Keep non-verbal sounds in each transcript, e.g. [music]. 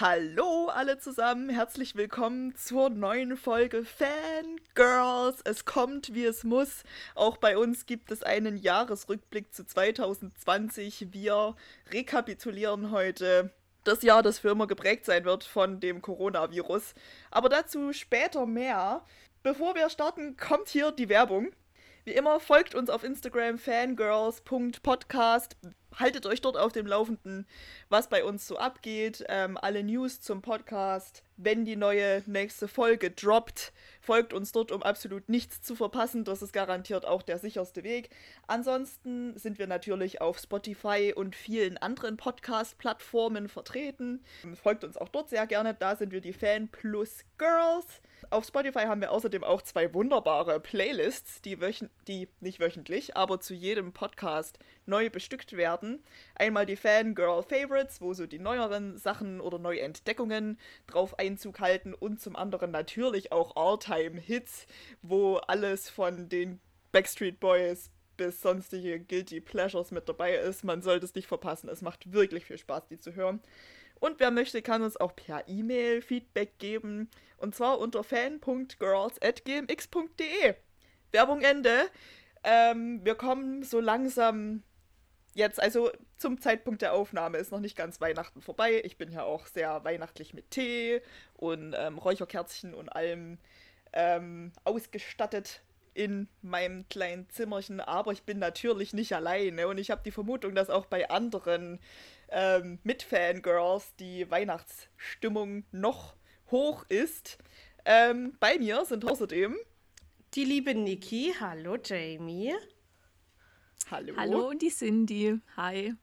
Hallo alle zusammen, herzlich willkommen zur neuen Folge Fangirls. Es kommt, wie es muss. Auch bei uns gibt es einen Jahresrückblick zu 2020. Wir rekapitulieren heute das Jahr, das für immer geprägt sein wird von dem Coronavirus. Aber dazu später mehr. Bevor wir starten, kommt hier die Werbung. Wie immer folgt uns auf Instagram fangirls.podcast. Haltet euch dort auf dem Laufenden, was bei uns so abgeht. Ähm, alle News zum Podcast. Wenn die neue nächste Folge droppt, folgt uns dort, um absolut nichts zu verpassen. Das ist garantiert auch der sicherste Weg. Ansonsten sind wir natürlich auf Spotify und vielen anderen Podcast-Plattformen vertreten. Folgt uns auch dort sehr gerne. Da sind wir die Fan Plus Girls. Auf Spotify haben wir außerdem auch zwei wunderbare Playlists, die, wöch die nicht wöchentlich, aber zu jedem Podcast neu bestückt werden. Einmal die Fangirl Favorites, wo so die neueren Sachen oder Neuentdeckungen drauf Einzug halten und zum anderen natürlich auch All-Time Hits, wo alles von den Backstreet Boys bis sonstige Guilty Pleasures mit dabei ist. Man sollte es nicht verpassen. Es macht wirklich viel Spaß, die zu hören. Und wer möchte, kann uns auch per E-Mail Feedback geben. Und zwar unter fan.girls.gmx.de. Werbung Ende. Ähm, wir kommen so langsam jetzt, also zum Zeitpunkt der Aufnahme ist noch nicht ganz Weihnachten vorbei. Ich bin ja auch sehr weihnachtlich mit Tee und ähm, Räucherkerzchen und allem ähm, ausgestattet in meinem kleinen Zimmerchen. Aber ich bin natürlich nicht alleine und ich habe die Vermutung, dass auch bei anderen ähm, mit Fangirls die Weihnachtsstimmung noch hoch ist. Ähm, bei mir sind außerdem die liebe Niki. Hallo Jamie. Hallo. Hallo und die Cindy. Hi.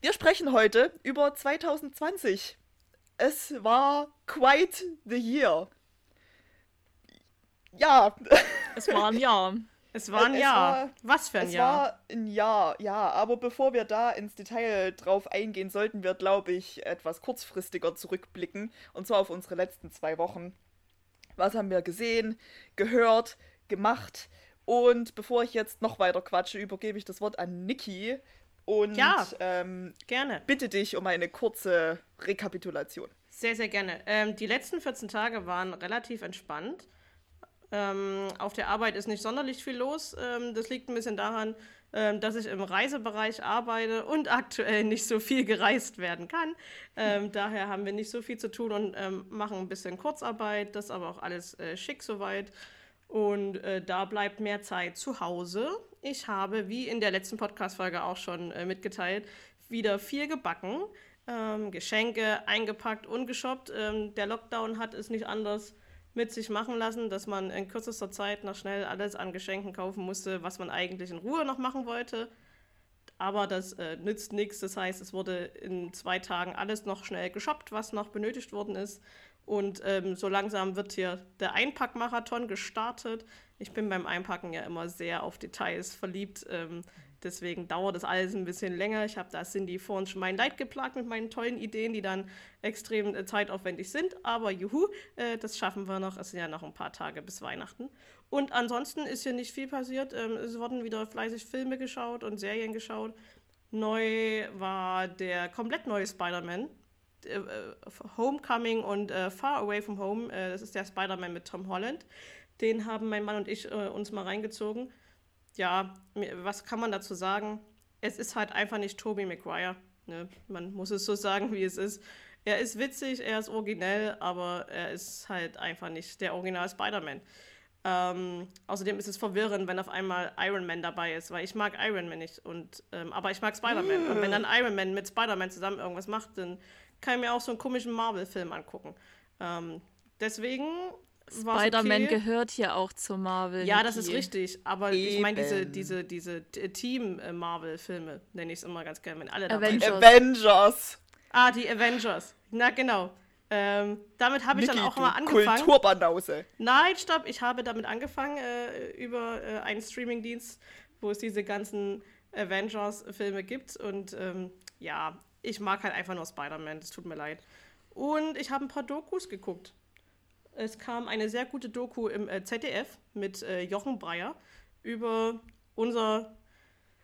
Wir sprechen heute über 2020. Es war quite the year. Ja. Es war ein Jahr. Es war ein es Jahr. War, Was für ein es Jahr? Es war ein Jahr, ja. Aber bevor wir da ins Detail drauf eingehen, sollten wir, glaube ich, etwas kurzfristiger zurückblicken. Und zwar auf unsere letzten zwei Wochen. Was haben wir gesehen, gehört, gemacht? Und bevor ich jetzt noch weiter quatsche, übergebe ich das Wort an Niki. Und ja, ähm, gerne. bitte dich um eine kurze Rekapitulation. Sehr, sehr gerne. Ähm, die letzten 14 Tage waren relativ entspannt. Ähm, auf der Arbeit ist nicht sonderlich viel los. Ähm, das liegt ein bisschen daran, ähm, dass ich im Reisebereich arbeite und aktuell nicht so viel gereist werden kann. Ähm, daher haben wir nicht so viel zu tun und ähm, machen ein bisschen Kurzarbeit. Das ist aber auch alles äh, schick soweit. Und äh, da bleibt mehr Zeit zu Hause. Ich habe, wie in der letzten Podcast-Folge auch schon äh, mitgeteilt, wieder viel gebacken. Ähm, Geschenke eingepackt und geshoppt. der Lockdown hat es nicht anders mit sich machen lassen, dass man in kürzester Zeit noch schnell alles an Geschenken kaufen musste, was man eigentlich in Ruhe noch machen wollte. Aber das äh, nützt nichts. Das heißt, es wurde in zwei Tagen alles noch schnell geshoppt, was noch benötigt worden ist. Und ähm, so langsam wird hier der Einpackmarathon gestartet. Ich bin beim Einpacken ja immer sehr auf Details verliebt. Ähm, Deswegen dauert das alles ein bisschen länger. Ich habe da Cindy vorhin schon mein Leid geplagt mit meinen tollen Ideen, die dann extrem äh, zeitaufwendig sind. Aber juhu, äh, das schaffen wir noch. Es sind ja noch ein paar Tage bis Weihnachten. Und ansonsten ist hier nicht viel passiert. Ähm, es wurden wieder fleißig Filme geschaut und Serien geschaut. Neu war der komplett neue Spider-Man. Äh, Homecoming und äh, Far Away from Home. Äh, das ist der Spider-Man mit Tom Holland. Den haben mein Mann und ich äh, uns mal reingezogen ja, was kann man dazu sagen? Es ist halt einfach nicht Tobey Maguire. Ne? Man muss es so sagen, wie es ist. Er ist witzig, er ist originell, aber er ist halt einfach nicht der Original Spider-Man. Ähm, außerdem ist es verwirrend, wenn auf einmal Iron Man dabei ist, weil ich mag Iron Man nicht. Und, ähm, aber ich mag Spider-Man. Und wenn dann Iron Man mit Spider-Man zusammen irgendwas macht, dann kann ich mir auch so einen komischen Marvel-Film angucken. Ähm, deswegen Spider-Man okay. gehört hier auch zur Marvel. Ja, das ist richtig. Aber Eben. ich meine, diese, diese, diese Team-Marvel-Filme nenne ich es immer ganz gerne, wenn alle dabei sind. Avengers. Ah, die Avengers. Na, genau. Ähm, damit habe ich Niki, dann auch mal angefangen. Kulturbanause. Nein, stopp. Ich habe damit angefangen äh, über äh, einen Streamingdienst, wo es diese ganzen Avengers-Filme gibt. Und ähm, ja, ich mag halt einfach nur Spider-Man. Das tut mir leid. Und ich habe ein paar Dokus geguckt. Es kam eine sehr gute Doku im äh, ZDF mit äh, Jochen Breyer über unser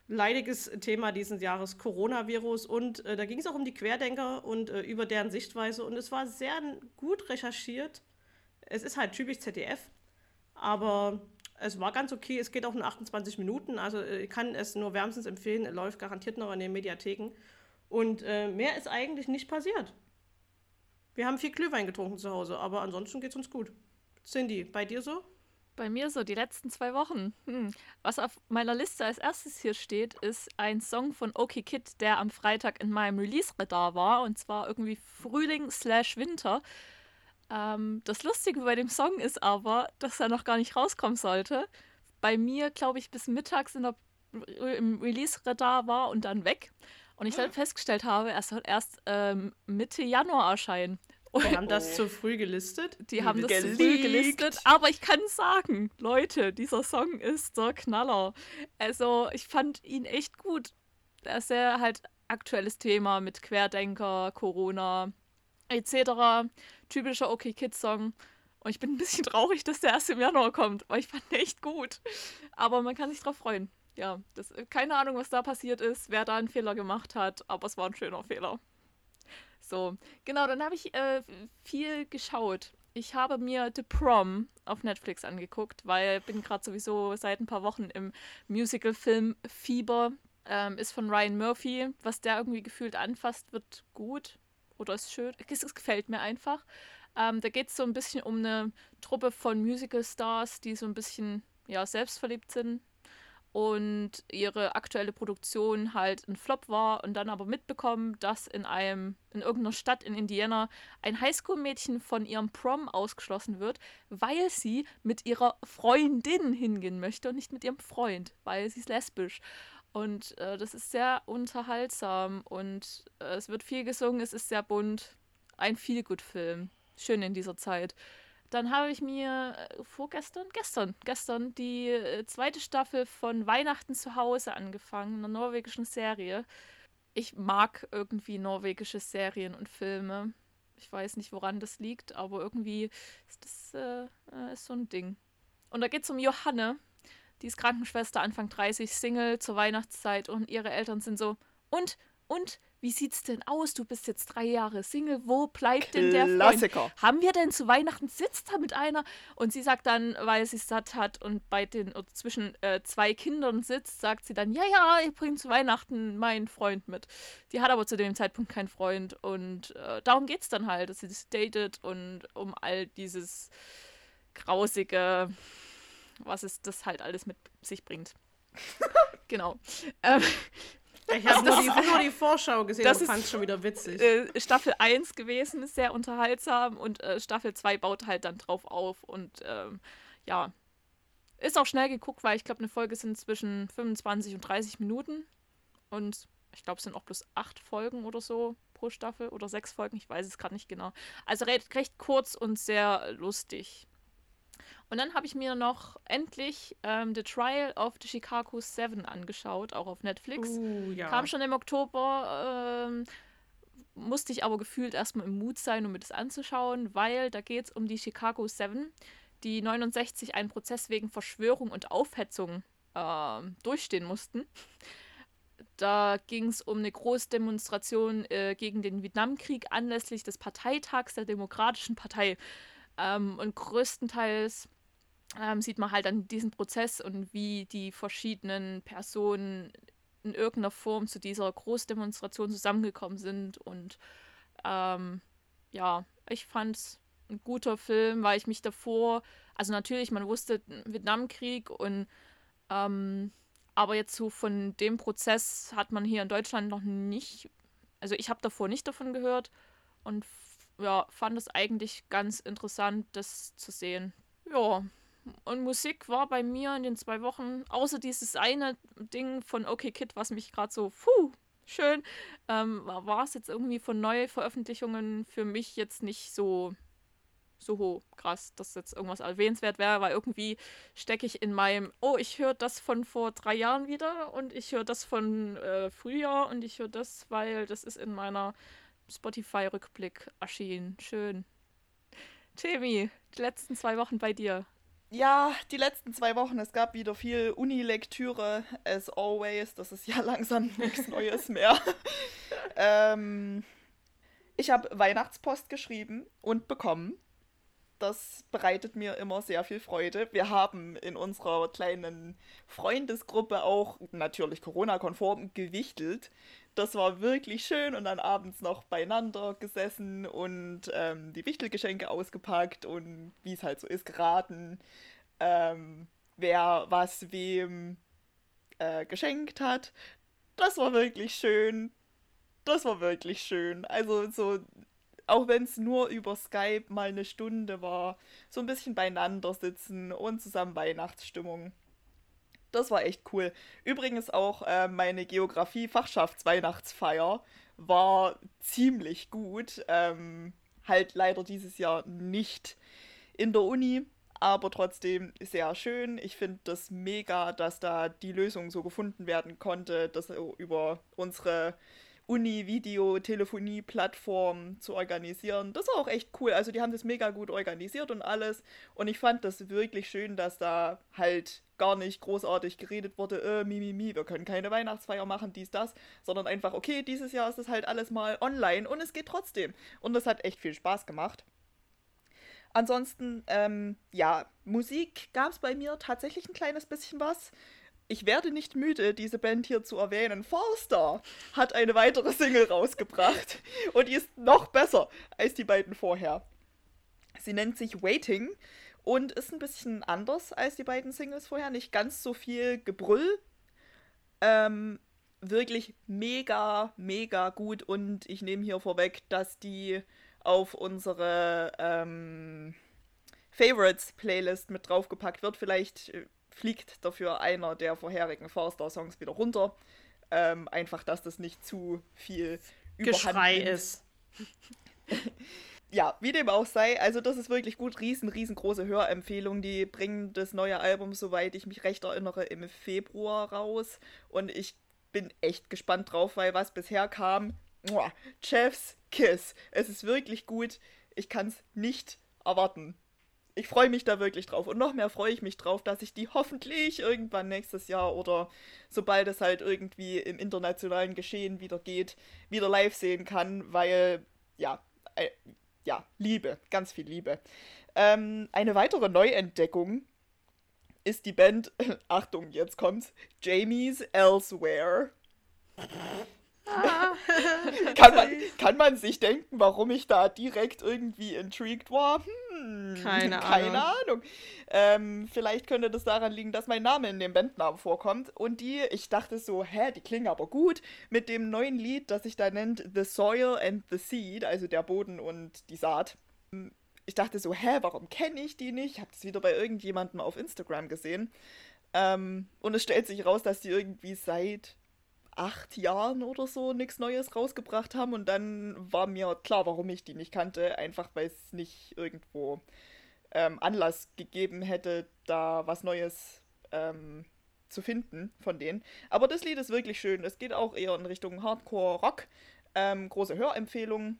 leidiges Thema dieses Jahres Coronavirus und äh, da ging es auch um die Querdenker und äh, über deren Sichtweise und es war sehr gut recherchiert. Es ist halt typisch ZDF, aber es war ganz okay. Es geht auch nur 28 Minuten, also äh, ich kann es nur wärmstens empfehlen. Er läuft garantiert noch in den Mediatheken und äh, mehr ist eigentlich nicht passiert. Wir haben viel Glühwein getrunken zu Hause, aber ansonsten geht es uns gut. Cindy, bei dir so? Bei mir so, die letzten zwei Wochen. Hm. Was auf meiner Liste als erstes hier steht, ist ein Song von OK Kid, der am Freitag in meinem Release-Radar war. Und zwar irgendwie Frühling slash Winter. Ähm, das Lustige bei dem Song ist aber, dass er noch gar nicht rauskommen sollte. Bei mir, glaube ich, bis mittags in der, im Release-Radar war und dann weg. Und ich dann festgestellt habe, er soll erst ähm, Mitte Januar erscheinen. Die haben das zu früh gelistet? Die haben das Geleakt. zu früh gelistet. Aber ich kann sagen, Leute, dieser Song ist der Knaller. Also, ich fand ihn echt gut. Er ist sehr halt aktuelles Thema mit Querdenker, Corona etc. Typischer OK Kids Song. Und ich bin ein bisschen traurig, dass der erst im Januar kommt, weil ich fand ihn echt gut. Aber man kann sich drauf freuen. Ja, das, keine Ahnung, was da passiert ist, wer da einen Fehler gemacht hat, aber es war ein schöner Fehler. So, genau, dann habe ich äh, viel geschaut. Ich habe mir The Prom auf Netflix angeguckt, weil ich bin gerade sowieso seit ein paar Wochen im Musical-Film Fieber. Ähm, ist von Ryan Murphy. Was der irgendwie gefühlt anfasst, wird gut oder ist schön. Es, [laughs] es gefällt mir einfach. Ähm, da geht es so ein bisschen um eine Truppe von Musical-Stars, die so ein bisschen ja, selbstverliebt sind und ihre aktuelle Produktion halt ein Flop war und dann aber mitbekommen, dass in einem in irgendeiner Stadt in Indiana ein Highschool-Mädchen von ihrem Prom ausgeschlossen wird, weil sie mit ihrer Freundin hingehen möchte und nicht mit ihrem Freund, weil sie ist lesbisch. Und äh, das ist sehr unterhaltsam und äh, es wird viel gesungen, es ist sehr bunt. Ein Feelgood-Film. Schön in dieser Zeit. Dann habe ich mir äh, vorgestern, gestern, gestern die äh, zweite Staffel von Weihnachten zu Hause angefangen, einer norwegischen Serie. Ich mag irgendwie norwegische Serien und Filme. Ich weiß nicht, woran das liegt, aber irgendwie ist das äh, äh ist so ein Ding. Und da geht es um Johanne. Die ist Krankenschwester, Anfang 30, Single zur Weihnachtszeit und ihre Eltern sind so, und, und, wie sieht's denn aus? Du bist jetzt drei Jahre Single. Wo bleibt denn der Freund? Haben wir denn zu Weihnachten sitzt da mit einer? Und sie sagt dann, weil sie satt hat und bei den zwischen äh, zwei Kindern sitzt, sagt sie dann, ja, ja, ich bringe zu Weihnachten meinen Freund mit. Die hat aber zu dem Zeitpunkt keinen Freund und äh, darum geht's dann halt, dass sie das datet und um all dieses grausige, was es das halt alles mit sich bringt. [laughs] genau. Ähm, ich habe nur, die, nur die Vorschau gesehen das und fand es schon wieder witzig. Äh, Staffel 1 gewesen, ist sehr unterhaltsam und äh, Staffel 2 baut halt dann drauf auf und ähm, ja, ist auch schnell geguckt, weil ich glaube, eine Folge sind zwischen 25 und 30 Minuten und ich glaube, es sind auch bloß acht Folgen oder so pro Staffel oder sechs Folgen, ich weiß es gerade nicht genau. Also recht, recht kurz und sehr lustig. Und dann habe ich mir noch endlich ähm, The Trial of the Chicago Seven angeschaut, auch auf Netflix. Uh, ja. Kam schon im Oktober. Ähm, musste ich aber gefühlt erstmal im Mut sein, um mir das anzuschauen, weil da geht es um die Chicago Seven, die 69 einen Prozess wegen Verschwörung und Aufhetzung äh, durchstehen mussten. Da ging es um eine Großdemonstration äh, gegen den Vietnamkrieg anlässlich des Parteitags der Demokratischen Partei. Ähm, und größtenteils ähm, sieht man halt an diesem Prozess und wie die verschiedenen Personen in irgendeiner Form zu dieser Großdemonstration zusammengekommen sind. Und ähm, ja, ich fand es ein guter Film, weil ich mich davor, also natürlich, man wusste Vietnamkrieg und ähm, aber jetzt so von dem Prozess hat man hier in Deutschland noch nicht, also ich habe davor nicht davon gehört und ja, fand es eigentlich ganz interessant, das zu sehen. Ja, und Musik war bei mir in den zwei Wochen, außer dieses eine Ding von OK Kid, was mich gerade so, puh, schön, ähm, war es jetzt irgendwie von Neuveröffentlichungen für mich jetzt nicht so, so krass, dass jetzt irgendwas erwähnenswert wäre, weil irgendwie stecke ich in meinem, oh, ich höre das von vor drei Jahren wieder und ich höre das von äh, Frühjahr und ich höre das, weil das ist in meiner Spotify-Rückblick erschienen. Schön. Jamie, die letzten zwei Wochen bei dir. Ja, die letzten zwei Wochen, es gab wieder viel Unilektüre, as always. Das ist ja [laughs] langsam nichts Neues mehr. [laughs] ähm, ich habe Weihnachtspost geschrieben und bekommen. Das bereitet mir immer sehr viel Freude. Wir haben in unserer kleinen Freundesgruppe auch natürlich Corona-konform gewichtelt. Das war wirklich schön und dann abends noch beieinander gesessen und ähm, die Wichtelgeschenke ausgepackt und wie es halt so ist, geraten, ähm, wer was wem äh, geschenkt hat. Das war wirklich schön. Das war wirklich schön. Also so auch wenn es nur über Skype mal eine Stunde war, so ein bisschen beieinander sitzen und zusammen Weihnachtsstimmung. Das war echt cool. Übrigens auch äh, meine Geografie-Fachschaftsweihnachtsfeier war ziemlich gut. Ähm, halt leider dieses Jahr nicht in der Uni, aber trotzdem sehr schön. Ich finde das mega, dass da die Lösung so gefunden werden konnte, dass über unsere Uni-Video-Telefonie-Plattform zu organisieren. Das war auch echt cool. Also die haben das mega gut organisiert und alles. Und ich fand das wirklich schön, dass da halt gar nicht großartig geredet wurde, äh, mi, mi, mi, wir können keine Weihnachtsfeier machen, dies, das, sondern einfach, okay, dieses Jahr ist das halt alles mal online und es geht trotzdem. Und das hat echt viel Spaß gemacht. Ansonsten, ähm, ja, Musik gab es bei mir tatsächlich ein kleines bisschen was ich werde nicht müde, diese Band hier zu erwähnen. Forster hat eine weitere Single rausgebracht und die ist noch besser als die beiden vorher. Sie nennt sich Waiting und ist ein bisschen anders als die beiden Singles vorher. Nicht ganz so viel Gebrüll. Ähm, wirklich mega, mega gut und ich nehme hier vorweg, dass die auf unsere ähm, Favorites Playlist mit draufgepackt wird. Vielleicht äh, fliegt dafür einer der vorherigen Forster-Songs wieder runter. Ähm, einfach, dass das nicht zu viel Geschrei ist. [laughs] ja, wie dem auch sei, also das ist wirklich gut. Riesen, riesengroße Hörempfehlung. Die bringen das neue Album, soweit ich mich recht erinnere, im Februar raus. Und ich bin echt gespannt drauf, weil was bisher kam, muah, Chef's Kiss. Es ist wirklich gut. Ich kann es nicht erwarten ich freue mich da wirklich drauf. Und noch mehr freue ich mich drauf, dass ich die hoffentlich irgendwann nächstes Jahr oder sobald es halt irgendwie im internationalen Geschehen wieder geht, wieder live sehen kann, weil, ja, äh, ja, Liebe, ganz viel Liebe. Ähm, eine weitere Neuentdeckung ist die Band, [laughs] Achtung, jetzt kommt's, Jamie's Elsewhere. Kann, man, kann man sich denken, warum ich da direkt irgendwie intrigued war? Hm, keine, keine Ahnung. Ahnung. Ähm, vielleicht könnte das daran liegen, dass mein Name in dem Bandnamen vorkommt. Und die, ich dachte so, hä, die klingen aber gut. Mit dem neuen Lied, das sich da nennt The Soil and the Seed, also der Boden und die Saat. Ich dachte so, hä, warum kenne ich die nicht? Ich habe das wieder bei irgendjemandem auf Instagram gesehen. Ähm, und es stellt sich raus, dass die irgendwie seit acht Jahren oder so nichts Neues rausgebracht haben und dann war mir klar, warum ich die nicht kannte, einfach weil es nicht irgendwo ähm, Anlass gegeben hätte, da was Neues ähm, zu finden von denen. Aber das Lied ist wirklich schön. Es geht auch eher in Richtung Hardcore-Rock. Ähm, große Hörempfehlung.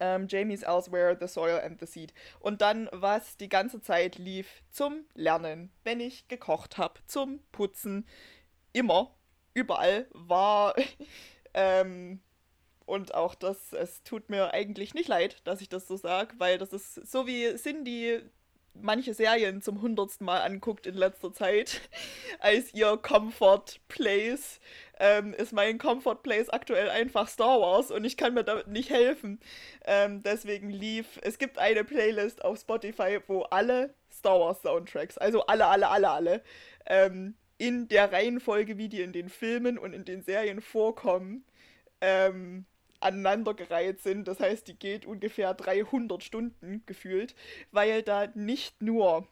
Ähm, Jamie's Elsewhere, The Soil and the Seed. Und dann, was die ganze Zeit lief zum Lernen, wenn ich gekocht habe, zum Putzen. Immer überall war. [laughs] ähm, und auch das, es tut mir eigentlich nicht leid, dass ich das so sage, weil das ist so wie Cindy manche Serien zum hundertsten Mal anguckt in letzter Zeit [laughs] als ihr Comfort Place, ähm, ist mein Comfort Place aktuell einfach Star Wars und ich kann mir damit nicht helfen. Ähm, deswegen lief, es gibt eine Playlist auf Spotify, wo alle Star Wars Soundtracks, also alle, alle, alle, alle, ähm, in der Reihenfolge, wie die in den Filmen und in den Serien vorkommen, ähm, aneinandergereiht sind. Das heißt, die geht ungefähr 300 Stunden gefühlt, weil da nicht nur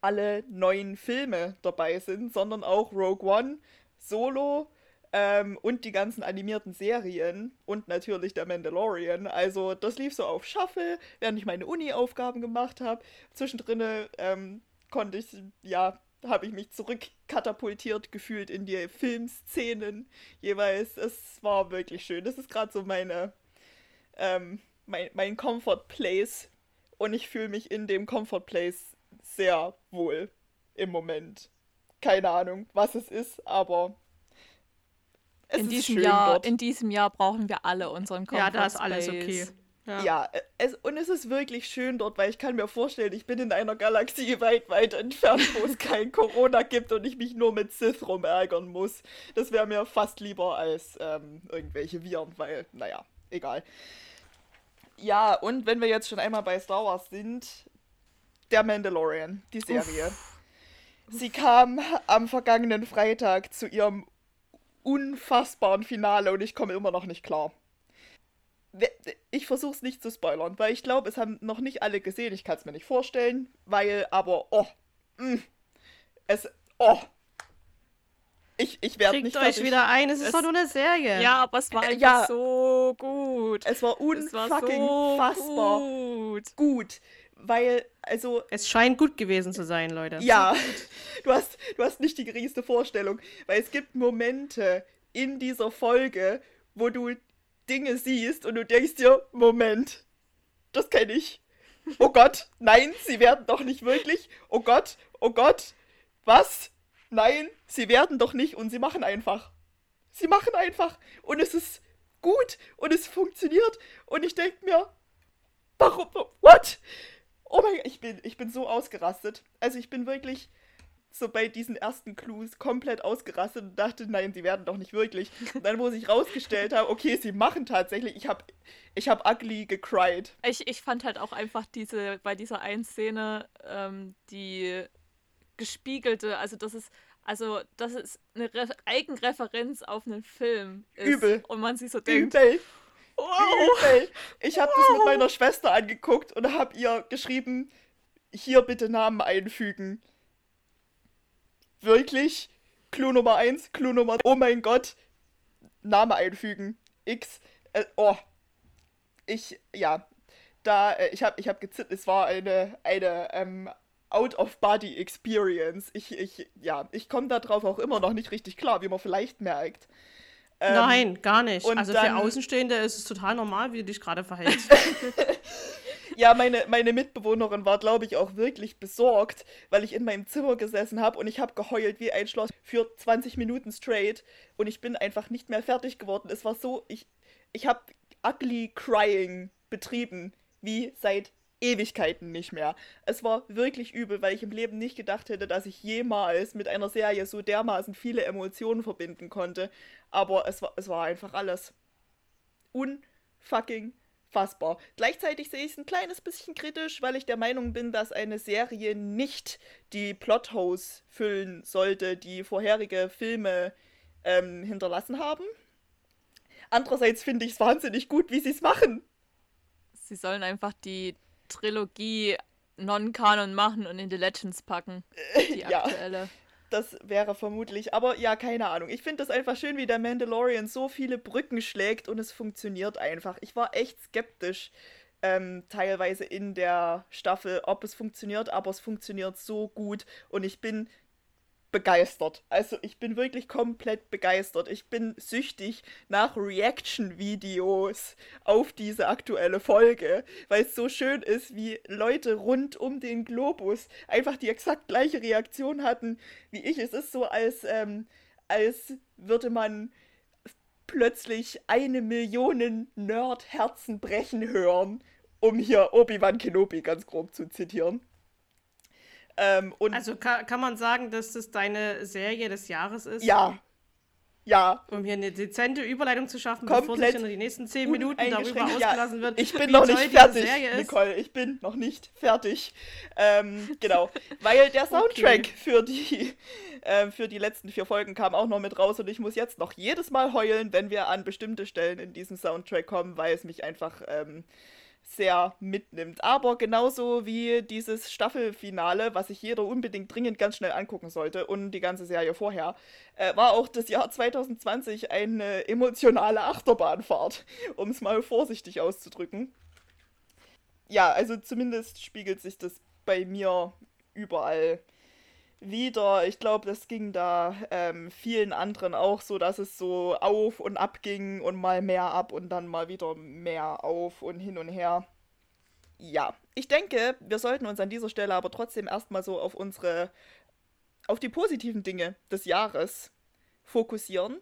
alle neuen Filme dabei sind, sondern auch Rogue One, Solo ähm, und die ganzen animierten Serien und natürlich der Mandalorian. Also das lief so auf Shuffle, während ich meine Uni-Aufgaben gemacht habe. Zwischendrin ähm, konnte ich ja habe ich mich zurückkatapultiert gefühlt in die Filmszenen jeweils. Es war wirklich schön. Das ist gerade so meine, ähm, mein, mein Comfort Place. Und ich fühle mich in dem Comfort Place sehr wohl im Moment. Keine Ahnung, was es ist, aber es in ist diesem schön Jahr, dort. In diesem Jahr brauchen wir alle unseren Comfort Ja, da ist alles okay. Ja, ja es, und es ist wirklich schön dort, weil ich kann mir vorstellen, ich bin in einer Galaxie weit, weit entfernt, wo es kein [laughs] Corona gibt und ich mich nur mit Sith rumärgern muss. Das wäre mir fast lieber als ähm, irgendwelche Viren, weil, naja, egal. Ja, und wenn wir jetzt schon einmal bei Star Wars sind, der Mandalorian, die Serie. Uff. Sie kam am vergangenen Freitag zu ihrem unfassbaren Finale und ich komme immer noch nicht klar ich versuche es nicht zu spoilern, weil ich glaube, es haben noch nicht alle gesehen. Ich kann es mir nicht vorstellen, weil, aber, oh, mh, mm, es, oh, ich, ich werde nicht fertig. euch wieder ein, es ist es, doch nur eine Serie. Ja, aber es war äh, einfach ja, so gut. Es war unfucking so fassbar gut. gut. Weil, also. Es scheint gut gewesen zu sein, Leute. Ja, du hast, du hast nicht die geringste Vorstellung. Weil es gibt Momente in dieser Folge, wo du Dinge siehst und du denkst dir, Moment, das kenne ich. Oh Gott, nein, sie werden doch nicht wirklich. Oh Gott, oh Gott, was? Nein, sie werden doch nicht und sie machen einfach. Sie machen einfach und es ist gut und es funktioniert und ich denke mir, warum, what? Oh mein Gott, ich bin, ich bin so ausgerastet. Also ich bin wirklich, so bei diesen ersten Clues komplett ausgerastet und dachte, nein, sie werden doch nicht wirklich. Und dann, wo sich rausgestellt habe, okay, sie machen tatsächlich, ich habe ich hab ugly gecried. Ich, ich fand halt auch einfach diese, bei dieser einen Szene, ähm, die gespiegelte, also das ist, also das ist eine Re Eigenreferenz auf einen Film. Ist, Übel. Und man sich so denkt, Übel. Wow. Übel. Ich habe wow. das mit meiner Schwester angeguckt und habe ihr geschrieben, hier bitte Namen einfügen wirklich Clou Nummer 1, Clou Nummer, oh mein Gott, Name einfügen, X, äh, oh, ich, ja, da, äh, ich habe ich hab gezittert, es war eine, eine, ähm, Out-of-Body-Experience. Ich, ich, ja, ich komme darauf auch immer noch nicht richtig klar, wie man vielleicht merkt. Ähm, Nein, gar nicht. also dann, für Außenstehende ist es total normal, wie du dich gerade verhältst. [laughs] ja, meine, meine Mitbewohnerin war, glaube ich, auch wirklich besorgt, weil ich in meinem Zimmer gesessen habe und ich habe geheult wie ein Schloss für 20 Minuten straight und ich bin einfach nicht mehr fertig geworden. Es war so, ich, ich habe ugly crying betrieben, wie seit Ewigkeiten nicht mehr. Es war wirklich übel, weil ich im Leben nicht gedacht hätte, dass ich jemals mit einer Serie so dermaßen viele Emotionen verbinden konnte. Aber es war, es war einfach alles unfucking fassbar. Gleichzeitig sehe ich es ein kleines bisschen kritisch, weil ich der Meinung bin, dass eine Serie nicht die Plotholes füllen sollte, die vorherige Filme ähm, hinterlassen haben. Andererseits finde ich es wahnsinnig gut, wie sie es machen. Sie sollen einfach die Trilogie Non-Kanon machen und in die Legends packen. Die ja. Das wäre vermutlich. Aber ja, keine Ahnung. Ich finde das einfach schön, wie der Mandalorian so viele Brücken schlägt und es funktioniert einfach. Ich war echt skeptisch ähm, teilweise in der Staffel, ob es funktioniert, aber es funktioniert so gut und ich bin begeistert. Also ich bin wirklich komplett begeistert. Ich bin süchtig nach Reaction-Videos auf diese aktuelle Folge, weil es so schön ist, wie Leute rund um den Globus einfach die exakt gleiche Reaktion hatten wie ich. Es ist so, als, ähm, als würde man plötzlich eine Million Nerd-Herzen brechen hören, um hier Obi-Wan Kenobi ganz grob zu zitieren. Ähm, also kann, kann man sagen, dass das deine Serie des Jahres ist? Ja. Ja. Um hier eine dezente Überleitung zu schaffen, Komplett bevor sich in den nächsten zehn Minuten darüber ausgelassen wird. Ich bin noch nicht fertig, Nicole. Ich bin noch nicht fertig. Ähm, genau. Weil der [laughs] Soundtrack okay. für, die, äh, für die letzten vier Folgen kam auch noch mit raus und ich muss jetzt noch jedes Mal heulen, wenn wir an bestimmte Stellen in diesem Soundtrack kommen, weil es mich einfach. Ähm, sehr mitnimmt. Aber genauso wie dieses Staffelfinale, was sich jeder unbedingt dringend ganz schnell angucken sollte und die ganze Serie vorher, äh, war auch das Jahr 2020 eine emotionale Achterbahnfahrt, um es mal vorsichtig auszudrücken. Ja, also zumindest spiegelt sich das bei mir überall wieder. Ich glaube, das ging da ähm, vielen anderen auch so, dass es so auf und ab ging und mal mehr ab und dann mal wieder mehr auf und hin und her. ja, ich denke, wir sollten uns an dieser Stelle aber trotzdem erstmal so auf unsere, auf die positiven Dinge des Jahres fokussieren.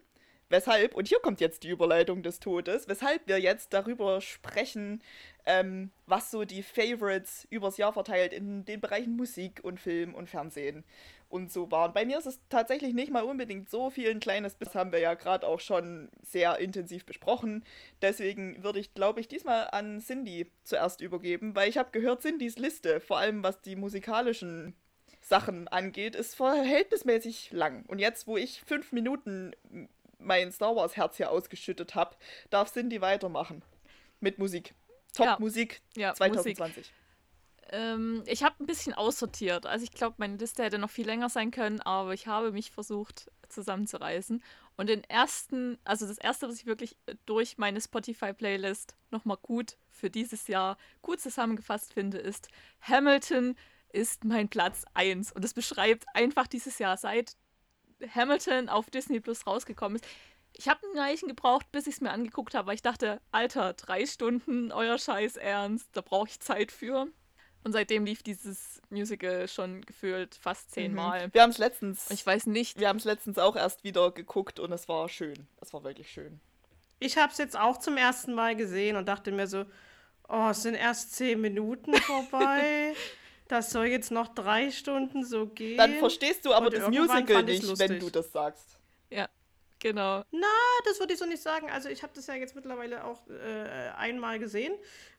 Weshalb, und hier kommt jetzt die Überleitung des Todes, weshalb wir jetzt darüber sprechen, ähm, was so die Favorites übers Jahr verteilt in den Bereichen Musik und Film und Fernsehen und so waren. Bei mir ist es tatsächlich nicht mal unbedingt so viel ein kleines Biss, haben wir ja gerade auch schon sehr intensiv besprochen. Deswegen würde ich, glaube ich, diesmal an Cindy zuerst übergeben, weil ich habe gehört, Cindys Liste, vor allem was die musikalischen Sachen angeht, ist verhältnismäßig lang. Und jetzt, wo ich fünf Minuten mein Star Wars Herz hier ausgeschüttet habe, darf Cindy weitermachen. Mit Musik. Top-Musik ja, ja, 2020. Musik. Ähm, ich habe ein bisschen aussortiert. Also ich glaube, meine Liste hätte noch viel länger sein können, aber ich habe mich versucht zusammenzureißen. Und den ersten, also das erste, was ich wirklich durch meine Spotify-Playlist nochmal gut für dieses Jahr gut zusammengefasst finde, ist Hamilton ist mein Platz 1. Und das beschreibt einfach dieses Jahr, seit Hamilton auf Disney Plus rausgekommen ist. Ich habe ein Weichen gebraucht, bis ich es mir angeguckt habe, weil ich dachte, Alter, drei Stunden, euer Scheiß Ernst, da brauche ich Zeit für. Und seitdem lief dieses Musical schon gefühlt fast mhm. zehnmal. Mhm. Wir haben es letztens. Ich weiß nicht. Wir haben es letztens auch erst wieder geguckt und es war schön. Es war wirklich schön. Ich habe es jetzt auch zum ersten Mal gesehen und dachte mir so, oh, es sind erst zehn Minuten vorbei. [laughs] das soll jetzt noch drei Stunden so gehen. Dann verstehst du aber das Musical nicht, wenn du das sagst. Ja, genau. Na, das würde ich so nicht sagen. Also ich habe das ja jetzt mittlerweile auch äh, einmal gesehen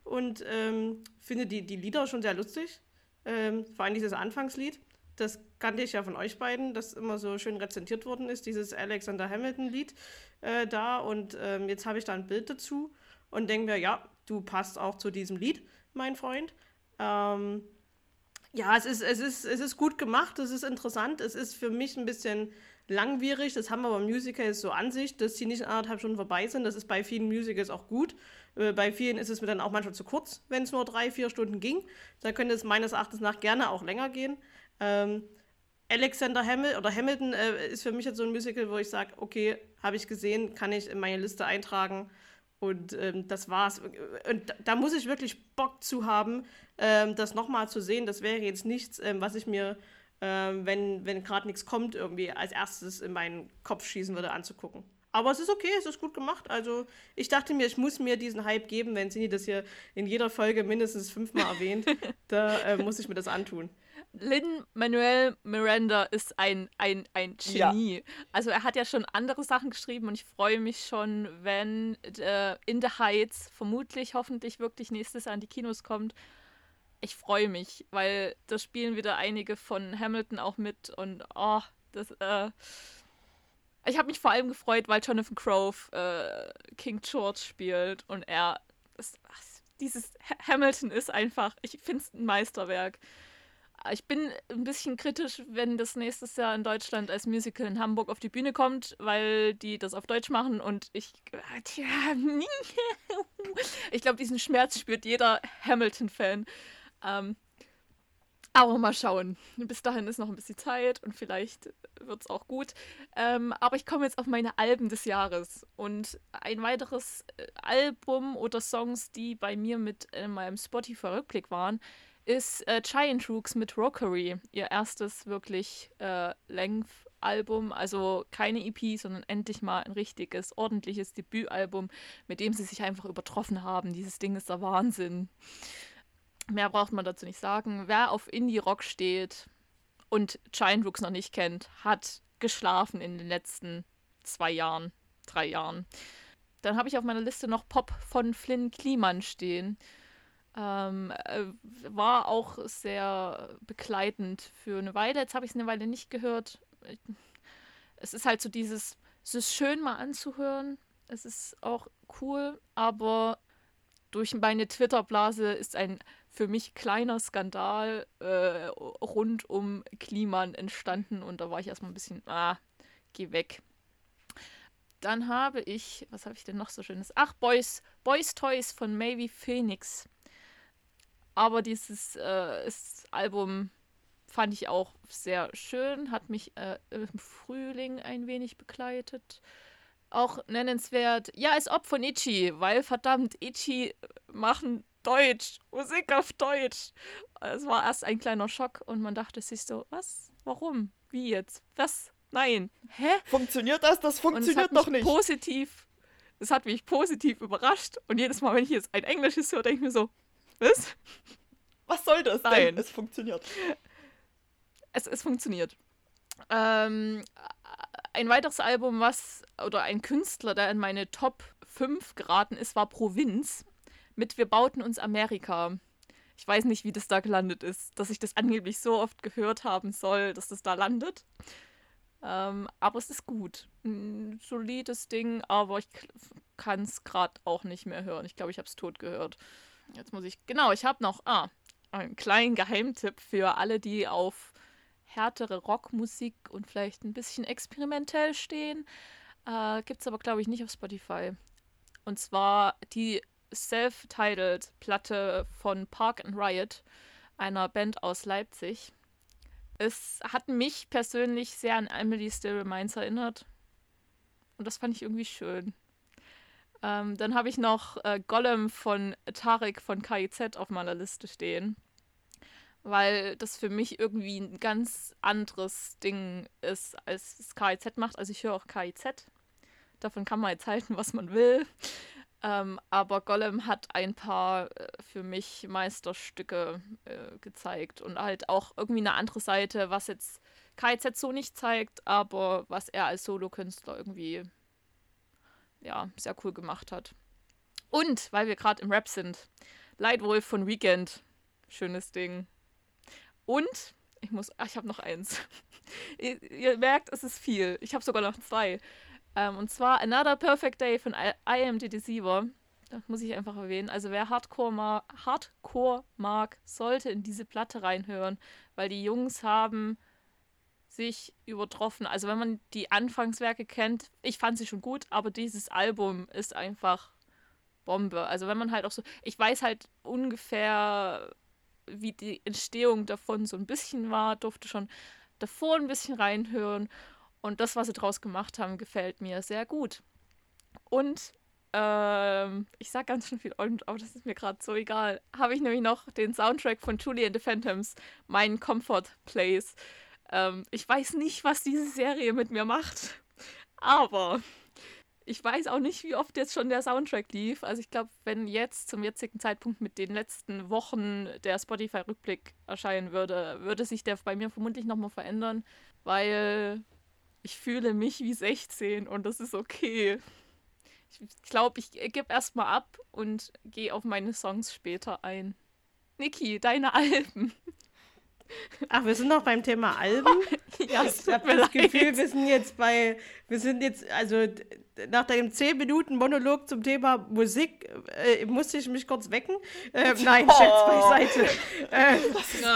und ähm, finde die, die Lieder schon sehr lustig. Ähm, vor allem dieses Anfangslied. Das kannte ich ja von euch beiden, das immer so schön rezentiert worden ist, dieses Alexander Hamilton-Lied äh, da. Und ähm, jetzt habe ich da ein Bild dazu und denke mir, ja, du passt auch zu diesem Lied, mein Freund. Ähm, ja, es ist, es, ist, es ist gut gemacht, es ist interessant, es ist für mich ein bisschen langwierig. Das haben wir beim Musical so an sich, dass die nicht anderthalb Stunden vorbei sind. Das ist bei vielen Musicals auch gut. Äh, bei vielen ist es mir dann auch manchmal zu kurz, wenn es nur drei, vier Stunden ging. Da könnte es meines Erachtens nach gerne auch länger gehen. Ähm, Alexander Hamilton oder Hamilton äh, ist für mich jetzt so ein Musical, wo ich sage, okay, habe ich gesehen, kann ich in meine Liste eintragen. Und ähm, das war's. Und da muss ich wirklich Bock zu haben, ähm, das nochmal zu sehen. Das wäre jetzt nichts, ähm, was ich mir, ähm, wenn, wenn gerade nichts kommt, irgendwie als erstes in meinen Kopf schießen würde, anzugucken. Aber es ist okay, es ist gut gemacht. Also ich dachte mir, ich muss mir diesen Hype geben, wenn Cindy das hier in jeder Folge mindestens fünfmal erwähnt. [laughs] da äh, muss ich mir das antun. Lin Manuel Miranda ist ein, ein, ein Genie. Ja. Also er hat ja schon andere Sachen geschrieben und ich freue mich schon, wenn äh, In the Heights vermutlich, hoffentlich wirklich nächstes Jahr an die Kinos kommt. Ich freue mich, weil da spielen wieder einige von Hamilton auch mit und oh, das, äh, ich habe mich vor allem gefreut, weil Jonathan Grove äh, King George spielt und er, das, dieses Hamilton ist einfach, ich finde es ein Meisterwerk. Ich bin ein bisschen kritisch, wenn das nächstes Jahr in Deutschland als Musical in Hamburg auf die Bühne kommt, weil die das auf Deutsch machen und ich. Tja, [laughs] ich glaube, diesen Schmerz spürt jeder Hamilton-Fan. Ähm, aber mal schauen. Bis dahin ist noch ein bisschen Zeit und vielleicht wird es auch gut. Ähm, aber ich komme jetzt auf meine Alben des Jahres. Und ein weiteres äh, Album oder Songs, die bei mir mit in meinem Spotify-Rückblick waren, ist äh, Giant Rooks mit Rockery, ihr erstes wirklich äh, Length-Album, also keine EP, sondern endlich mal ein richtiges, ordentliches Debütalbum, mit dem sie sich einfach übertroffen haben. Dieses Ding ist der Wahnsinn. Mehr braucht man dazu nicht sagen. Wer auf Indie-Rock steht und Giant Rooks noch nicht kennt, hat geschlafen in den letzten zwei Jahren, drei Jahren. Dann habe ich auf meiner Liste noch Pop von Flynn Kliman stehen. Ähm, äh, war auch sehr begleitend für eine Weile. Jetzt habe ich es eine Weile nicht gehört. Es ist halt so dieses, es ist schön mal anzuhören. Es ist auch cool, aber durch meine Twitter-Blase ist ein für mich kleiner Skandal äh, rund um Kliman entstanden und da war ich erstmal ein bisschen, ah, geh weg. Dann habe ich, was habe ich denn noch so schönes? Ach, Boys, Boys Toys von Maybe Phoenix. Aber dieses äh, Album fand ich auch sehr schön, hat mich äh, im Frühling ein wenig begleitet. Auch nennenswert, ja, als ob von Ichi, weil verdammt, Ichi machen Deutsch, Musik auf Deutsch. Es war erst ein kleiner Schock und man dachte sich so, was? Warum? Wie jetzt? Was? Nein. Hä? Funktioniert das? Das funktioniert doch nicht. Positiv. Es hat mich positiv überrascht und jedes Mal, wenn ich jetzt ein Englisches höre, denke ich mir so, was? Was soll das Nein. denn? Es funktioniert. Es, es funktioniert. Ähm, ein weiteres Album, was, oder ein Künstler, der in meine Top 5 geraten ist, war Provinz mit Wir bauten uns Amerika. Ich weiß nicht, wie das da gelandet ist, dass ich das angeblich so oft gehört haben soll, dass das da landet. Ähm, aber es ist gut. Ein solides Ding, aber ich kann es gerade auch nicht mehr hören. Ich glaube, ich habe es tot gehört. Jetzt muss ich. Genau, ich habe noch ah, einen kleinen Geheimtipp für alle, die auf härtere Rockmusik und vielleicht ein bisschen experimentell stehen. Äh, Gibt es aber, glaube ich, nicht auf Spotify. Und zwar die Self-Titled Platte von Park and Riot, einer Band aus Leipzig. Es hat mich persönlich sehr an Emily Still Minds erinnert. Und das fand ich irgendwie schön. Ähm, dann habe ich noch äh, Gollum von Tarek von KIZ auf meiner Liste stehen. Weil das für mich irgendwie ein ganz anderes Ding ist, als es KIZ macht. Also ich höre auch KIZ. Davon kann man jetzt halten, was man will. Ähm, aber Gollum hat ein paar äh, für mich Meisterstücke äh, gezeigt und halt auch irgendwie eine andere Seite, was jetzt KZ so nicht zeigt, aber was er als Solokünstler irgendwie ja, sehr cool gemacht hat. Und, weil wir gerade im Rap sind, Lightwolf von Weekend. Schönes Ding. Und, ich muss, ach, ich habe noch eins. [laughs] ihr, ihr merkt, es ist viel. Ich habe sogar noch zwei. Ähm, und zwar Another Perfect Day von I, I Am the Deceiver. Das muss ich einfach erwähnen. Also wer Hardcore, ma Hardcore mag, sollte in diese Platte reinhören, weil die Jungs haben sich übertroffen. Also wenn man die Anfangswerke kennt, ich fand sie schon gut, aber dieses Album ist einfach Bombe. Also wenn man halt auch so, ich weiß halt ungefähr, wie die Entstehung davon so ein bisschen war, durfte schon davor ein bisschen reinhören und das, was sie draus gemacht haben, gefällt mir sehr gut. Und ähm, ich sag ganz schön viel, aber das ist mir gerade so egal. Habe ich nämlich noch den Soundtrack von Julie and the Phantoms, mein Comfort Place. Ähm, ich weiß nicht, was diese Serie mit mir macht, aber ich weiß auch nicht, wie oft jetzt schon der Soundtrack lief. Also ich glaube, wenn jetzt zum jetzigen Zeitpunkt mit den letzten Wochen der Spotify-Rückblick erscheinen würde, würde sich der bei mir vermutlich nochmal verändern, weil ich fühle mich wie 16 und das ist okay. Ich glaube, ich gebe erstmal ab und gehe auf meine Songs später ein. Niki, deine Alben. Ach, wir sind noch beim Thema Alben. [laughs] ja, ich habe das Gefühl, wir sind jetzt bei, wir sind jetzt, also nach deinem 10 Minuten Monolog zum Thema Musik äh, musste ich mich kurz wecken. Äh, [laughs] nein, oh. Scherz beiseite. [laughs] Äh,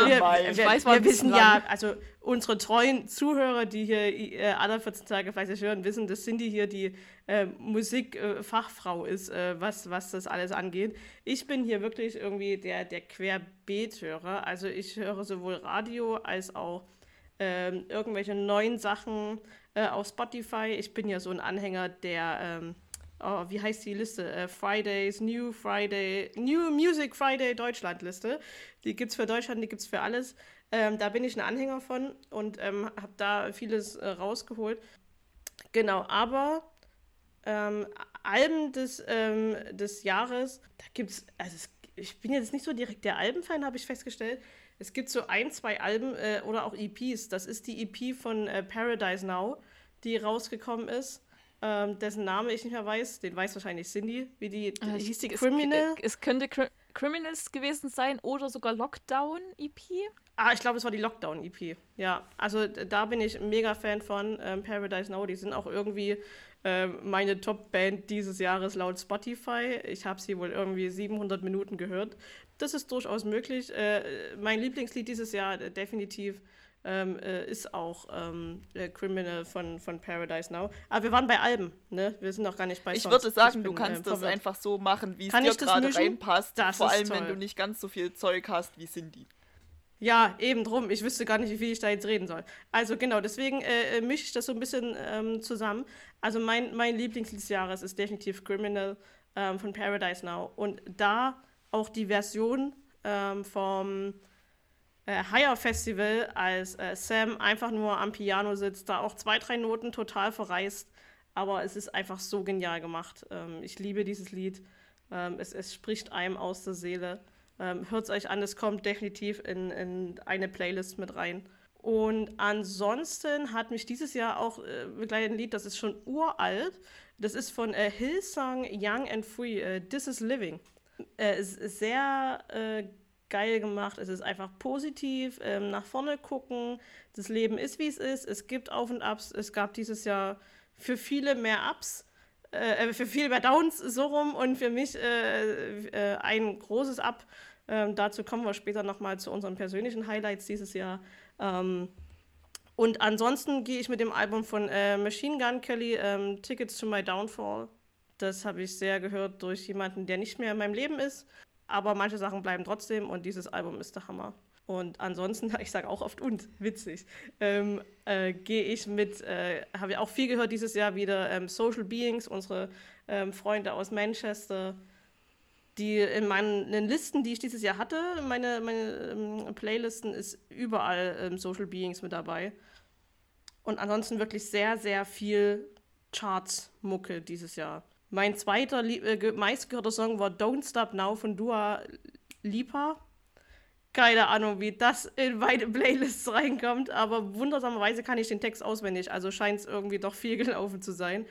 wir, wir, wir, wir wissen ja, also unsere treuen Zuhörer, die hier äh, alle 14 Tage fleißig hören, wissen, dass Cindy hier die äh, Musikfachfrau äh, ist, was, was das alles angeht. Ich bin hier wirklich irgendwie der, der Querbeethörer. Also ich höre sowohl Radio als auch ähm, irgendwelche neuen Sachen äh, auf Spotify. Ich bin ja so ein Anhänger der ähm, oh, wie heißt die Liste? Äh, Fridays, New Friday, New Music Friday Deutschland Liste. Die gibt es für Deutschland, die gibt es für alles. Ähm, da bin ich ein Anhänger von und ähm, habe da vieles äh, rausgeholt. Genau, aber ähm, Alben des, ähm, des Jahres, da gibt es, also es, ich bin jetzt nicht so direkt der Albenfan, habe ich festgestellt. Es gibt so ein, zwei Alben äh, oder auch EPs. Das ist die EP von äh, Paradise Now, die rausgekommen ist. Ähm, dessen Name ich nicht mehr weiß. Den weiß wahrscheinlich Cindy. Wie die, äh, hieß die Criminal? Es, es könnte Cri Criminals gewesen sein oder sogar Lockdown EP. Ah, ich glaube, es war die Lockdown-EP. Ja, also da bin ich mega Fan von ähm, Paradise Now. Die sind auch irgendwie äh, meine Top-Band dieses Jahres laut Spotify. Ich habe sie wohl irgendwie 700 Minuten gehört. Das ist durchaus möglich. Äh, mein Lieblingslied dieses Jahr äh, definitiv ähm, äh, ist auch ähm, Criminal von, von Paradise Now. Aber wir waren bei Alben, ne? Wir sind noch gar nicht bei Songs. Ich würde sagen, bin, du kannst äh, das einfach so machen, wie es dir gerade reinpasst. Das Vor allem, toll. wenn du nicht ganz so viel Zeug hast wie Cindy. Ja, eben drum. Ich wüsste gar nicht, wie viel ich da jetzt reden soll. Also genau, deswegen äh, äh, mische ich das so ein bisschen ähm, zusammen. Also mein, mein Lieblingslied des Jahres ist definitiv Criminal ähm, von Paradise Now. Und da auch die Version ähm, vom äh, Higher Festival, als äh, Sam einfach nur am Piano sitzt, da auch zwei, drei Noten total verreißt. Aber es ist einfach so genial gemacht. Ähm, ich liebe dieses Lied. Ähm, es, es spricht einem aus der Seele. Ähm, Hört es euch an, es kommt definitiv in, in eine Playlist mit rein. Und ansonsten hat mich dieses Jahr auch äh, ein Lied, das ist schon uralt. Das ist von äh, Hillsong Young and Free, äh, This is Living. Äh, es ist sehr äh, geil gemacht. Es ist einfach positiv, ähm, nach vorne gucken. Das Leben ist, wie es ist. Es gibt Auf und Abs. Es gab dieses Jahr für viele mehr Ups, äh, äh für viele mehr Downs so rum und für mich äh, äh, ein großes Up. Ähm, dazu kommen wir später nochmal zu unseren persönlichen Highlights dieses Jahr. Ähm, und ansonsten gehe ich mit dem Album von Machine Gun Kelly, ähm, Tickets to My Downfall. Das habe ich sehr gehört durch jemanden, der nicht mehr in meinem Leben ist aber manche Sachen bleiben trotzdem und dieses Album ist der Hammer. Und ansonsten, [laughs] ich sage auch oft und, witzig, ähm, äh, gehe ich mit, äh, habe ich auch viel gehört dieses Jahr wieder, ähm, Social Beings, unsere ähm, Freunde aus Manchester, die in meinen in Listen, die ich dieses Jahr hatte, meine, meine ähm, Playlisten, ist überall ähm, Social Beings mit dabei. Und ansonsten wirklich sehr, sehr viel Charts-Mucke dieses Jahr. Mein zweiter äh, meistgehörter Song war Don't Stop Now von Dua Lipa. Keine Ahnung, wie das in beide [laughs] Playlists reinkommt, aber wundersamerweise kann ich den Text auswendig, also scheint es irgendwie doch viel [laughs] gelaufen zu sein.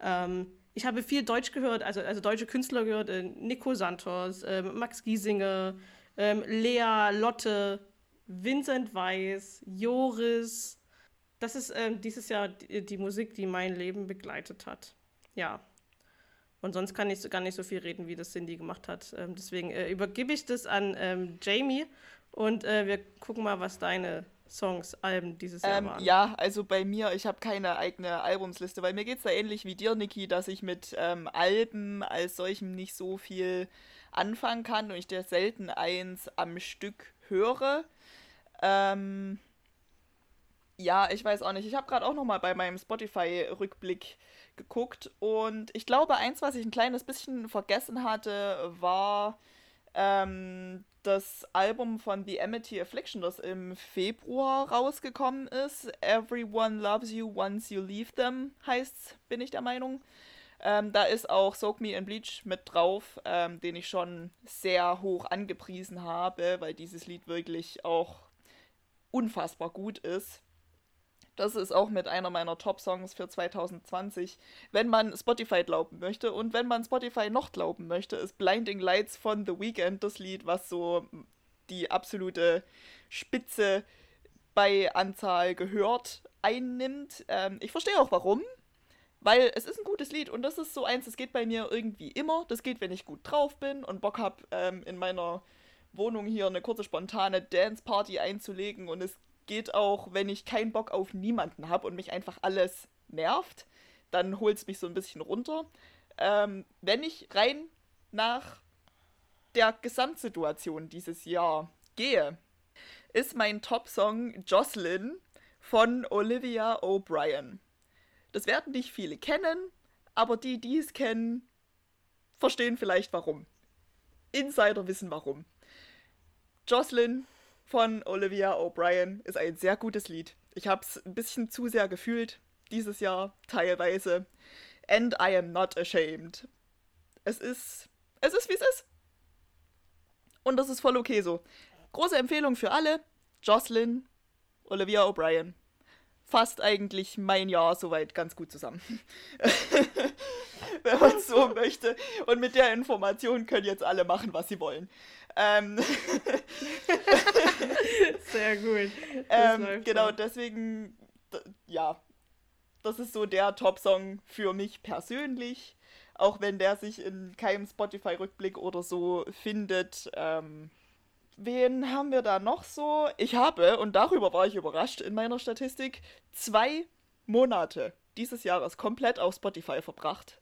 Ähm, ich habe viel Deutsch gehört, also, also deutsche Künstler gehört, äh, Nico Santos, äh, Max Giesinger, äh, Lea, Lotte, Vincent Weiss, Joris. Das ist ähm, dieses Jahr die, die Musik, die mein Leben begleitet hat. Ja, und sonst kann ich gar nicht so viel reden, wie das Cindy gemacht hat. Ähm, deswegen äh, übergebe ich das an ähm, Jamie und äh, wir gucken mal, was deine Songs, Alben dieses Jahr ähm, waren. Ja, also bei mir, ich habe keine eigene Albumsliste, weil mir geht es da ähnlich wie dir, Niki, dass ich mit ähm, Alben als solchem nicht so viel anfangen kann und ich dir selten eins am Stück höre. Ähm, ja, ich weiß auch nicht. Ich habe gerade auch noch mal bei meinem Spotify-Rückblick geguckt und ich glaube, eins, was ich ein kleines bisschen vergessen hatte, war ähm, das Album von The Amity Affliction, das im Februar rausgekommen ist. Everyone Loves You Once You Leave Them heißt's, bin ich der Meinung. Ähm, da ist auch Soak Me in Bleach mit drauf, ähm, den ich schon sehr hoch angepriesen habe, weil dieses Lied wirklich auch unfassbar gut ist. Das ist auch mit einer meiner Top-Songs für 2020. Wenn man Spotify glauben möchte und wenn man Spotify noch glauben möchte, ist Blinding Lights von The Weeknd das Lied, was so die absolute Spitze bei Anzahl gehört einnimmt. Ähm, ich verstehe auch warum, weil es ist ein gutes Lied und das ist so eins, das geht bei mir irgendwie immer. Das geht, wenn ich gut drauf bin und Bock habe, ähm, in meiner Wohnung hier eine kurze spontane Dance-Party einzulegen und es geht auch, wenn ich keinen Bock auf niemanden habe und mich einfach alles nervt, dann holt es mich so ein bisschen runter. Ähm, wenn ich rein nach der Gesamtsituation dieses Jahr gehe, ist mein Top-Song Jocelyn von Olivia O'Brien. Das werden nicht viele kennen, aber die, die es kennen, verstehen vielleicht warum. Insider wissen warum. Jocelyn von Olivia O'Brien ist ein sehr gutes Lied. Ich habe es ein bisschen zu sehr gefühlt dieses Jahr teilweise. And I am not ashamed. Es ist es ist wie es ist. Und das ist voll okay so. Große Empfehlung für alle. Jocelyn, Olivia O'Brien. Fasst eigentlich mein Jahr soweit ganz gut zusammen. [laughs] Wenn man so möchte. Und mit der Information können jetzt alle machen, was sie wollen. Ähm [laughs] Sehr gut. Ähm, genau, auch. deswegen, ja, das ist so der Top-Song für mich persönlich. Auch wenn der sich in keinem Spotify-Rückblick oder so findet. Ähm, wen haben wir da noch so? Ich habe, und darüber war ich überrascht in meiner Statistik, zwei Monate dieses Jahres komplett auf Spotify verbracht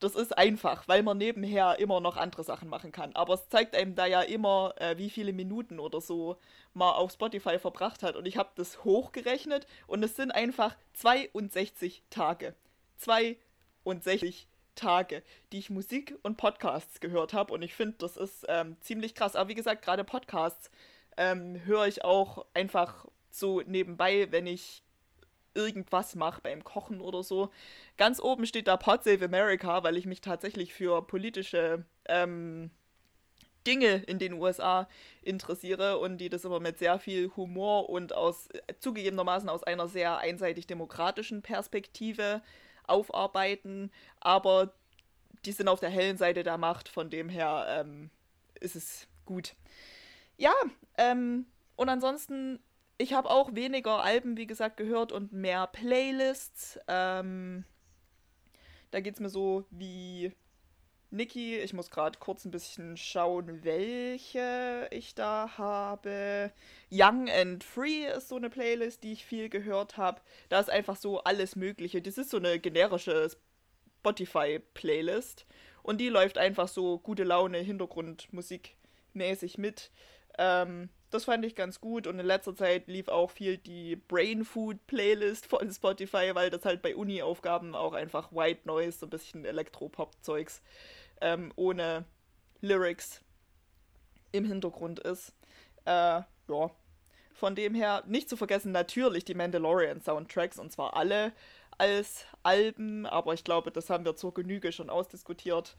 das ist einfach, weil man nebenher immer noch andere Sachen machen kann. Aber es zeigt einem da ja immer, äh, wie viele Minuten oder so man auf Spotify verbracht hat. Und ich habe das hochgerechnet und es sind einfach 62 Tage. 62 Tage, die ich Musik und Podcasts gehört habe. Und ich finde, das ist ähm, ziemlich krass. Aber wie gesagt, gerade Podcasts ähm, höre ich auch einfach so nebenbei, wenn ich irgendwas mache beim Kochen oder so. Ganz oben steht da Pod Save America, weil ich mich tatsächlich für politische ähm, Dinge in den USA interessiere und die das immer mit sehr viel Humor und aus zugegebenermaßen aus einer sehr einseitig demokratischen Perspektive aufarbeiten, aber die sind auf der hellen Seite der Macht, von dem her ähm, ist es gut. Ja, ähm, und ansonsten ich habe auch weniger Alben, wie gesagt, gehört und mehr Playlists. Ähm, da geht es mir so wie Niki. Ich muss gerade kurz ein bisschen schauen, welche ich da habe. Young and Free ist so eine Playlist, die ich viel gehört habe. Da ist einfach so alles Mögliche. Das ist so eine generische Spotify-Playlist. Und die läuft einfach so gute Laune, Hintergrundmusik mäßig mit. Ähm, das fand ich ganz gut und in letzter Zeit lief auch viel die Brain Food Playlist von Spotify, weil das halt bei Uni-Aufgaben auch einfach White Noise, so ein bisschen Elektropop-Zeugs ähm, ohne Lyrics im Hintergrund ist. Äh, ja. Von dem her nicht zu vergessen natürlich die Mandalorian Soundtracks und zwar alle als Alben, aber ich glaube, das haben wir zur Genüge schon ausdiskutiert.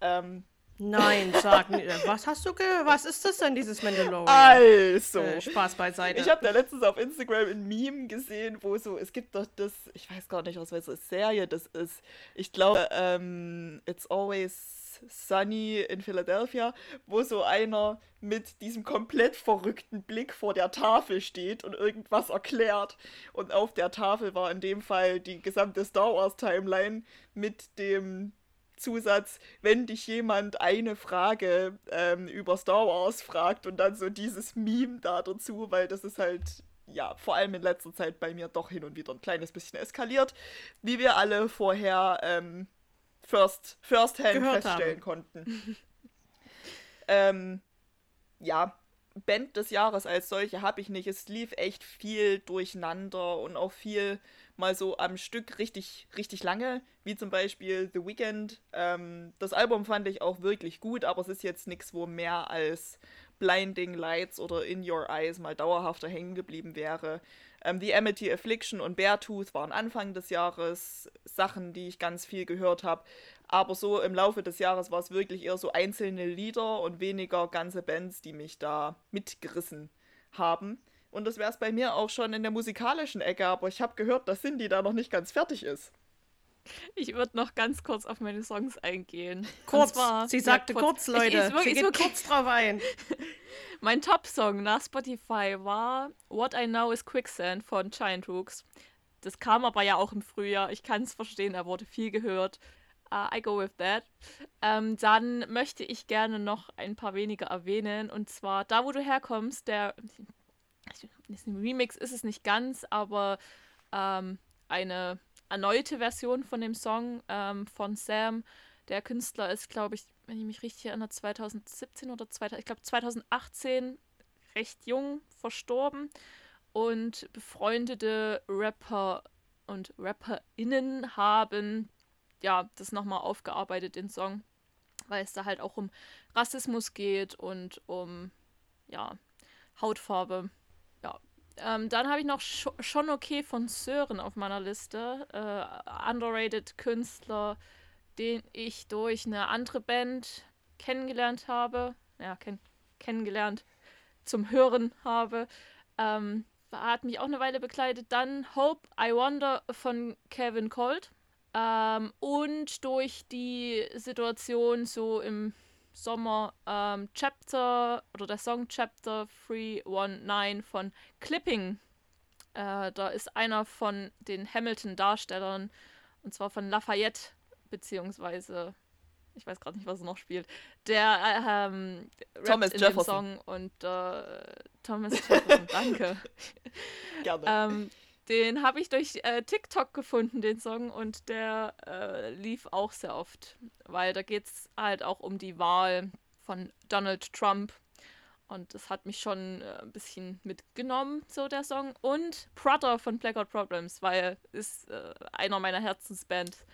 Ähm, Nein, sag nicht. Was hast du ge Was ist das denn, dieses Mandalorian? Also. Äh, Spaß beiseite. Ich habe da letztens auf Instagram ein Meme gesehen, wo so, es gibt doch das, ich weiß gar nicht, aus welcher Serie das ist. Ich glaube, ähm, It's Always Sunny in Philadelphia, wo so einer mit diesem komplett verrückten Blick vor der Tafel steht und irgendwas erklärt. Und auf der Tafel war in dem Fall die gesamte Star Wars Timeline mit dem Zusatz, wenn dich jemand eine Frage ähm, über Star Wars fragt und dann so dieses Meme da dazu, weil das ist halt, ja, vor allem in letzter Zeit bei mir doch hin und wieder ein kleines bisschen eskaliert, wie wir alle vorher ähm, first, first hand Gehört feststellen haben. konnten. [laughs] ähm, ja, Band des Jahres als solche habe ich nicht. Es lief echt viel durcheinander und auch viel mal so am Stück richtig, richtig lange, wie zum Beispiel The Weeknd. Ähm, das Album fand ich auch wirklich gut, aber es ist jetzt nichts, wo mehr als Blinding Lights oder In Your Eyes mal dauerhafter hängen geblieben wäre. Ähm, The Amity Affliction und Beartooth waren Anfang des Jahres Sachen, die ich ganz viel gehört habe. Aber so im Laufe des Jahres war es wirklich eher so einzelne Lieder und weniger ganze Bands, die mich da mitgerissen haben. Und das wäre es bei mir auch schon in der musikalischen Ecke, aber ich habe gehört, dass Cindy da noch nicht ganz fertig ist. Ich würde noch ganz kurz auf meine Songs eingehen. Kurz, zwar, sie sagte ja, kurz, kurz, Leute. Ich, ich, wirklich, sie geht kurz drauf ein. [laughs] mein Top-Song nach Spotify war What I Know is Quicksand von Giant Rooks. Das kam aber ja auch im Frühjahr. Ich kann es verstehen, er wurde viel gehört. Uh, I go with that. Ähm, dann möchte ich gerne noch ein paar weniger erwähnen. Und zwar da, wo du herkommst, der ein Remix ist es nicht ganz, aber ähm, eine erneute Version von dem Song ähm, von Sam. Der Künstler ist, glaube ich, wenn ich mich richtig erinnere, 2017 oder 2000, ich glaube 2018 recht jung verstorben und befreundete Rapper und RapperInnen haben ja das nochmal aufgearbeitet, den Song, weil es da halt auch um Rassismus geht und um ja Hautfarbe ähm, dann habe ich noch Sch schon okay von Sören auf meiner Liste. Äh, underrated Künstler, den ich durch eine andere Band kennengelernt habe. Ja, kenn kennengelernt, zum Hören habe. Ähm, hat mich auch eine Weile begleitet. Dann Hope I Wonder von Kevin Colt. Ähm, und durch die Situation so im Sommer ähm, Chapter oder der Song Chapter 319 von Clipping. Äh, da ist einer von den Hamilton-Darstellern und zwar von Lafayette, beziehungsweise ich weiß gerade nicht, was er noch spielt, der äh, ähm, Thomas in Jefferson. Song und äh, Thomas Jefferson, danke. [laughs] Gerne. ähm, den habe ich durch äh, TikTok gefunden, den Song, und der äh, lief auch sehr oft, weil da geht es halt auch um die Wahl von Donald Trump. Und das hat mich schon äh, ein bisschen mitgenommen, so der Song. Und Brother von Blackout Problems, weil ist äh, einer meiner Herzensbands.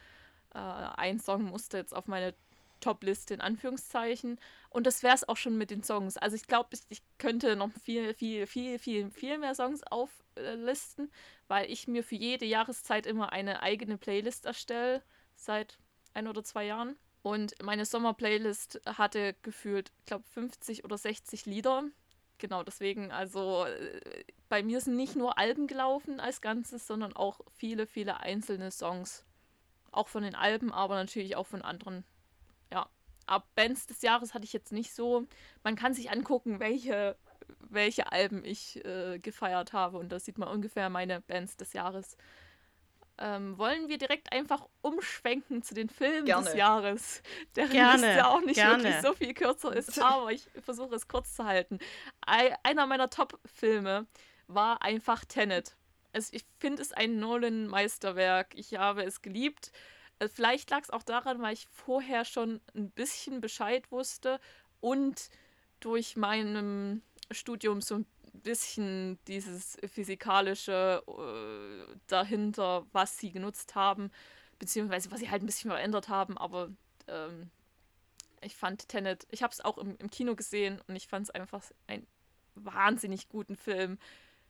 äh, ein Song musste jetzt auf meine Top-Liste in Anführungszeichen. Und das wäre es auch schon mit den Songs. Also ich glaube, ich, ich, könnte noch viel, viel, viel, viel, viel mehr Songs auflisten, weil ich mir für jede Jahreszeit immer eine eigene Playlist erstelle, seit ein oder zwei Jahren. Und meine Sommer-Playlist hatte gefühlt, ich glaube, 50 oder 60 Lieder. Genau, deswegen, also äh, bei mir sind nicht nur Alben gelaufen als Ganzes, sondern auch viele, viele einzelne Songs. Auch von den Alben, aber natürlich auch von anderen ja, ab Bands des Jahres hatte ich jetzt nicht so. Man kann sich angucken, welche, welche Alben ich äh, gefeiert habe und da sieht man ungefähr meine Bands des Jahres. Ähm, wollen wir direkt einfach umschwenken zu den Filmen Gerne. des Jahres, deren Gerne, Liste auch nicht gerne. wirklich so viel kürzer ist, [laughs] aber ich versuche es kurz zu halten. Ei- einer meiner Top-Filme war einfach Tenet. Also ich finde es ein Nolan-Meisterwerk. Ich habe es geliebt. Äh, Vielleicht lag es auch daran, weil ich vorher schon ein bisschen Bescheid wusste und durch meinem Studium so ein bisschen dieses physikalische äh, dahinter, was sie genutzt haben, beziehungsweise was sie halt ein bisschen verändert haben, aber ähm, ich fand Tenet, ich habe es auch im, im Kino gesehen und ich fand es einfach einen wahnsinnig guten Film,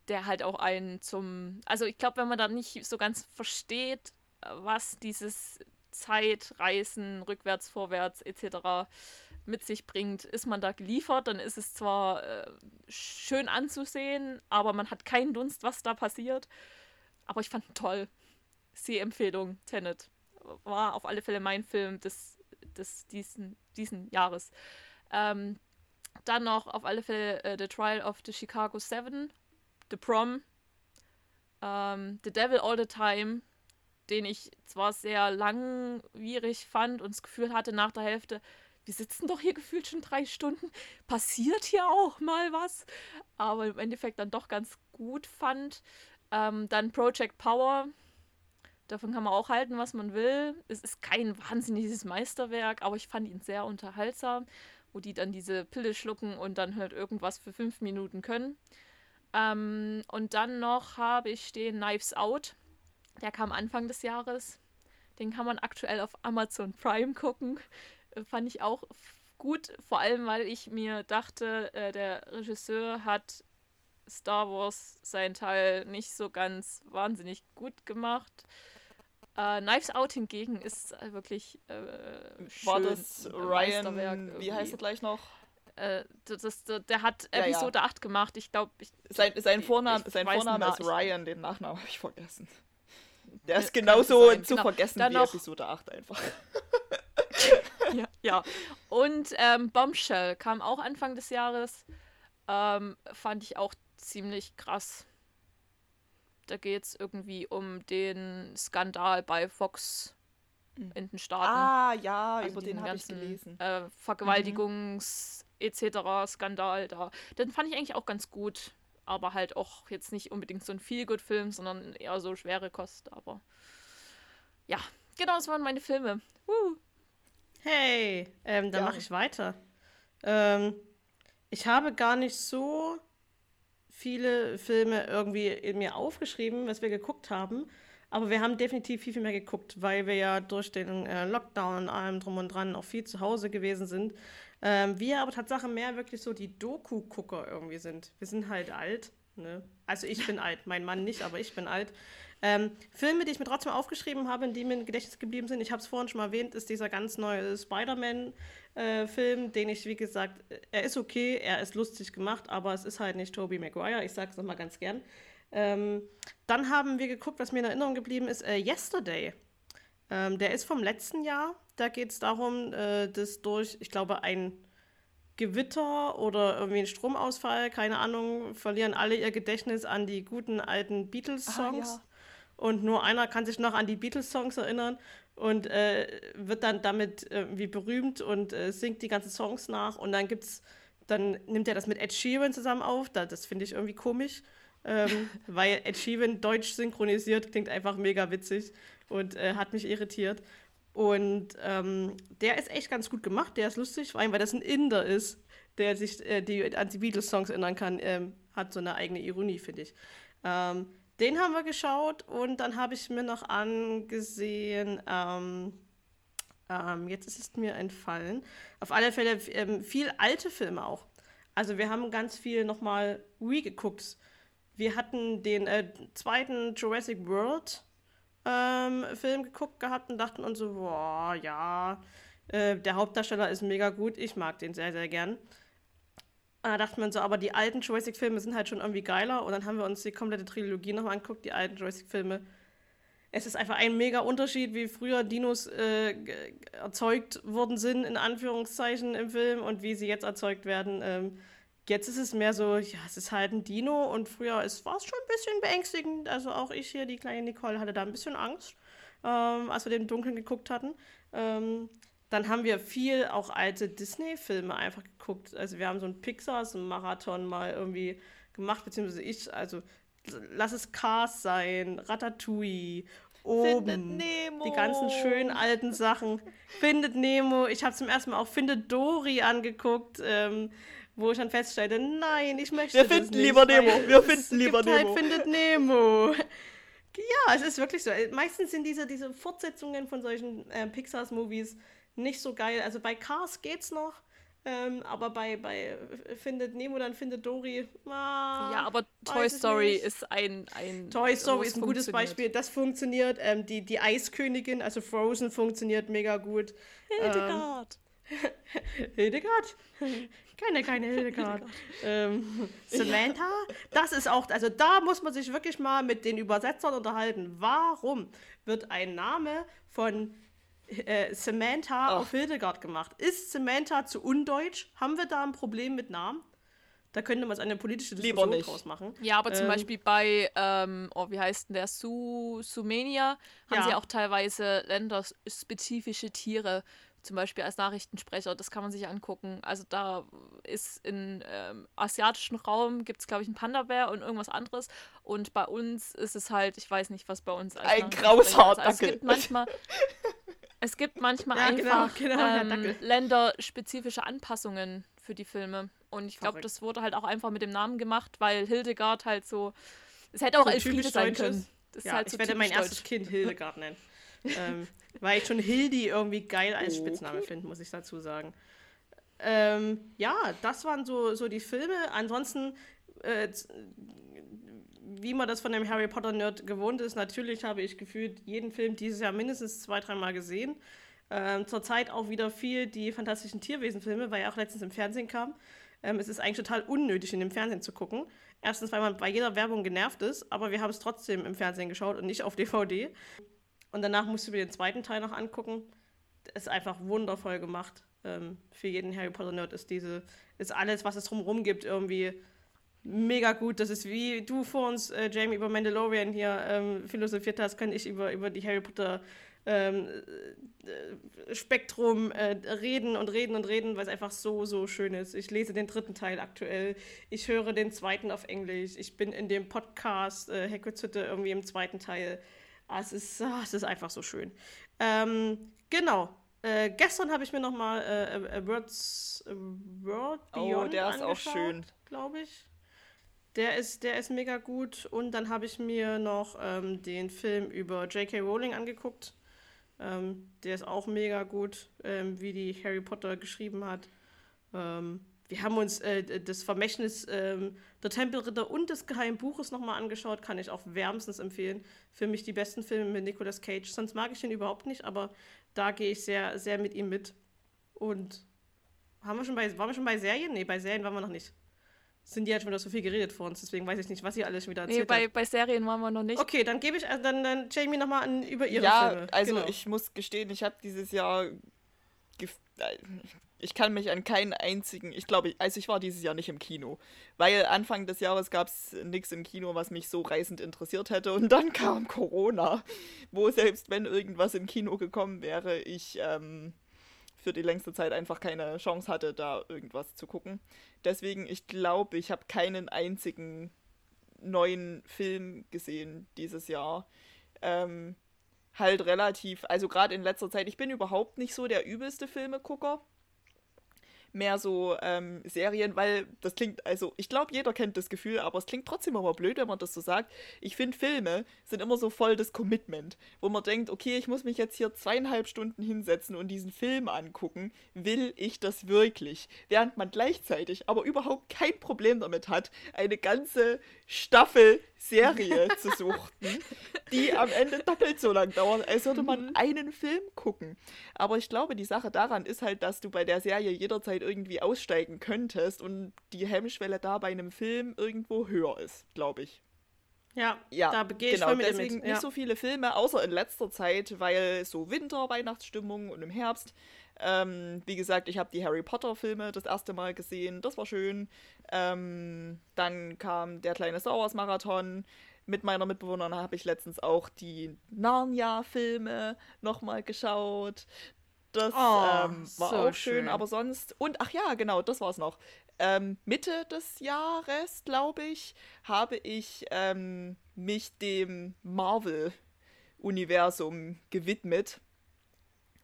der halt auch einen zum, also ich glaube, wenn man da nicht so ganz versteht, was dieses Zeitreisen, rückwärts, vorwärts etc. mit sich bringt, ist man da geliefert, dann ist es zwar äh, schön anzusehen, aber man hat keinen Dunst, was da passiert. Aber ich fand ihn toll. Sehempfehlung, Tenet. War auf alle Fälle mein Film des, des diesen, diesen Jahres. Ähm, dann noch auf alle Fälle äh, The Trial of the Chicago Seven, The Prom, ähm, The Devil All the Time, den ich zwar sehr langwierig fand und das Gefühl hatte nach der Hälfte, wir sitzen doch hier gefühlt schon drei Stunden, passiert hier auch mal was, aber im Endeffekt dann doch ganz gut fand. Ähm, dann Project Power, davon kann man auch halten, was man will. Es ist kein wahnsinniges Meisterwerk, aber ich fand ihn sehr unterhaltsam, wo die dann diese Pille schlucken und dann halt irgendwas für fünf Minuten können. Ähm, und dann noch habe ich stehen Knives Out. Der kam Anfang des Jahres. Den kann man aktuell auf Amazon Prime gucken. Äh, Fand ich auch gut, vor allem weil ich mir dachte, äh, der Regisseur hat Star Wars seinen Teil nicht so ganz wahnsinnig gut gemacht. Äh, Knives Out hingegen ist äh, wirklich äh, das Ryan, wie heißt er gleich noch? Äh, das, das, der hat Ja, ja. Episode 8 gemacht. Ich glaube, ich, Sein, sein Vorname, sein Vorname ist Ryan, den Nachnamen habe ich vergessen. Der Äh, ist könnte genauso sein, zu genau. vergessen Dann wie Episode 8 einfach. [laughs] ja, ja. Und ähm, Bombshell kam auch Anfang des Jahres. Ähm, fand ich auch ziemlich krass. Da geht es irgendwie um den Skandal bei Fox Mhm. in den Staaten. Ah, ja, Also über den habe ich gelesen. Äh, Vergewaltigungs etc. Skandal da. Den fand ich eigentlich auch ganz gut. Aber halt auch jetzt nicht unbedingt so ein Feel-Good-Film, sondern eher so schwere Kost. Aber ja, genau, das waren meine Filme. Woo. Hey, ähm, dann Ja. mache ich weiter. Ähm, ich habe gar nicht so viele Filme irgendwie in mir aufgeschrieben, was wir geguckt haben. Aber wir haben definitiv viel, viel mehr geguckt, weil wir ja durch den äh, Lockdown und allem drum und dran auch viel zu Hause gewesen sind. Ähm, wir aber Tatsache mehr wirklich so die Doku-Gucker irgendwie sind. Wir sind halt alt. Ne? Also ich bin alt, mein Mann nicht, aber ich bin alt. Ähm, Filme, die ich mir trotzdem aufgeschrieben habe, die mir im Gedächtnis geblieben sind, ich habe es vorhin schon mal erwähnt, ist dieser ganz neue Spider-Man-Film, den ich, wie gesagt, er ist okay, er ist lustig gemacht, aber es ist halt nicht Tobey Maguire, ich sage es nochmal ganz gern. Ähm, dann haben wir geguckt, was mir in Erinnerung geblieben ist, äh, Yesterday. Ähm, der ist vom letzten Jahr. Da geht es darum, äh, dass durch, ich glaube, ein Gewitter oder irgendwie ein Stromausfall, keine Ahnung, verlieren alle ihr Gedächtnis an die guten alten Beatles-Songs. Ah, ja. Und nur einer kann sich noch an die Beatles-Songs erinnern und äh, wird dann damit irgendwie berühmt und äh, singt die ganzen Songs nach. Und dann gibt's, dann nimmt er das mit Ed Sheeran zusammen auf. Da, das finde ich irgendwie komisch, ähm, [laughs] weil Ed Sheeran deutsch synchronisiert klingt einfach mega witzig und äh, hat mich irritiert. Und ähm, der ist echt ganz gut gemacht, der ist lustig, vor allem weil das ein Inder ist, der sich äh, die, an die Beatles-Songs erinnern kann, ähm, hat so eine eigene Ironie, finde ich. Ähm, den haben wir geschaut und dann habe ich mir noch angesehen, ähm, Ähm, jetzt ist es mir entfallen. Auf alle Fälle ähm, viel alte Filme auch. Also wir haben ganz viel nochmal re-geguckt. Wir hatten den äh, zweiten Jurassic World ähm, Film geguckt gehabt und dachten uns so, boah, ja, äh, der Hauptdarsteller ist mega gut, ich mag den sehr, sehr gern. Da dachten wir uns so, aber die alten Jurassic-Filme sind halt schon irgendwie geiler und dann haben wir uns die komplette Trilogie nochmal angeguckt, die alten Jurassic-Filme es ist einfach ein mega Unterschied, wie früher Dinos äh, erzeugt worden sind, in Anführungszeichen im Film, und wie sie jetzt erzeugt werden. Ähm, jetzt ist es mehr so, ja, es ist halt ein Dino und früher war es schon ein bisschen beängstigend. Also auch ich hier, die kleine Nicole, hatte da ein bisschen Angst, ähm, als wir den Dunkeln geguckt hatten. Ähm, dann haben wir viel auch alte Disney-Filme einfach geguckt. Also wir haben so einen Pixar-Marathon mal irgendwie gemacht, beziehungsweise ich, also lass es Cars sein, Ratatouille oben. Die ganzen schönen alten Sachen. Findet Nemo. Ich habe zum ersten Mal auch Findet Dory angeguckt, ähm, wo ich dann feststellte, nein, ich möchte Wir finden nicht, lieber Nemo. Wir finden lieber gibt Nemo. Halt Findet Nemo. Ja, es ist wirklich so. Meistens sind diese, diese Fortsetzungen von solchen äh, Pixar-Movies nicht so geil. Also bei Cars geht's noch. Ähm, aber bei, bei Findet Nemo, dann Findet Dory. Ah, ja, aber Toy Story ist ein, ein. Toy Story ist ein gutes Beispiel. Das funktioniert. Ähm, die, die Eiskönigin, also Frozen, funktioniert mega gut. Hildegard. Ähm, [laughs] Hildegard? Keine, keine Hildegard. [laughs] ähm, [laughs] Samantha? Das ist auch, also da muss man sich wirklich mal mit den Übersetzern unterhalten. Warum wird ein Name von äh, Samantha Ach. auf Hildegard gemacht. Ist Samantha zu undeutsch? Haben wir da ein Problem mit Namen? Da könnte man eine politische Diskussion nicht. draus machen. Ja, aber zum Ähm, Beispiel bei, ähm, oh, wie heißt denn der? Su Sumenia haben Ja. sie auch teilweise länderspezifische Tiere, zum Beispiel als Nachrichtensprecher. Das kann man sich angucken. Also da ist im ähm, asiatischen Raum gibt es, glaube ich, einen Panda-Bär und irgendwas anderes. Und bei uns ist es halt, ich weiß nicht, was bei uns als Ein ist. Also es gibt manchmal. Es gibt manchmal [laughs] Ja, genau, einfach genau, der ähm, Dackel. länderspezifische Anpassungen für die Filme. Und ich glaube, das wurde halt auch einfach mit dem Namen gemacht, weil Hildegard halt so. Es hätte auch So Elfriede sein deutsch können. Ja, halt ich so werde mein typisch erstes deutsch. Kind Hildegard nennen. Ähm, weil ich schon Hildi irgendwie geil als Okay. Spitzname finde, muss ich dazu sagen. Ähm, ja, das waren so, so die Filme. Ansonsten, äh, wie man das von dem Harry Potter-Nerd gewohnt ist, natürlich habe ich gefühlt jeden Film dieses Jahr mindestens zwei, dreimal gesehen. Ähm, zurzeit auch wieder viel die fantastischen Tierwesen-Filme, weil ja auch letztens im Fernsehen kam. Ähm, es ist eigentlich total unnötig, in dem Fernsehen zu gucken. Erstens, weil man bei jeder Werbung genervt ist, aber wir haben es trotzdem im Fernsehen geschaut und nicht auf DVD. Und danach musst du mir den zweiten Teil noch angucken. Ist einfach wundervoll gemacht. Ähm, für jeden Harry Potter-Nerd ist diese, ist alles, was es drumherum gibt, irgendwie mega gut. Das ist wie du vor uns, äh, Jamie, über Mandalorian hier ähm, philosophiert hast, kann ich über, über die Harry Potter ähm, äh, Spektrum äh, reden und reden und reden, weil es einfach so, so schön ist. Ich lese den dritten Teil aktuell. Ich höre den zweiten auf Englisch. Ich bin in dem Podcast äh, Hagrid's Hütte irgendwie im zweiten Teil. Ah, es, ist, ah, es ist einfach so schön. Ähm, genau. Äh, gestern habe ich mir nochmal äh, äh, Words, äh, World Oh, Beyond der ist auch schön. glaube ich. Der ist, der ist mega gut. Und dann habe ich mir noch ähm, den Film über J.K. Rowling angeguckt. Ähm, der ist auch mega gut, ähm, wie die Harry Potter geschrieben hat. Wir haben uns äh, das Vermächtnis ähm, der Tempelritter und des Geheimen Buches nochmal angeschaut. Kann ich auch wärmstens empfehlen. Für mich die besten Filme mit Nicolas Cage. Sonst mag ich ihn überhaupt nicht, aber da gehe ich sehr, sehr mit ihm mit. Und haben wir schon bei, waren wir schon bei Serien? Nee, bei Serien waren wir noch nicht. Sind die halt schon wieder so viel geredet vor uns, deswegen weiß ich nicht, was ihr alles schon wieder Nee, erzählt bei, habt. bei Serien waren wir noch nicht. Okay, dann gebe ich äh, dann, dann Jamie nochmal an über ihre ja, Filme. also Genau. ich muss gestehen, ich habe dieses Jahr. Ich kann mich an keinen einzigen. Ich glaube, also ich war dieses Jahr nicht im Kino. Weil Anfang des Jahres gab es nichts im Kino, was mich so reißend interessiert hätte. Und dann kam Corona, wo selbst wenn irgendwas im Kino gekommen wäre, ich ähm, für die längste Zeit einfach keine Chance hatte, da irgendwas zu gucken. Deswegen, ich glaube, ich habe keinen einzigen neuen Film gesehen dieses Jahr. Ähm, halt relativ, also gerade in letzter Zeit, ich bin überhaupt nicht so der übelste Filmegucker. Mehr so ähm, Serien, weil das klingt, also ich glaube, jeder kennt das Gefühl, aber es klingt trotzdem immer blöd, wenn man das so sagt. Ich finde, Filme sind immer so voll das Commitment, wo man denkt, okay, ich muss mich jetzt hier zweieinhalb Stunden hinsetzen und diesen Film angucken. Will ich das wirklich? Während man gleichzeitig aber überhaupt kein Problem damit hat, eine ganze Staffel Serie [laughs] zu suchten, die am Ende doppelt so lang dauert, als würde man mhm. einen Film gucken. Aber ich glaube, die Sache daran ist halt, dass du bei der Serie jederzeit irgendwie aussteigen könntest und die Hemmschwelle da bei einem Film irgendwo höher ist, glaube ich. Ja, ja, da begehe genau, ich deswegen mit. Ja. nicht so viele Filme, außer in letzter Zeit, weil so Winter, Weihnachtsstimmung und im Herbst. Ähm, wie gesagt, ich habe die Harry Potter Filme das erste Mal gesehen, das war schön. Ähm, dann kam der kleine Star Wars Marathon. Mit meiner Mitbewohnerin habe ich letztens auch die Narnia-Filme nochmal geschaut. Das oh, ähm, war so auch schön, schön, aber sonst. Und ach ja, genau, das war es noch. Ähm, Mitte des Jahres, glaube ich, habe ich ähm, mich dem Marvel-Universum gewidmet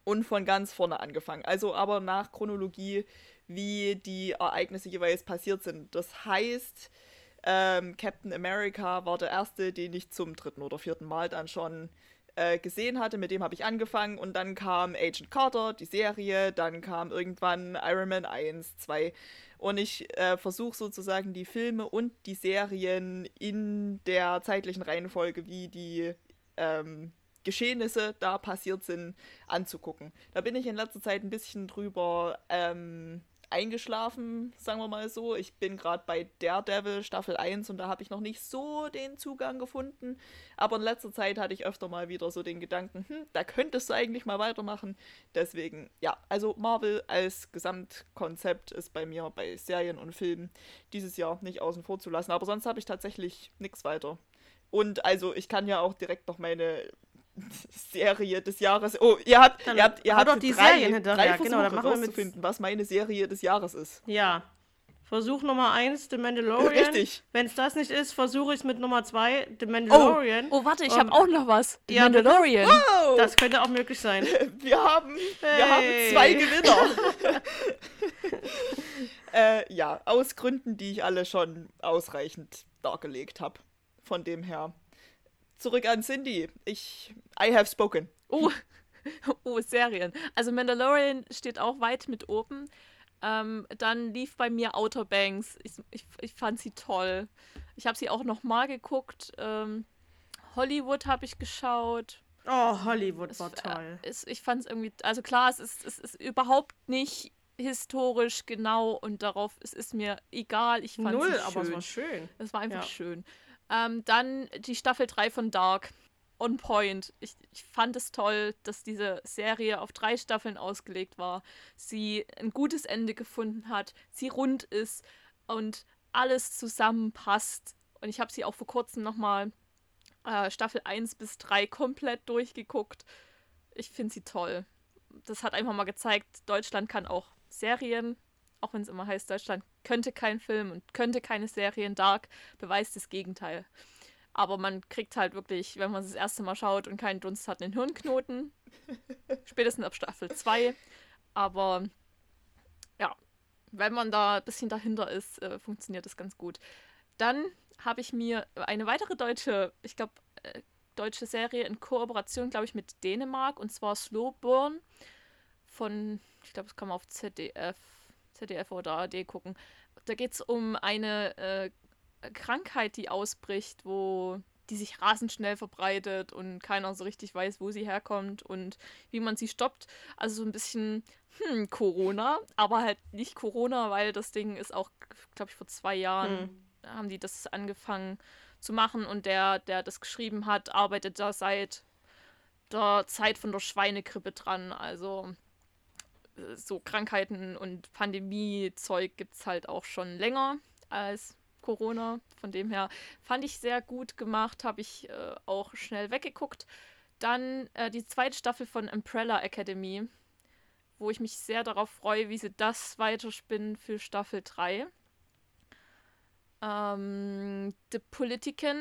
und von ganz vorne angefangen. Also aber nach Chronologie, wie die Ereignisse jeweils passiert sind. Das heißt, ähm, Captain America war der erste, den ich zum dritten oder vierten Mal dann schon äh, gesehen hatte, mit dem habe ich angefangen und dann kam Agent Carter, die Serie, dann kam irgendwann Iron Man 1, 2 und ich äh, versuche sozusagen die Filme und die Serien in der zeitlichen Reihenfolge, wie die ähm, Geschehnisse da passiert sind, anzugucken. Da bin ich in letzter Zeit ein bisschen drüber ähm, eingeschlafen, sagen wir mal so. Ich bin gerade bei Daredevil Staffel 1 und da habe ich noch nicht so den Zugang gefunden. Aber in letzter Zeit hatte ich öfter mal wieder so den Gedanken, hm, da könntest du eigentlich mal weitermachen. Deswegen, ja, also Marvel als Gesamtkonzept ist bei mir bei Serien und Filmen dieses Jahr nicht außen vor zu lassen. Aber sonst habe ich tatsächlich nichts weiter. Und also ich kann ja auch direkt noch meine Serie des Jahres. Oh, ihr habt, dann ihr habt, ihr habt doch die drei, Serien hinterher. Drei genau, dann machen wir mit was meine Serie des Jahres ist. Ja. Versuch Nummer 1, The Mandalorian. Richtig. Wenn es das nicht ist, versuche ich es mit Nummer 2, The Mandalorian. Oh, oh warte, ich habe auch noch was. The ja, Mandalorian. Das, wow. das könnte auch möglich sein. [laughs] Wir haben, hey. wir haben zwei Gewinner. [laughs] [laughs] äh, ja, aus Gründen, die ich alle schon ausreichend dargelegt habe. Von dem her zurück an Cindy. Ich, I have spoken. Oh, [laughs] oh Serien. Also Mandalorian steht auch weit mit oben. Ähm, dann lief bei mir Outer Banks. Ich, ich, ich fand sie toll. Ich habe sie auch noch mal geguckt. Ähm, Hollywood habe ich geschaut. Oh, Hollywood es, war toll. Es, ich fand es irgendwie, also klar, es ist, es ist überhaupt nicht historisch genau und darauf, es ist mir egal. Ich fand Null, es schön. aber es war schön. Es war einfach ja. schön. Ähm, dann die Staffel 3 von Dark. On point. Ich, ich fand es toll, dass diese Serie auf drei Staffeln ausgelegt war. Sie ein gutes Ende gefunden hat, sie rund ist und alles zusammenpasst. Und ich habe sie auch vor kurzem nochmal äh, Staffel 1 bis 3 komplett durchgeguckt. Ich finde sie toll. Das hat einfach mal gezeigt, Deutschland kann auch Serien auch wenn es immer heißt, Deutschland könnte kein Film und könnte keine Serien. Dark beweist das Gegenteil. Aber man kriegt halt wirklich, wenn man es das erste Mal schaut und keinen Dunst hat, einen Hirnknoten. [laughs] Spätestens ab Staffel 2. Aber ja, wenn man da ein bisschen dahinter ist, äh, funktioniert das ganz gut. Dann habe ich mir eine weitere deutsche, ich glaube, äh, deutsche Serie in Kooperation, glaube ich, mit Dänemark und zwar Slow Burn von, ich glaube, es kam auf ZDF ZDF oder ARD gucken. Da geht es um eine äh, Krankheit, die ausbricht, wo die sich rasend schnell verbreitet und keiner so richtig weiß, wo sie herkommt und wie man sie stoppt. Also so ein bisschen hm, Corona, aber halt nicht Corona, weil das Ding ist auch, glaube ich, vor zwei Jahren hm. haben die das angefangen zu machen und der, der das geschrieben hat, arbeitet da seit der Zeit von der Schweinegrippe dran. Also so Krankheiten und Pandemie-Zeug gibt es halt auch schon länger als Corona. Von dem her fand ich sehr gut gemacht, habe ich äh, auch schnell weggeguckt. Dann äh, die zweite Staffel von Umbrella Academy, wo ich mich sehr darauf freue, wie sie das weiterspinnen für Staffel 3. Ähm, The Politician,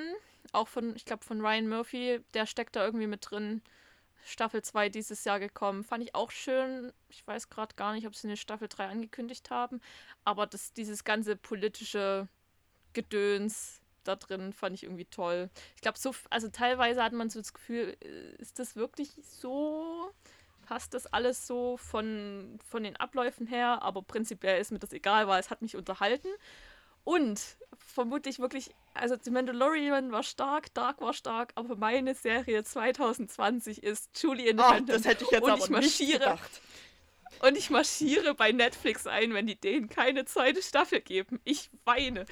auch von, ich glaube, von Ryan Murphy, der steckt da irgendwie mit drin. Staffel 2 dieses Jahr gekommen. Fand ich auch schön. Ich weiß gerade gar nicht, ob sie eine Staffel 3 angekündigt haben. Aber das, dieses ganze politische Gedöns da drin fand ich irgendwie toll. Ich glaube, so, also teilweise hat man so das Gefühl, äh, ist das wirklich so? Passt das alles so von, von den Abläufen her? Aber prinzipiell ist mir das egal, weil es hat mich unterhalten. Und vermutlich wirklich, also The Mandalorian war stark, Dark war stark, aber meine Serie 2020 ist Julie Independent. Ach, das hätte ich jetzt und aber ich marschiere, nicht gedacht. Und ich marschiere bei Netflix ein, wenn die denen keine zweite Staffel geben. Ich weine.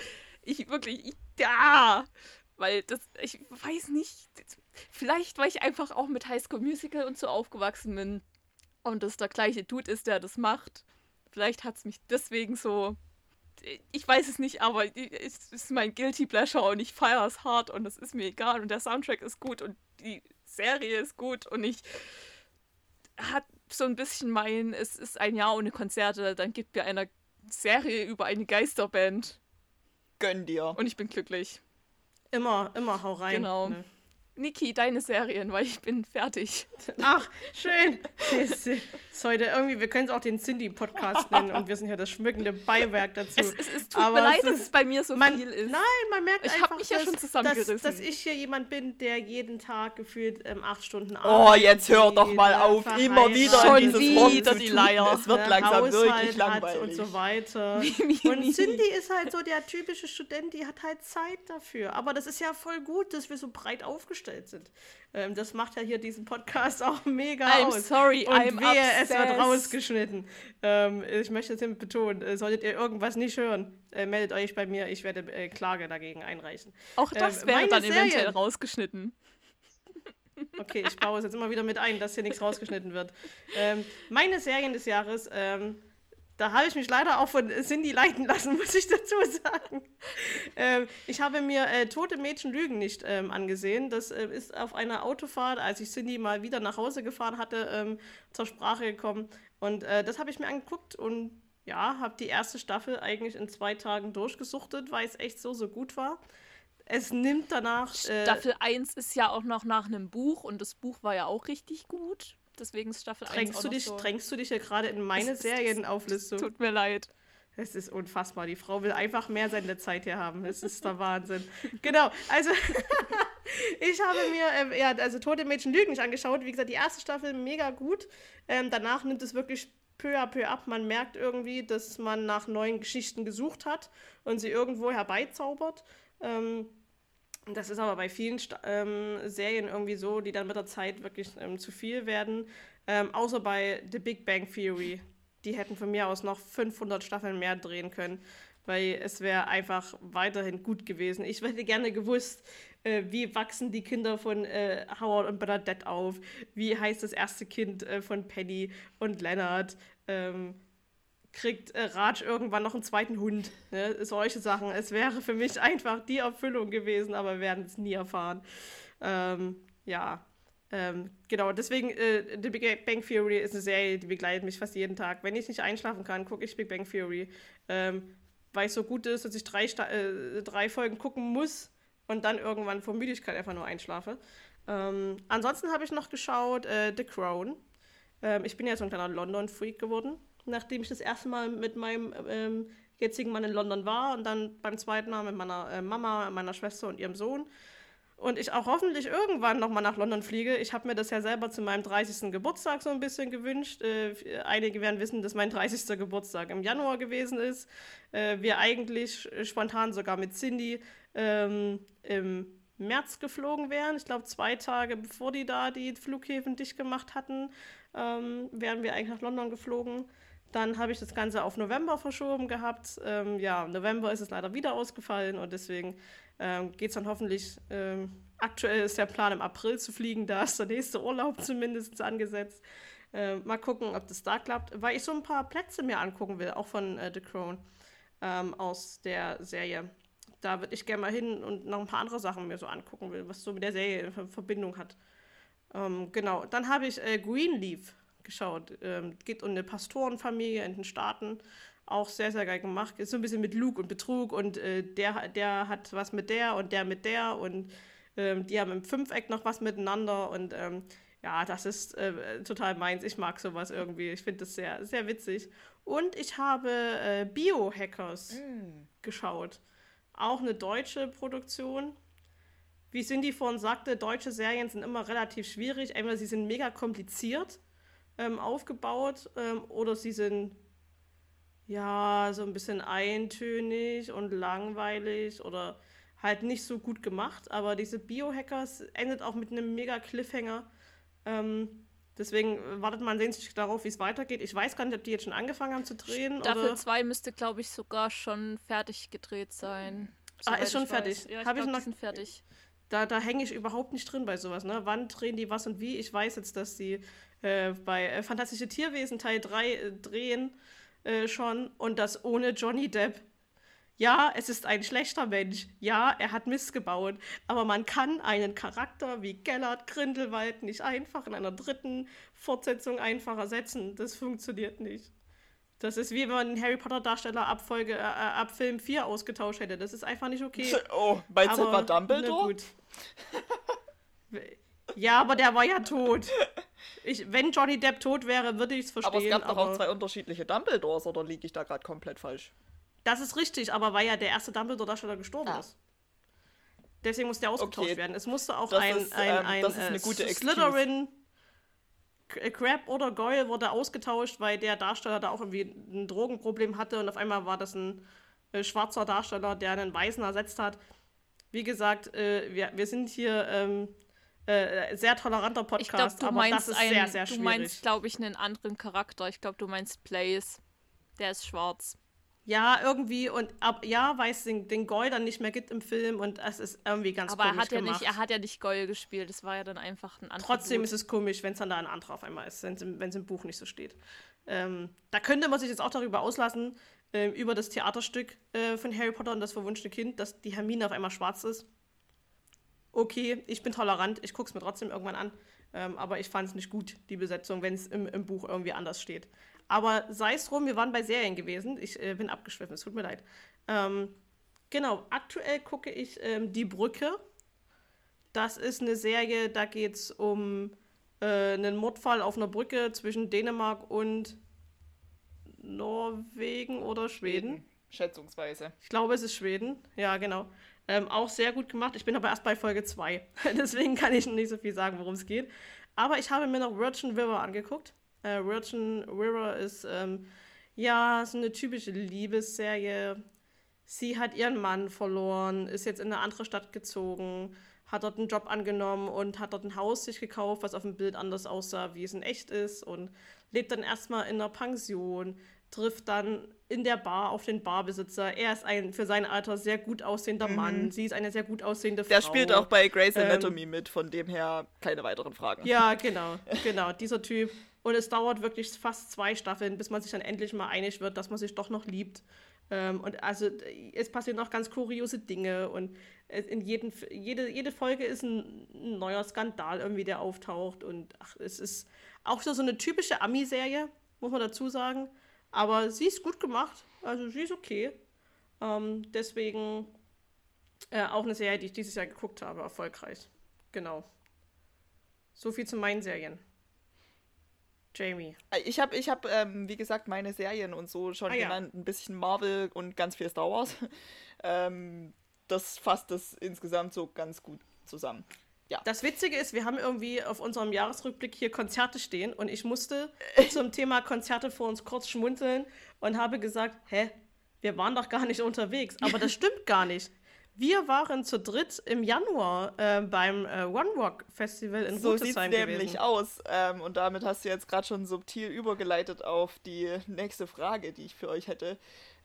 Ich wirklich, ich, ja, weil das, ich weiß nicht, vielleicht weil ich einfach auch mit High School Musical und so aufgewachsen bin und das der gleiche Dude ist, der das macht. Vielleicht hat es mich deswegen so ich weiß es nicht, aber es ist mein Guilty Pleasure und ich feiere es hart und es ist mir egal und der Soundtrack ist gut und die Serie ist gut und ich hat so ein bisschen mein, es ist ein Jahr ohne Konzerte, dann gibt mir eine Serie über eine Geisterband. Gönn dir. Und ich bin glücklich. Immer, immer hau rein. Genau. Ne? Niki, deine Serien, weil ich bin fertig. Ach, schön. Das ist heute irgendwie, wir können es auch den Cindy-Podcast nennen und wir sind ja das schmückende Beiwerk dazu. Es, es, es tut Aber mir leid, dass es bei mir so man, viel ist. Nein, man merkt ich einfach, mich ja schon zusammengerissen. Dass, dass, ich hier jemand bin, der jeden Tag gefühlt ähm, acht Stunden arbeitet. Oh, jetzt hör doch mal auf. Immer wieder schon dieses wieder die Leier. Es wird langsam Haushalt wirklich langweilig. Und so weiter. [laughs] und Cindy ist halt so der typische Student, die hat halt Zeit dafür. Aber das ist ja voll gut, dass wir so breit aufgestellt sind. Ähm, das macht ja hier diesen Podcast [laughs] auch mega I'm aus. sorry, Und I'm wehe, obsessed. es wird rausgeschnitten. Ähm, ich möchte es hiermit betonen. Äh, solltet ihr irgendwas nicht hören, äh, meldet euch bei mir. Ich werde äh, Klage dagegen einreichen. Auch das ähm, wäre dann Serien. eventuell rausgeschnitten. Okay, ich baue es jetzt immer wieder mit ein, dass hier nichts rausgeschnitten wird. Ähm, meine Serien des Jahres ähm, da habe ich mich leider auch von Cindy leiten lassen, [laughs] muss ich dazu sagen. Ähm, ich habe mir äh, Tote Mädchen lügen nicht ähm, angesehen. Das äh, ist auf einer Autofahrt, als ich Cindy mal wieder nach Hause gefahren hatte, ähm, zur Sprache gekommen. Und äh, das habe ich mir angeguckt und ja, habe die erste Staffel eigentlich in zwei Tagen durchgesuchtet, weil es echt so, so gut war. Es nimmt danach. Äh, Staffel 1 ist ja auch noch nach einem Buch und das Buch war ja auch richtig gut. Deswegen ist Staffel drängst 1 du dich, so Drängst du dich ja gerade in meine Serienauflistung? Tut mir leid. Es ist unfassbar. Die Frau will einfach mehr seine Zeit hier haben. Es ist der Wahnsinn. genau. Also, [laughs] ich habe mir, ähm, ja, also Tote Mädchen Lügen nicht angeschaut. Wie gesagt, die erste Staffel mega gut. Ähm, danach nimmt es wirklich peu à peu ab. Man merkt irgendwie, dass man nach neuen Geschichten gesucht hat und sie irgendwo herbeizaubert. Ähm, das ist aber bei vielen ähm, Serien irgendwie so, die dann mit der Zeit wirklich ähm, zu viel werden. Ähm, außer bei The Big Bang Theory. Die hätten von mir aus noch 500 Staffeln mehr drehen können, weil es wäre einfach weiterhin gut gewesen. Ich hätte gerne gewusst, äh, wie wachsen die Kinder von äh, Howard und Bernadette auf? Wie heißt das erste Kind äh, von Penny und Leonard? Kriegt äh, Raj irgendwann noch einen zweiten Hund. Ne? Solche Sachen. Es wäre für mich einfach die Erfüllung gewesen, aber wir werden es nie erfahren. Ähm, ja. Ähm, genau, deswegen, äh, The Big Bang Theory ist eine Serie, die begleitet mich fast jeden Tag. Wenn ich nicht einschlafen kann, gucke ich Big Bang Theory. Ähm, weil es so gut ist, dass ich drei, äh, drei Folgen gucken muss und dann irgendwann vor Müdigkeit einfach nur einschlafe. Ähm, ansonsten habe ich noch geschaut äh, The Crown. Ähm, ich bin ja so ein kleiner London-Freak geworden nachdem ich das erste Mal mit meinem ähm, jetzigen Mann in London war und dann beim zweiten Mal mit meiner äh, Mama, meiner Schwester und ihrem Sohn. Und ich auch hoffentlich irgendwann nochmal nach London fliege. Ich habe mir das ja selber zu meinem 30. Geburtstag so ein bisschen gewünscht. Äh, einige werden wissen, dass mein 30. Geburtstag im Januar gewesen ist. Äh, wir eigentlich spontan sogar mit Cindy ähm, im März geflogen wären. Ich glaube, zwei Tage bevor die da die Flughäfen dicht gemacht hatten, ähm, wären wir eigentlich nach London geflogen. Dann habe ich das Ganze auf November verschoben gehabt. Ähm, ja, November ist es leider wieder ausgefallen und deswegen ähm, geht es dann hoffentlich. Ähm, aktuell ist der Plan, im April zu fliegen. Da ist der nächste Urlaub [laughs] zumindest angesetzt. Ähm, mal gucken, ob das da klappt, weil ich so ein paar Plätze mir angucken will, auch von äh, The Crown ähm, aus der Serie. Da würde ich gerne mal hin und noch ein paar andere Sachen mir so angucken will, was so mit der Serie in Verbindung hat. Ähm, genau, dann habe ich äh, Greenleaf geschaut. Ähm, geht um eine Pastorenfamilie in den Staaten. Auch sehr, sehr geil gemacht. Ist so ein bisschen mit Lug und Betrug und äh, der, der hat was mit der und der mit der und ähm, die haben im Fünfeck noch was miteinander und ähm, Ja, das ist äh, total meins. Ich mag sowas irgendwie. Ich finde das sehr, sehr witzig. Und ich habe äh, Biohackers mm. geschaut. Auch eine deutsche Produktion. Wie Cindy vorhin sagte, deutsche Serien sind immer relativ schwierig. Entweder sie sind mega kompliziert ähm, aufgebaut ähm, oder sie sind ja so ein bisschen eintönig und langweilig oder halt nicht so gut gemacht. Aber diese Biohackers endet auch mit einem mega Cliffhanger. Ähm, deswegen wartet man sehnsüchtig darauf, wie es weitergeht. Ich weiß gar nicht, ob die jetzt schon angefangen haben zu drehen. Staffel 2 müsste, glaube ich, sogar schon fertig gedreht sein. Ah, ist schon fertig. Ja, ich Hab glaub, ich noch, sind fertig. Da, da hänge ich überhaupt nicht drin bei sowas. Ne? Wann drehen die was und wie? Ich weiß jetzt, dass sie äh, bei äh, Fantastische Tierwesen Teil 3 äh, drehen äh, schon und das ohne Johnny Depp. Ja, es ist ein schlechter Mensch. Ja, er hat Mist gebaut. Aber man kann einen Charakter wie Gellert Grindelwald nicht einfach in einer dritten Fortsetzung einfach ersetzen. Das funktioniert nicht. Das ist wie wenn man einen Harry Potter Darsteller ab, Folge, äh, ab Film 4 ausgetauscht hätte. Das ist einfach nicht okay. [laughs] Oh, bei Silver Dumbledore? gut. [laughs] ja, aber der war ja tot. [laughs] Ich, wenn Johnny Depp tot wäre, würde ich es verstehen. Aber es gab doch auch zwei unterschiedliche Dumbledores, oder liege ich da gerade komplett falsch? Das ist richtig, aber weil ja der erste Dumbledore-Darsteller gestorben ah. ist. Deswegen musste er ausgetauscht okay. werden. Es musste auch das ein, ist, ein, ähm, ein, das ist eine äh, gute Slytherin äh, Crab oder Goyle wurde ausgetauscht, weil der Darsteller da auch irgendwie ein Drogenproblem hatte und auf einmal war das ein äh, schwarzer Darsteller, der einen Weißen ersetzt hat. Wie gesagt, äh, wir, wir sind hier ähm, äh, sehr toleranter Podcast, glaub, aber das ist einen, sehr, sehr schwierig. Du meinst, glaube ich, einen anderen Charakter. Ich glaube, du meinst Blaze. Der ist schwarz ja, irgendwie und ab, ja, weil es den, den Goy dann nicht mehr gibt im Film und es ist irgendwie ganz Aber komisch er hat ja gemacht. nicht, er hat ja nicht Goy gespielt, das war ja dann einfach ein anderer. Trotzdem Blut. ist es komisch, wenn es dann da ein anderer auf einmal ist, wenn es im Buch nicht so steht. Ähm, da könnte man sich jetzt auch darüber auslassen, äh, über das Theaterstück äh, von Harry Potter und das verwunschene Kind, dass die Hermine auf einmal schwarz ist. Okay, ich bin tolerant, ich gucke es mir trotzdem irgendwann an. Ähm, aber ich fand es nicht gut, die Besetzung, wenn es im, im Buch irgendwie anders steht. Aber sei es drum, wir waren bei Serien gewesen. Ich äh, bin abgeschwiffen, es tut mir leid. Ähm, genau, aktuell gucke ich ähm, Die Brücke. Das ist eine Serie, da geht es um äh, einen Mordfall auf einer Brücke zwischen Dänemark und Norwegen oder Schweden. Schätzungsweise. Ich glaube, es ist Schweden. Ja, genau. Ähm, auch sehr gut gemacht. Ich bin aber erst bei Folge 2. [laughs] Deswegen kann ich nicht so viel sagen, worum es geht. Aber ich habe mir noch Virgin River angeguckt. Äh, Virgin River ist ähm, ja so eine typische Liebesserie. Sie hat ihren Mann verloren, ist jetzt in eine andere Stadt gezogen, hat dort einen Job angenommen und hat dort ein Haus sich gekauft, was auf dem Bild anders aussah, wie es in echt ist und lebt dann erstmal in einer Pension, trifft dann in der Bar auf den Barbesitzer. Er ist ein für sein Alter sehr gut aussehender mhm. Mann. Sie ist eine sehr gut aussehende Frau. Der spielt auch bei Grey's ähm, Anatomy ähm, mit, von dem her keine weiteren Fragen. Ja, genau, genau, dieser Typ. Und es dauert wirklich fast zwei Staffeln, bis man sich dann endlich mal einig wird, dass man sich doch noch liebt. Ähm, und also es passieren noch ganz kuriose Dinge und in jeden, jede, jede Folge ist ein, ein neuer Skandal irgendwie, der auftaucht. Und ach, es ist auch so, so eine typische Ami-Serie, muss man dazu sagen. Aber sie ist gut gemacht, also sie ist okay. Ähm, deswegen äh, auch eine Serie, die ich dieses Jahr geguckt habe, erfolgreich. Genau. So viel zu meinen Serien. Jamie. Äh, ich habe, ich hab, ähm, wie gesagt, meine Serien und so schon ah, genannt. Ja. Ein bisschen Marvel und ganz viel Star Wars. [laughs] ähm, das fasst das insgesamt so ganz gut zusammen. Ja. Das Witzige ist, wir haben irgendwie auf unserem Jahresrückblick hier Konzerte stehen und ich musste [laughs] zum Thema Konzerte vor uns kurz schmunzeln und habe gesagt, hä, wir waren doch gar nicht unterwegs. Aber das [laughs] stimmt gar nicht. Wir waren zu dritt im Januar äh, beim äh, One Rock Festival in so Rutesheim gewesen. So sieht nämlich aus. Ähm, und damit hast du jetzt gerade schon subtil übergeleitet auf die nächste Frage, die ich für euch hätte.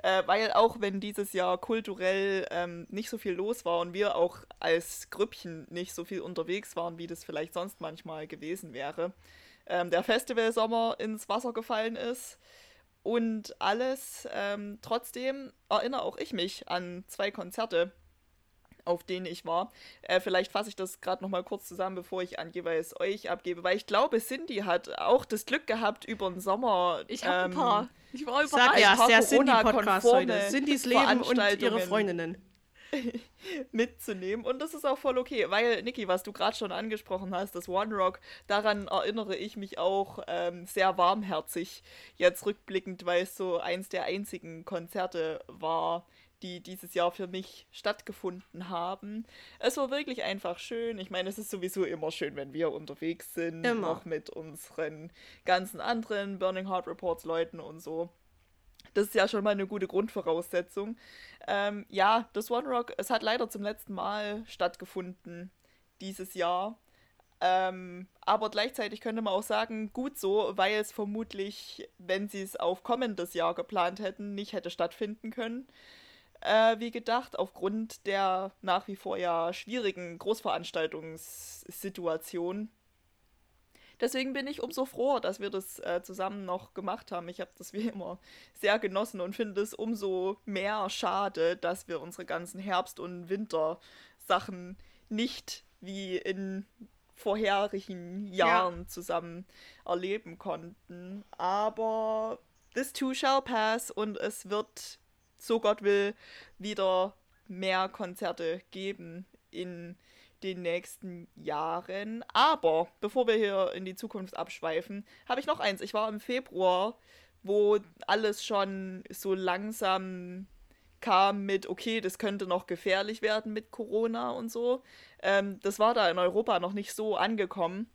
Äh, weil auch wenn dieses Jahr kulturell ähm, nicht so viel los war und wir auch als Grüppchen nicht so viel unterwegs waren, wie das vielleicht sonst manchmal gewesen wäre, ähm, der Festivalsommer ins Wasser gefallen ist und alles, ähm, trotzdem erinnere auch ich mich an zwei Konzerte, auf denen ich war. Äh, vielleicht fasse ich das gerade nochmal kurz zusammen, bevor ich an jeweils euch abgebe, weil ich glaube, Cindy hat auch das Glück gehabt über den Sommer. Ich habe ähm, ein paar. Ich war überrascht. Sag ja, der Cindy-Podcast heute. Cindys Leben und ihre Freundinnen. [laughs] mitzunehmen. Und das ist auch voll okay, weil, Niki, was du gerade schon angesprochen hast, das One Rock, daran erinnere ich mich auch ähm, sehr warmherzig jetzt rückblickend, weil es so eins der einzigen Konzerte war, die dieses Jahr für mich stattgefunden haben. Es war wirklich einfach schön. Ich meine, es ist sowieso immer schön, wenn wir unterwegs sind, immer. auch mit unseren ganzen anderen Burning Heart Reports Leuten und so. Das ist ja schon mal eine gute Grundvoraussetzung. Ähm, ja, das One Rock, es hat leider zum letzten Mal stattgefunden dieses Jahr. Ähm, aber gleichzeitig könnte man auch sagen, gut so, weil es vermutlich, wenn sie es auf kommendes Jahr geplant hätten, nicht hätte stattfinden können äh, wie gedacht, aufgrund der nach wie vor ja schwierigen Großveranstaltungssituation. Deswegen bin ich umso froher, dass wir das äh, zusammen noch gemacht haben. Ich habe das wie immer sehr genossen und finde es umso mehr schade, dass wir unsere ganzen Herbst- und Wintersachen nicht wie in vorherigen Jahren ja. zusammen erleben konnten. Aber this too shall pass und es wird so Gott will, wieder mehr Konzerte geben in den nächsten Jahren. Aber bevor wir hier in die Zukunft abschweifen, habe ich noch eins. Ich war im Februar, wo alles schon so langsam kam mit, okay, das könnte noch gefährlich werden mit Corona und so. Ähm, das war da in Europa noch nicht so angekommen.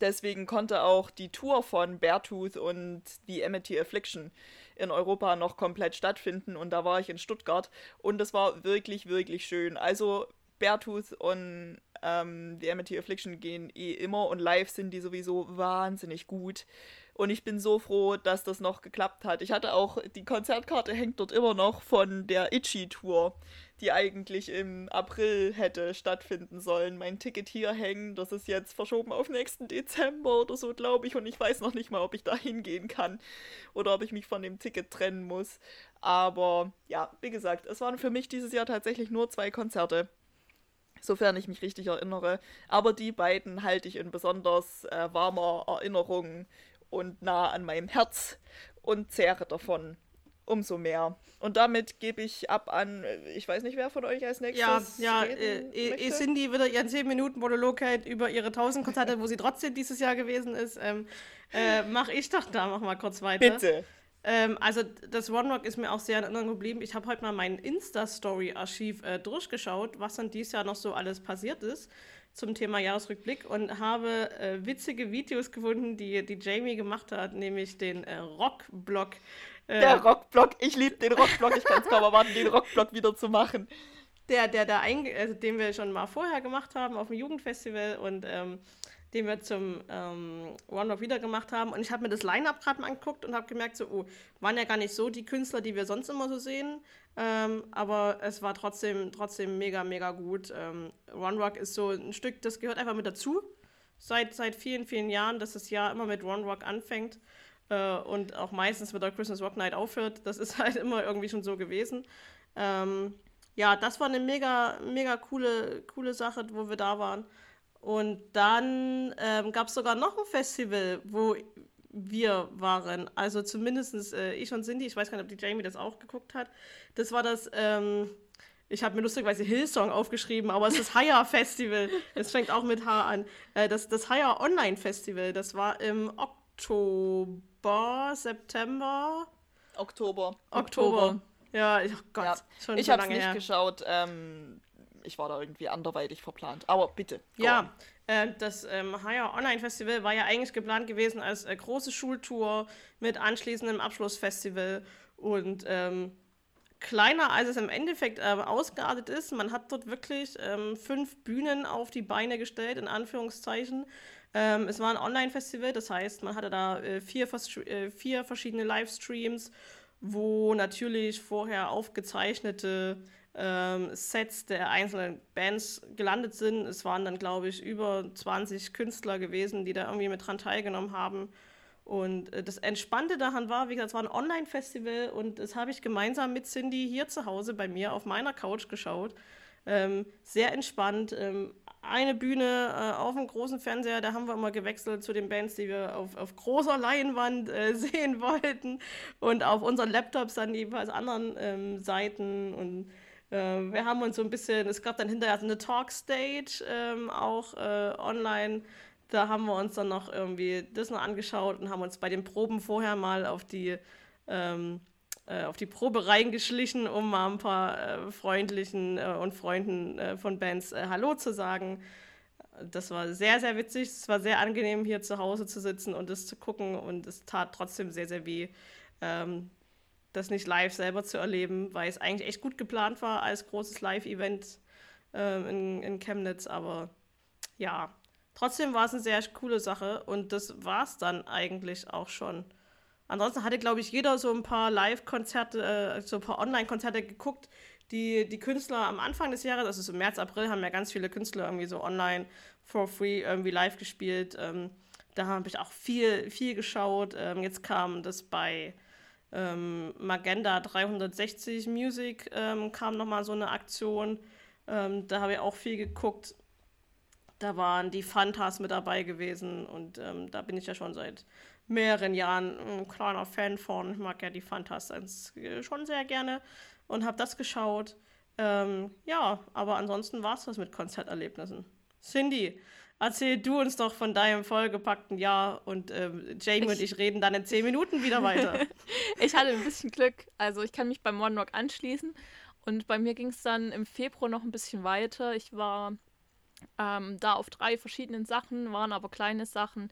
Deswegen konnte auch die Tour von Beartooth und The Amity Affliction in Europa noch komplett stattfinden und da war ich in Stuttgart und es war wirklich, wirklich schön. Also Beartooth und ähm, The Amity Affliction gehen eh immer und live sind die sowieso wahnsinnig gut. Und ich bin so froh, dass das noch geklappt hat. Ich hatte auch, die Konzertkarte hängt dort immer noch von der Itchy-Tour, die eigentlich im April hätte stattfinden sollen. Mein Ticket hier hängen, das ist jetzt verschoben auf nächsten Dezember oder so, glaube ich. Und ich weiß noch nicht mal, ob ich da hingehen kann oder ob ich mich von dem Ticket trennen muss. Aber ja, wie gesagt, es waren für mich dieses Jahr tatsächlich nur zwei Konzerte sofern ich mich richtig erinnere. Aber die beiden halte ich in besonders äh, warmer Erinnerung und nah an meinem Herz und zehre davon umso mehr. Und damit gebe ich ab an, ich weiß nicht, wer von euch als nächstes. Ja, ja, äh, Cindy wieder ihren 10 Minuten Monolog hält über ihre 1000 Konzerte, wo sie trotzdem dieses Jahr gewesen ist. Ähm, äh, mach ich doch da, mach mal kurz weiter. Bitte. Ähm, also, das One Rock ist mir auch sehr in Erinnerung geblieben. Ich habe heute mal mein Insta-Story-Archiv äh, durchgeschaut, was dann dieses Jahr noch so alles passiert ist zum Thema Jahresrückblick und habe äh, witzige Videos gefunden, die, die Jamie gemacht hat, nämlich den äh, Rockblock. Äh, der Rockblock, ich liebe den Rockblock, ich kann es kaum erwarten, den Rockblock wieder zu machen. Der, der da also den wir schon mal vorher gemacht haben auf dem Jugendfestival und ähm, den wir zum ähm, One Rock wieder gemacht haben. Und ich habe mir das Line-Up gerade mal angeguckt und habe gemerkt, so, oh, waren ja gar nicht so die Künstler, die wir sonst immer so sehen. Ähm, aber es war trotzdem, trotzdem mega, mega gut. Ähm, One Rock ist so ein Stück, das gehört einfach mit dazu. Seit, seit vielen, vielen Jahren, dass das Jahr immer mit One Rock anfängt äh, und auch meistens mit der Christmas Rock Night aufhört. Das ist [laughs] halt immer irgendwie schon so gewesen. Ähm, ja, das war eine mega, mega coole, coole Sache, wo wir da waren. Und dann ähm, gab es sogar noch ein Festival, wo wir waren. Also zumindest äh, ich und Cindy, ich weiß gar nicht, ob die Jamie das auch geguckt hat. Das war das, ähm, ich habe mir lustigerweise Hillsong aufgeschrieben, aber es ist [laughs] Haya Festival. Es fängt auch mit H an. Äh, das, das Haya Online Festival, das war im Oktober, September. Oktober. Oktober. Ja, ich, oh Gott, ja. schon Ich so habe es nicht her. geschaut. Ähm, ich war da irgendwie anderweitig verplant. Aber bitte. Ja, on. Äh, das ähm, Higher Online Festival war ja eigentlich geplant gewesen als äh, große Schultour mit anschließendem Abschlussfestival und ähm, kleiner als es im Endeffekt äh, ausgeartet ist. Man hat dort wirklich ähm, fünf Bühnen auf die Beine gestellt, in Anführungszeichen. Ähm, es war ein Online-Festival, das heißt, man hatte da äh, vier, äh, vier verschiedene Livestreams, wo natürlich vorher aufgezeichnete ähm, Sets der einzelnen Bands gelandet sind. Es waren dann, glaube ich, über 20 Künstler gewesen, die da irgendwie mit dran teilgenommen haben. Und äh, das Entspannte daran war, wie gesagt, es war ein Online-Festival und das habe ich gemeinsam mit Cindy hier zu Hause bei mir auf meiner Couch geschaut. Ähm, sehr entspannt. Ähm, eine Bühne äh, auf dem großen Fernseher, da haben wir immer gewechselt zu den Bands, die wir auf, auf großer Leinwand äh, [laughs] sehen wollten. Und auf unseren Laptops dann jeweils anderen ähm, Seiten und wir haben uns so ein bisschen, es gab dann hinterher eine Talkstage ähm, auch äh, online. Da haben wir uns dann noch irgendwie das noch angeschaut und haben uns bei den Proben vorher mal auf die, ähm, äh, auf die Probe reingeschlichen, um mal ein paar äh, freundlichen äh, und Freunden äh, von Bands Hallo zu sagen. Das war sehr, sehr witzig. Es war sehr angenehm, hier zu Hause zu sitzen und das zu gucken. Und es tat trotzdem sehr, sehr weh, ähm, das nicht live selber zu erleben, weil es eigentlich echt gut geplant war als großes Live-Event ähm, in, in Chemnitz. Aber ja, trotzdem war es eine sehr coole Sache und das war es dann eigentlich auch schon. Ansonsten hatte, glaube ich, jeder so ein paar Live-Konzerte, äh, so ein paar Online-Konzerte geguckt, die die Künstler am Anfang des Jahres, also so im März, April, haben ja ganz viele Künstler irgendwie so online for free irgendwie live gespielt. Ähm, da habe ich auch viel, viel geschaut. Ähm, jetzt kam das bei ähm, Magenda 360 Music ähm, kam nochmal so eine Aktion. Ähm, da habe ich auch viel geguckt. Da waren die Fantas mit dabei gewesen und ähm, da bin ich ja schon seit mehreren Jahren ein kleiner Fan von. Ich mag ja die Fantas schon sehr gerne und habe das geschaut. Ähm, ja, aber ansonsten war es das mit Konzerterlebnissen. Cindy, erzähl du uns doch von deinem vollgepackten Jahr und ähm, Jamie ich und ich reden dann in zehn Minuten wieder weiter. [laughs] ich hatte ein bisschen Glück. Also ich kann mich beim One Rock anschließen. Und bei mir ging es dann im Februar noch ein bisschen weiter. Ich war ähm, da auf drei verschiedenen Sachen, waren aber kleine Sachen.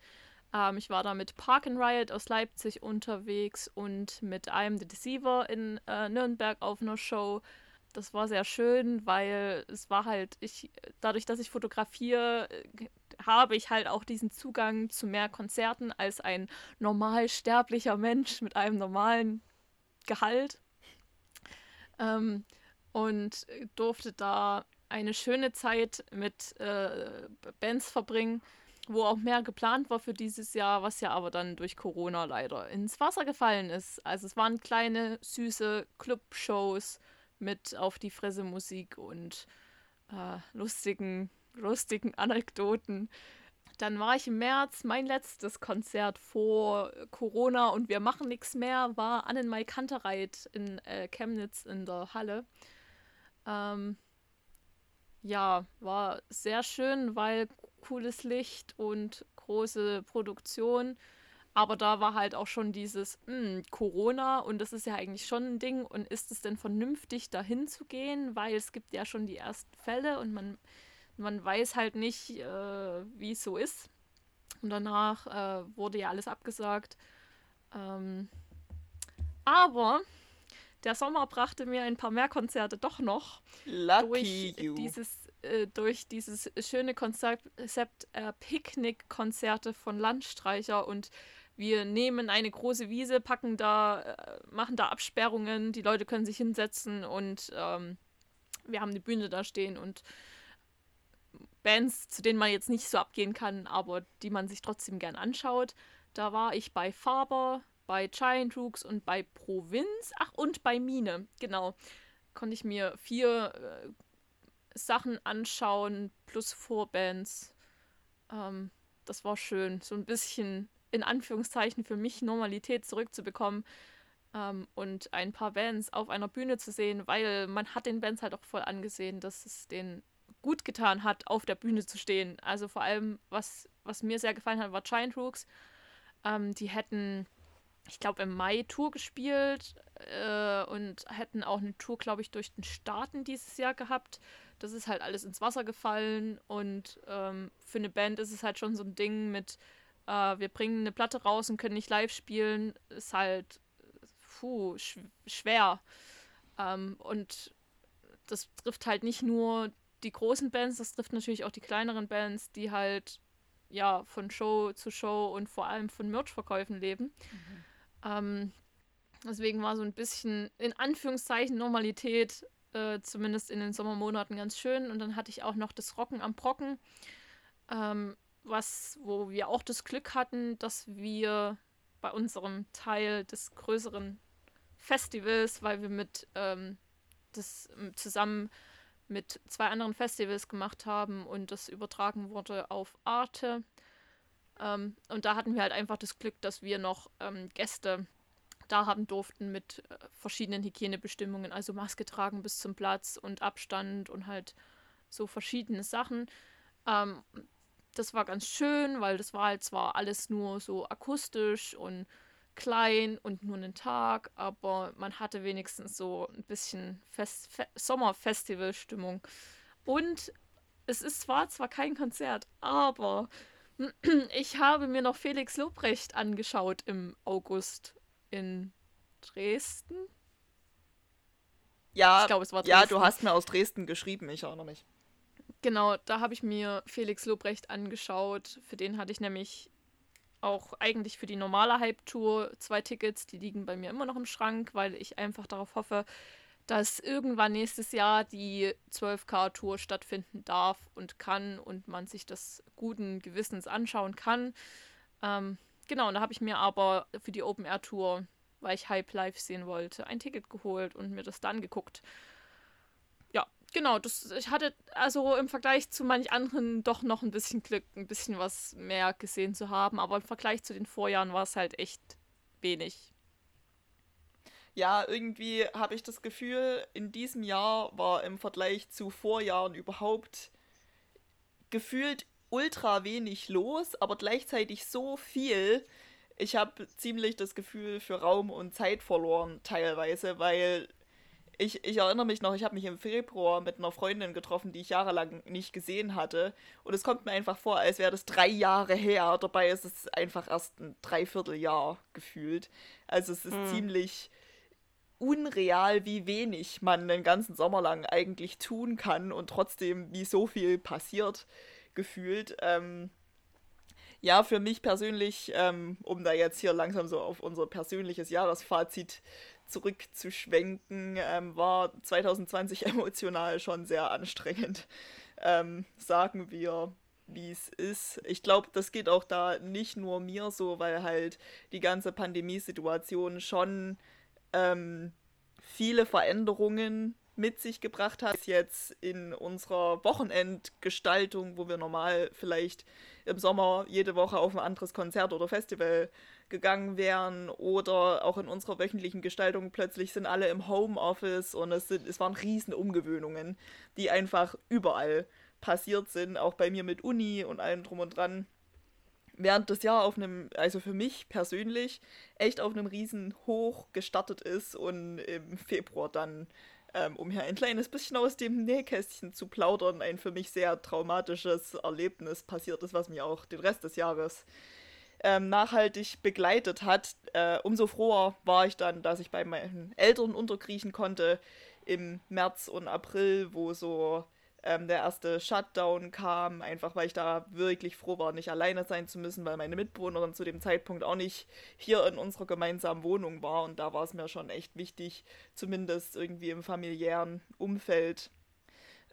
Ähm, ich war da mit Park and Riot aus Leipzig unterwegs und mit I'm the Deceiver in äh, Nürnberg auf einer Show. Das war sehr schön, weil es war halt, ich, dadurch, dass ich fotografiere, äh, habe ich halt auch diesen Zugang zu mehr Konzerten als ein normal sterblicher Mensch mit einem normalen Gehalt. Ähm, und durfte da eine schöne Zeit mit äh, Bands verbringen, wo auch mehr geplant war für dieses Jahr, was ja aber dann durch Corona leider ins Wasser gefallen ist. Also es waren kleine, süße Clubshows mit auf die Fresse Musik und äh, lustigen, lustigen Anekdoten. Dann war ich im März, mein letztes Konzert vor Corona und wir machen nichts mehr, war Annenmai Kantereit in äh, Chemnitz in der Halle. Ähm, ja, war sehr schön, weil cooles Licht und große Produktion. Aber da war halt auch schon dieses mh, hm, Corona und das ist ja eigentlich schon ein Ding. Und ist es denn vernünftig, dahin zu gehen? Weil es gibt ja schon die ersten Fälle und man, man weiß halt nicht, äh, wie es so ist. Und danach äh, wurde ja alles abgesagt. Ähm, aber der Sommer brachte mir ein paar mehr Konzerte doch noch. Lucky durch you. dieses äh, durch dieses schöne Konzept äh, Picknick-Konzerte von Landstreicher und wir nehmen eine große Wiese, packen da, äh, machen da Absperrungen, die Leute können sich hinsetzen und ähm, wir haben eine Bühne da stehen und Bands, zu denen man jetzt nicht so abgehen kann, aber die man sich trotzdem gern anschaut. Da war ich bei Faber, bei Giant Rooks und bei Provinz. Ach, und bei Mine, genau. Konnte ich mir vier äh, Sachen anschauen, plus Vorbands. Ähm, das war schön. So ein bisschen in Anführungszeichen für mich Normalität zurückzubekommen ähm, und ein paar Bands auf einer Bühne zu sehen, weil man hat den Bands halt auch voll angesehen, dass es denen gut getan hat, auf der Bühne zu stehen. Also vor allem, was, was mir sehr gefallen hat, war Giant Rooks. Ähm, die hätten, ich glaube, im Mai Tour gespielt äh, und hätten auch eine Tour, glaube ich, durch den Staaten dieses Jahr gehabt. Das ist halt alles ins Wasser gefallen und ähm, für eine Band ist es halt schon so ein Ding mit, äh, wir bringen eine Platte raus und können nicht live spielen, ist halt puh, sch schwer. Ähm, und das trifft halt nicht nur die großen Bands, das trifft natürlich auch die kleineren Bands, die halt ja von Show zu Show und vor allem von Merch-Verkäufen leben. Mhm. Ähm, deswegen war so ein bisschen in Anführungszeichen Normalität, äh, zumindest in den Sommermonaten, ganz schön. Und dann hatte ich auch noch das Rocken am Brocken. Ähm, was, wo wir auch das Glück hatten, dass wir bei unserem Teil des größeren Festivals, weil wir mit ähm, das zusammen mit zwei anderen Festivals gemacht haben und das übertragen wurde auf Arte. Ähm, und da hatten wir halt einfach das Glück, dass wir noch ähm, Gäste da haben durften mit äh, verschiedenen Hygienebestimmungen, also Maske tragen bis zum Platz und Abstand und halt so verschiedene Sachen. Ähm, das war ganz schön, weil das war halt zwar alles nur so akustisch und klein und nur einen Tag, aber man hatte wenigstens so ein bisschen Fest Fe Sommerfestival-Stimmung. Und es ist zwar zwar kein Konzert, aber [clears throat] ich habe mir noch Felix Lobrecht angeschaut im August in Dresden. Ja, ich glaube, es war Dresden. Ja, du hast mir aus Dresden geschrieben, ich erinnere mich. Genau, da habe ich mir Felix Lobrecht angeschaut. Für den hatte ich nämlich auch eigentlich für die normale Hype-Tour zwei Tickets. Die liegen bei mir immer noch im Schrank, weil ich einfach darauf hoffe, dass irgendwann nächstes Jahr die 12K-Tour stattfinden darf und kann und man sich das guten Gewissens anschauen kann. Ähm, genau, und da habe ich mir aber für die Open-Air-Tour, weil ich Hype Live sehen wollte, ein Ticket geholt und mir das dann geguckt. Genau, das, ich hatte also im Vergleich zu manch anderen doch noch ein bisschen Glück, ein bisschen was mehr gesehen zu haben, aber im Vergleich zu den Vorjahren war es halt echt wenig. Ja, irgendwie habe ich das Gefühl, in diesem Jahr war im Vergleich zu Vorjahren überhaupt gefühlt ultra wenig los, aber gleichzeitig so viel. Ich habe ziemlich das Gefühl für Raum und Zeit verloren teilweise, weil ich, ich erinnere mich noch, ich habe mich im Februar mit einer Freundin getroffen, die ich jahrelang nicht gesehen hatte. Und es kommt mir einfach vor, als wäre das drei Jahre her. Dabei ist es einfach erst ein Dreivierteljahr gefühlt. Also es ist hm. ziemlich unreal, wie wenig man den ganzen Sommer lang eigentlich tun kann und trotzdem wie so viel passiert gefühlt. Ähm, ja, für mich persönlich, ähm, um da jetzt hier langsam so auf unser persönliches Jahresfazit zurückzuschwenken, ähm, war 2020 [laughs] emotional schon sehr anstrengend. Ähm, sagen wir, wie es ist. Ich glaube, das geht auch da nicht nur mir so, weil halt die ganze Pandemiesituation schon ähm, viele Veränderungen mit sich gebracht hat. Jetzt in unserer Wochenendgestaltung, wo wir normal vielleicht im Sommer jede Woche auf ein anderes Konzert oder Festival gegangen wären oder auch in unserer wöchentlichen Gestaltung plötzlich sind alle im Homeoffice und es, sind, es waren riesen Umgewöhnungen, die einfach überall passiert sind, auch bei mir mit Uni und allem drum und dran. Während das Jahr auf einem, also für mich persönlich, echt auf einem riesen Hoch gestartet ist und im Februar dann ähm, um hier ein kleines bisschen aus dem Nähkästchen zu plaudern, ein für mich sehr traumatisches Erlebnis passiert ist, was mir auch den Rest des Jahres ähm, nachhaltig begleitet hat. Äh, umso froher war ich dann, dass ich bei meinen Eltern unterkriechen konnte im März und April, wo so ähm, der erste Shutdown kam, einfach weil ich da wirklich froh war, nicht alleine sein zu müssen, weil meine Mitbewohnerin zu dem Zeitpunkt auch nicht hier in unserer gemeinsamen Wohnung war und da war es mir schon echt wichtig, zumindest irgendwie im familiären Umfeld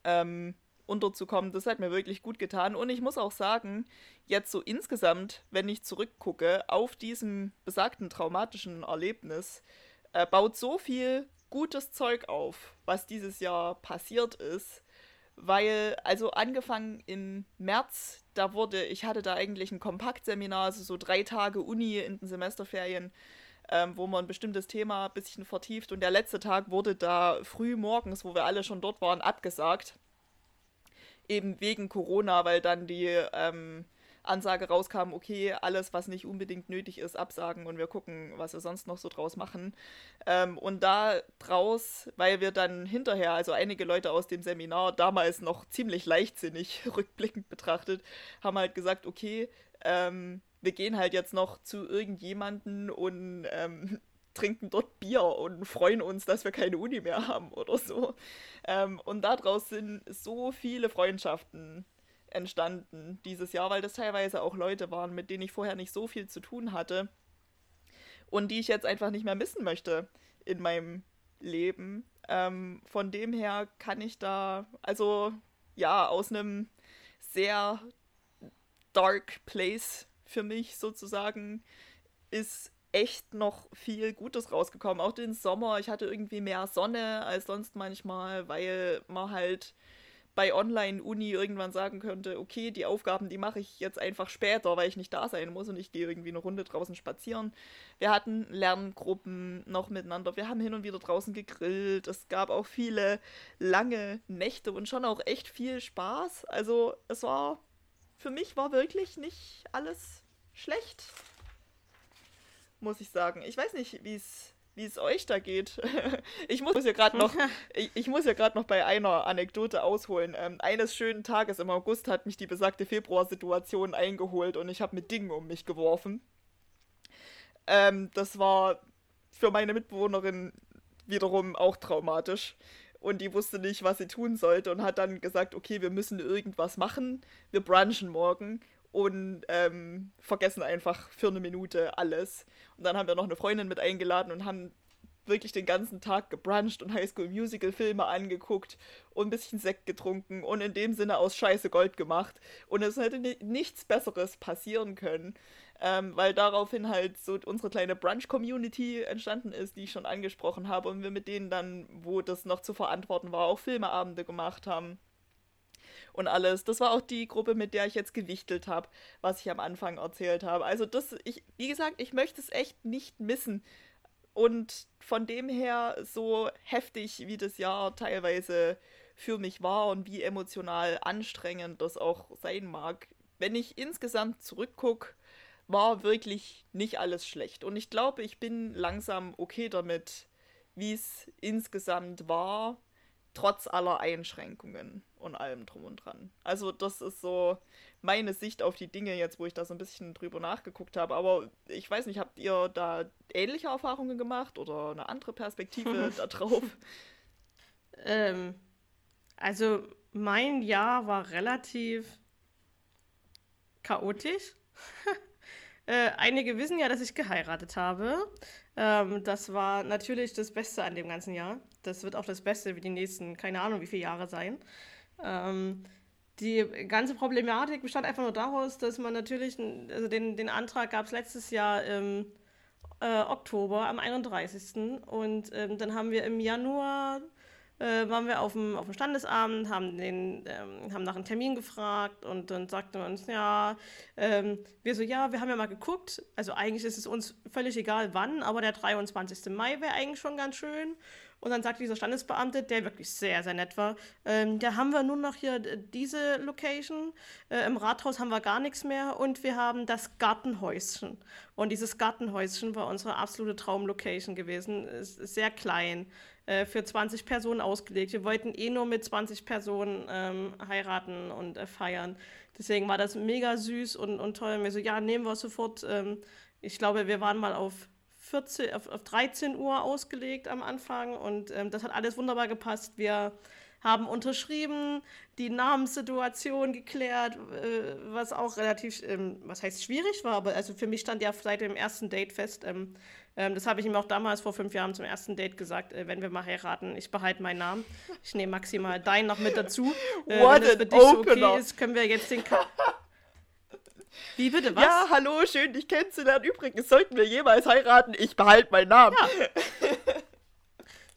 ähm, unterzukommen. Das hat mir wirklich gut getan und ich muss auch sagen, jetzt so insgesamt, wenn ich zurückgucke auf diesem besagten traumatischen Erlebnis, äh, baut so viel gutes Zeug auf, was dieses Jahr passiert ist weil, also angefangen im März, da wurde, ich hatte da eigentlich ein Kompaktseminar, also so drei Tage Uni in den Semesterferien, ähm, wo man ein bestimmtes Thema ein bisschen vertieft und der letzte Tag wurde da früh morgens, wo wir alle schon dort waren, abgesagt. Eben wegen Corona, weil dann die ähm, Ansage rauskam, okay, alles, was nicht unbedingt nötig ist, absagen und wir gucken, was wir sonst noch so draus machen. Ähm, und da draus, weil wir dann hinterher, also einige Leute aus dem Seminar, damals noch ziemlich leichtsinnig [laughs] rückblickend betrachtet, haben halt gesagt, okay, ähm, wir gehen halt jetzt noch zu irgendjemanden und ähm, trinken dort Bier und freuen uns, dass wir keine Uni mehr haben oder so. Ähm, und daraus sind so viele Freundschaften entstanden dieses Jahr, weil das teilweise auch Leute waren, mit denen ich vorher nicht so viel zu tun hatte und die ich jetzt einfach nicht mehr missen möchte in meinem Leben. Ähm, von dem her kann ich da, also ja, aus einem sehr dark place für mich sozusagen ist echt noch viel Gutes rausgekommen. Auch den Sommer, ich hatte irgendwie mehr Sonne als sonst manchmal, weil man halt bei Online-Uni irgendwann sagen könnte, okay, die Aufgaben, die mache ich jetzt einfach später, weil ich nicht da sein muss und ich gehe irgendwie eine Runde draußen spazieren. Wir hatten Lerngruppen noch miteinander, wir haben hin und wieder draußen gegrillt, es gab auch viele lange Nächte und schon auch echt viel Spaß. Also es war, für mich war wirklich nicht alles schlecht, muss ich sagen. Ich weiß nicht, wie es wie es euch da geht. [laughs] ich muss ja gerade noch, [laughs] ich, ich, muss ja gerade noch bei einer Anekdote ausholen. Ähm, eines schönen Tages im August hat mich die besagte Februarsituation eingeholt und ich habe mit Dingen um mich geworfen. Ähm, das war für meine Mitbewohnerin wiederum auch traumatisch. Und die wusste nicht, was sie tun sollte und hat dann gesagt, okay, wir müssen irgendwas machen. Wir brunchen morgen und ähm, vergessen einfach für eine Minute alles. Und dann haben wir noch eine Freundin mit eingeladen und haben wirklich den ganzen Tag gebruncht und Highschool Musical Filme angeguckt und ein bisschen Sekt getrunken und in dem Sinne aus Scheiße Gold gemacht. Und es hätte nichts Besseres passieren können, ähm, weil daraufhin halt so unsere kleine Brunch-Community entstanden ist, die ich schon angesprochen habe und wir mit denen dann, wo das noch zu verantworten war, auch Filmeabende gemacht haben und alles. Das war auch die Gruppe, mit der ich jetzt gewichtelt habe, was ich am Anfang erzählt habe. Also das, ich, wie gesagt, ich möchte es echt nicht missen. Und von dem her, so heftig wie das Jahr teilweise für mich war und wie emotional anstrengend das auch sein mag, wenn ich insgesamt zurückgucke, war wirklich nicht alles schlecht. Und ich glaube, ich bin langsam okay damit, wie es insgesamt war trotz aller Einschränkungen und allem drum und dran. Also das ist so meine Sicht auf die Dinge jetzt, wo ich da so ein bisschen drüber nachgeguckt habe. Aber ich weiß nicht, habt ihr da ähnliche Erfahrungen gemacht oder eine andere Perspektive [laughs] da drauf? Ähm, also mein Jahr war relativ chaotisch. [laughs] äh, einige wissen ja, dass ich geheiratet habe. Ähm, das war natürlich das Beste an dem ganzen Jahr. Das wird auch das Beste für die nächsten, keine Ahnung, wie viele Jahre sein. Ähm, die ganze Problematik bestand einfach nur daraus, dass man natürlich, also den, den Antrag gab es letztes Jahr im äh, Oktober, am 31. Und ähm, dann haben wir im Januar äh, waren wir auf dem, auf dem Standesamt, haben, den, ähm, haben nach einem Termin gefragt und dann sagte man uns, ja, ähm, wir so, ja, wir haben ja mal geguckt, also eigentlich ist es uns völlig egal wann, aber der 23. Mai wäre eigentlich schon ganz schön. Und dann sagte dieser Standesbeamte, der wirklich sehr, sehr nett war, ähm, da haben wir nur noch hier diese Location, äh, im Rathaus haben wir gar nichts mehr und wir haben das Gartenhäuschen. Und dieses Gartenhäuschen war unsere absolute Traumlocation gewesen, ist sehr klein, äh, für 20 Personen ausgelegt. Wir wollten eh nur mit 20 Personen ähm, heiraten und äh, feiern. Deswegen war das mega süß und, und toll. Und wir so, ja, nehmen wir sofort. Ähm, ich glaube, wir waren mal auf 14, auf, auf 13 Uhr ausgelegt am Anfang und ähm, das hat alles wunderbar gepasst. Wir haben unterschrieben, die Namenssituation geklärt, äh, was auch relativ, ähm, was heißt schwierig war, aber also für mich stand ja seit dem ersten Date fest, ähm, ähm, das habe ich ihm auch damals vor fünf Jahren zum ersten Date gesagt, äh, wenn wir mal heiraten, ich behalte meinen Namen. Ich nehme maximal deinen noch mit dazu. Äh, [laughs] What wenn es für dich so okay ist, können wir jetzt den... Ka [laughs] Wie bitte, was? Ja, hallo, schön, dich kennenzulernen. Übrigens, sollten wir jemals heiraten, ich behalte meinen Namen. Ja. [laughs]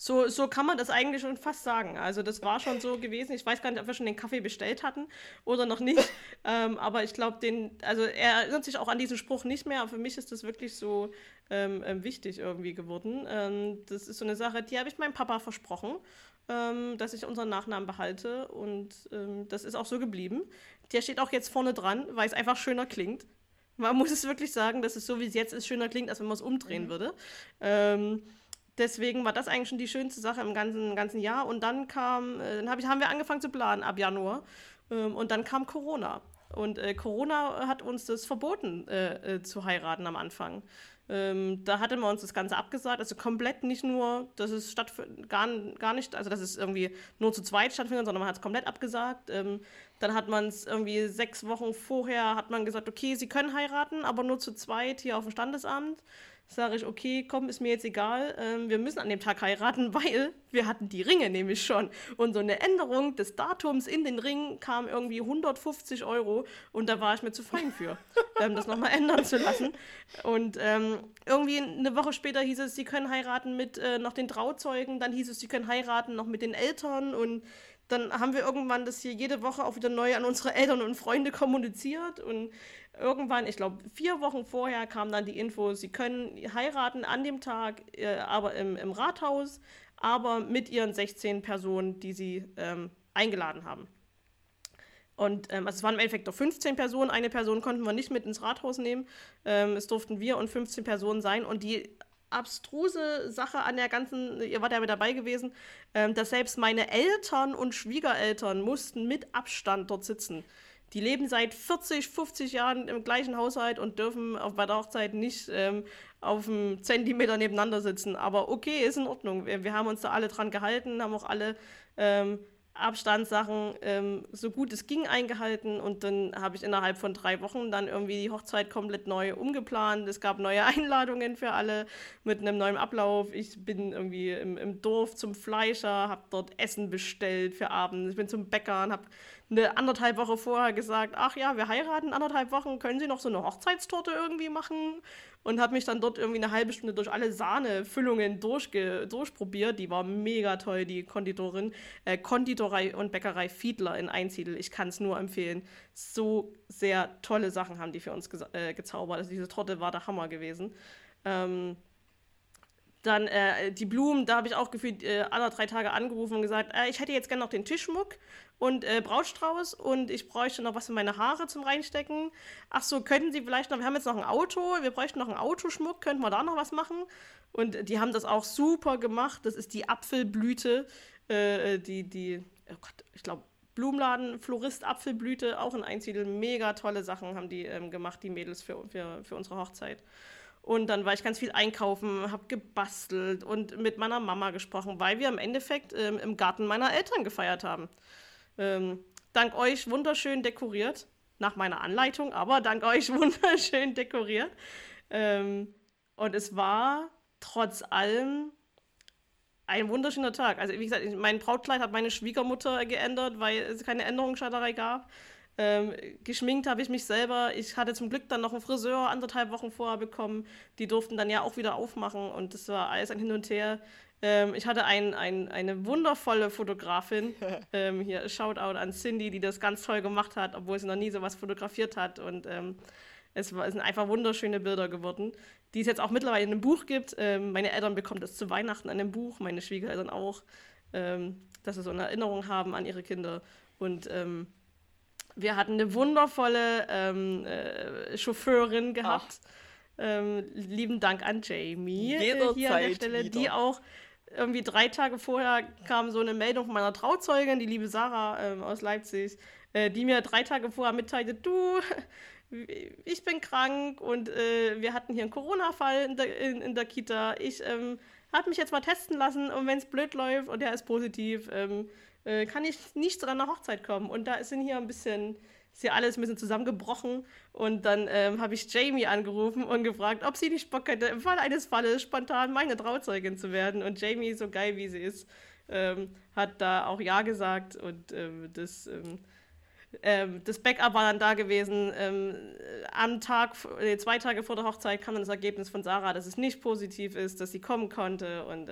So, so kann man das eigentlich schon fast sagen. Also das war schon so gewesen. Ich weiß gar nicht, ob wir schon den Kaffee bestellt hatten oder noch nicht. [laughs] ähm, aber ich glaube, den, also er erinnert sich auch an diesen Spruch nicht mehr. Aber für mich ist das wirklich so ähm, ähm, wichtig irgendwie geworden. Ähm, das ist so eine Sache, die habe ich meinem Papa versprochen, ähm, dass ich unseren Nachnamen behalte. Und ähm, das ist auch so geblieben. Der steht auch jetzt vorne dran, weil es einfach schöner klingt. Man muss es wirklich sagen, dass es so wie es jetzt ist, schöner klingt, als wenn man es umdrehen mhm. würde. Deswegen war das eigentlich schon die schönste Sache im ganzen, ganzen Jahr. Und dann kam, äh, dann hab ich, haben wir angefangen zu planen ab Januar. Ähm, und dann kam Corona. Und äh, Corona hat uns das verboten, äh, äh, zu heiraten am Anfang. Ähm, da hatte man uns das Ganze abgesagt, also komplett nicht nur, dass es gar, gar nicht, also dass es irgendwie nur zu zweit stattfindet, sondern man hat es komplett abgesagt. Ähm, dann hat man es irgendwie sechs Wochen vorher, hat man gesagt, okay, sie können heiraten, aber nur zu zweit hier auf dem Standesamt sage ich, okay, komm, ist mir jetzt egal, ähm, wir müssen an dem Tag heiraten, [laughs] weil wir hatten die Ringe nämlich schon. Und so eine Änderung des Datums in den Ringen kam irgendwie 150 Euro und da war ich mir zu fein für, [laughs] ähm, das nochmal ändern zu lassen. Und ähm, irgendwie eine Woche später hieß es, sie können heiraten mit äh, noch den Trauzeugen, dann hieß es, sie können heiraten noch mit den Eltern und dann haben wir irgendwann das hier jede Woche auch wieder neu an unsere Eltern und Freunde kommuniziert und irgendwann, ich glaube vier Wochen vorher kam dann die Info, sie können heiraten an dem Tag, äh, aber im, im Rathaus, aber mit ihren 16 Personen, die sie ähm, eingeladen haben. Und ähm, also es waren im Endeffekt doch 15 Personen. Eine Person konnten wir nicht mit ins Rathaus nehmen. Ähm, es durften wir und 15 Personen sein. Und die abstruse Sache an der ganzen, ihr wart ja mit dabei gewesen, ähm, dass selbst meine Eltern und Schwiegereltern mussten mit Abstand dort sitzen. Die leben seit 40, 50 Jahren im gleichen Haushalt und dürfen auf, bei der Hochzeit nicht ähm, auf einem Zentimeter nebeneinander sitzen. Aber okay, ist in Ordnung. Wir, wir haben uns da alle dran gehalten, haben auch alle ähm, Abstandssachen ähm, so gut es ging eingehalten und dann habe ich innerhalb von drei Wochen dann irgendwie die Hochzeit komplett neu umgeplant. Es gab neue [laughs] Einladungen für alle mit einem neuen Ablauf. Ich bin irgendwie im, im Dorf zum Fleischer, habe dort Essen bestellt für Abend. Ich bin zum Bäcker und habe eine anderthalb Woche vorher gesagt, ach ja, wir heiraten anderthalb Wochen, können Sie noch so eine Hochzeitstorte irgendwie machen? und habe mich dann dort irgendwie eine halbe Stunde durch alle Sahnefüllungen durchge durchprobiert. Die war mega toll, die Konditorin. Äh, Konditorei und Bäckerei Fiedler in Einsiedel. Ich kann es nur empfehlen. So sehr tolle Sachen haben die für uns ge äh, gezaubert. Also diese Torte war der Hammer gewesen. Ähm, dann äh, die Blumen, da habe ich auch gefühlt äh, alle drei Tage angerufen und gesagt, äh, ich hätte jetzt gerne noch den Tischmuck und äh, Brautstrauß und ich bräuchte noch was für meine Haare zum Reinstecken. Ach so, könnten Sie vielleicht noch, wir haben jetzt noch ein Auto, wir bräuchten noch einen Autoschmuck, könnten wir da noch was machen? Und die haben das auch super gemacht. Das ist die Apfelblüte, äh, die, die, oh Gott, ich glaube, Blumenladen, Florist, Apfelblüte, auch in Einsiedel. Mega tolle Sachen haben die ähm, gemacht, die Mädels für, für, für unsere Hochzeit. Und dann war ich ganz viel einkaufen, habe gebastelt und mit meiner Mama gesprochen, weil wir im Endeffekt ähm, im Garten meiner Eltern gefeiert haben. Ähm, dank euch wunderschön dekoriert, nach meiner Anleitung, aber dank euch [laughs] wunderschön dekoriert. Ähm, und es war trotz allem ein wunderschöner Tag. Also wie gesagt, mein Brautkleid hat meine Schwiegermutter geändert, weil es keine Änderungsschalterei gab. Ähm, geschminkt habe ich mich selber. Ich hatte zum Glück dann noch einen Friseur anderthalb Wochen vorher bekommen. Die durften dann ja auch wieder aufmachen und das war alles ein Hin und Her. Ähm, ich hatte ein, ein, eine wundervolle Fotografin. [laughs] ähm, hier Shoutout an Cindy, die das ganz toll gemacht hat, obwohl sie noch nie sowas fotografiert hat. Und ähm, es, war, es, sind einfach wunderschöne Bilder geworden, die es jetzt auch mittlerweile in einem Buch gibt. Ähm, meine Eltern bekommen das zu Weihnachten in einem Buch, meine Schwiegereltern auch, ähm, dass sie so eine Erinnerung haben an ihre Kinder. Und ähm, wir hatten eine wundervolle äh, Chauffeurin gehabt. lieben Dank an Jamie äh, hier an der Stelle, wieder. die auch irgendwie drei Tage vorher kam so eine Meldung von meiner Trauzeugin, die liebe Sarah ähm, aus Leipzig, äh, die mir drei Tage vorher mitteilte, du, ich bin krank und äh, wir hatten hier einen Corona-Fall in der, in, in der Kita. Ich ähm, habe mich jetzt mal testen lassen und wenn es blöd läuft und der ist positiv, ähm, äh, kann ich nicht zu deiner Hochzeit kommen. Und da sind hier ein bisschen ist hier alles ein bisschen zusammengebrochen. Und dann ähm, habe ich Jamie angerufen und gefragt, ob sie nicht Bock hätte, im Fall eines Falles spontan meine Trauzeugin zu werden. Und Jamie, so geil wie sie ist, ähm, hat da auch Ja gesagt. Und ähm, das, ähm, ähm, das Backup war dann da gewesen. Ähm, am Tag, nee, zwei Tage vor der Hochzeit kam dann das Ergebnis von Sarah, dass es nicht positiv ist, dass sie kommen konnte. Und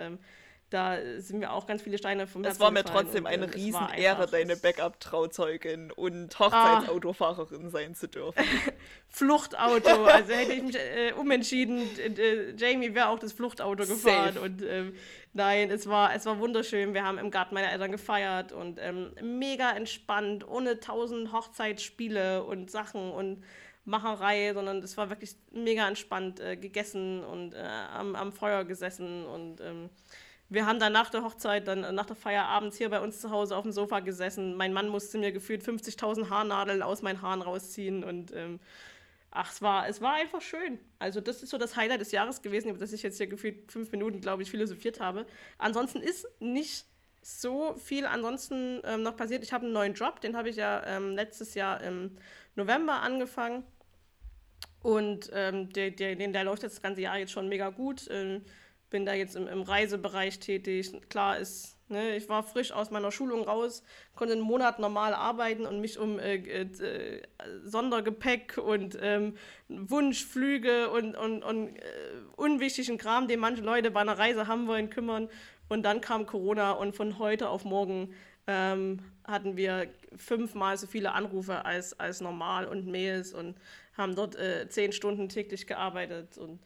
da sind mir auch ganz viele Steine vom Herzen Es war mir trotzdem eine äh, Riesenehre, deine Backup-Trauzeugin und Hochzeitsautofahrerin ah. sein zu dürfen. [laughs] Fluchtauto, also hätte ich mich äh, umentschieden, äh, Jamie wäre auch das Fluchtauto gefahren Safe. und ähm, nein, es war, es war wunderschön. Wir haben im Garten meiner Eltern gefeiert und ähm, mega entspannt, ohne tausend Hochzeitsspiele und Sachen und Macherei, sondern es war wirklich mega entspannt äh, gegessen und äh, am, am Feuer gesessen und ähm, wir haben dann nach der Hochzeit, dann äh, nach der Feier abends hier bei uns zu Hause auf dem Sofa gesessen. Mein Mann musste mir gefühlt 50.000 Haarnadeln aus meinen Haaren rausziehen und ähm, ach, es war, es war einfach schön. Also das ist so das Highlight des Jahres gewesen, über das ich jetzt hier gefühlt fünf Minuten, glaube ich, philosophiert habe. Ansonsten ist nicht so viel ansonsten ähm, noch passiert. Ich habe einen neuen Job, den habe ich ja ähm, letztes Jahr im November angefangen. Und ähm, der, der, der läuft jetzt das ganze Jahr jetzt schon mega gut. Ähm, bin da jetzt im, im Reisebereich tätig. Klar ist, ne, ich war frisch aus meiner Schulung raus, konnte einen Monat normal arbeiten und mich um äh, äh, Sondergepäck und ähm, Wunschflüge und, und, und äh, unwichtigen Kram, den manche Leute bei einer Reise haben wollen, kümmern. Und dann kam Corona und von heute auf morgen ähm, hatten wir fünfmal so viele Anrufe als, als normal und Mails und haben dort äh, zehn Stunden täglich gearbeitet und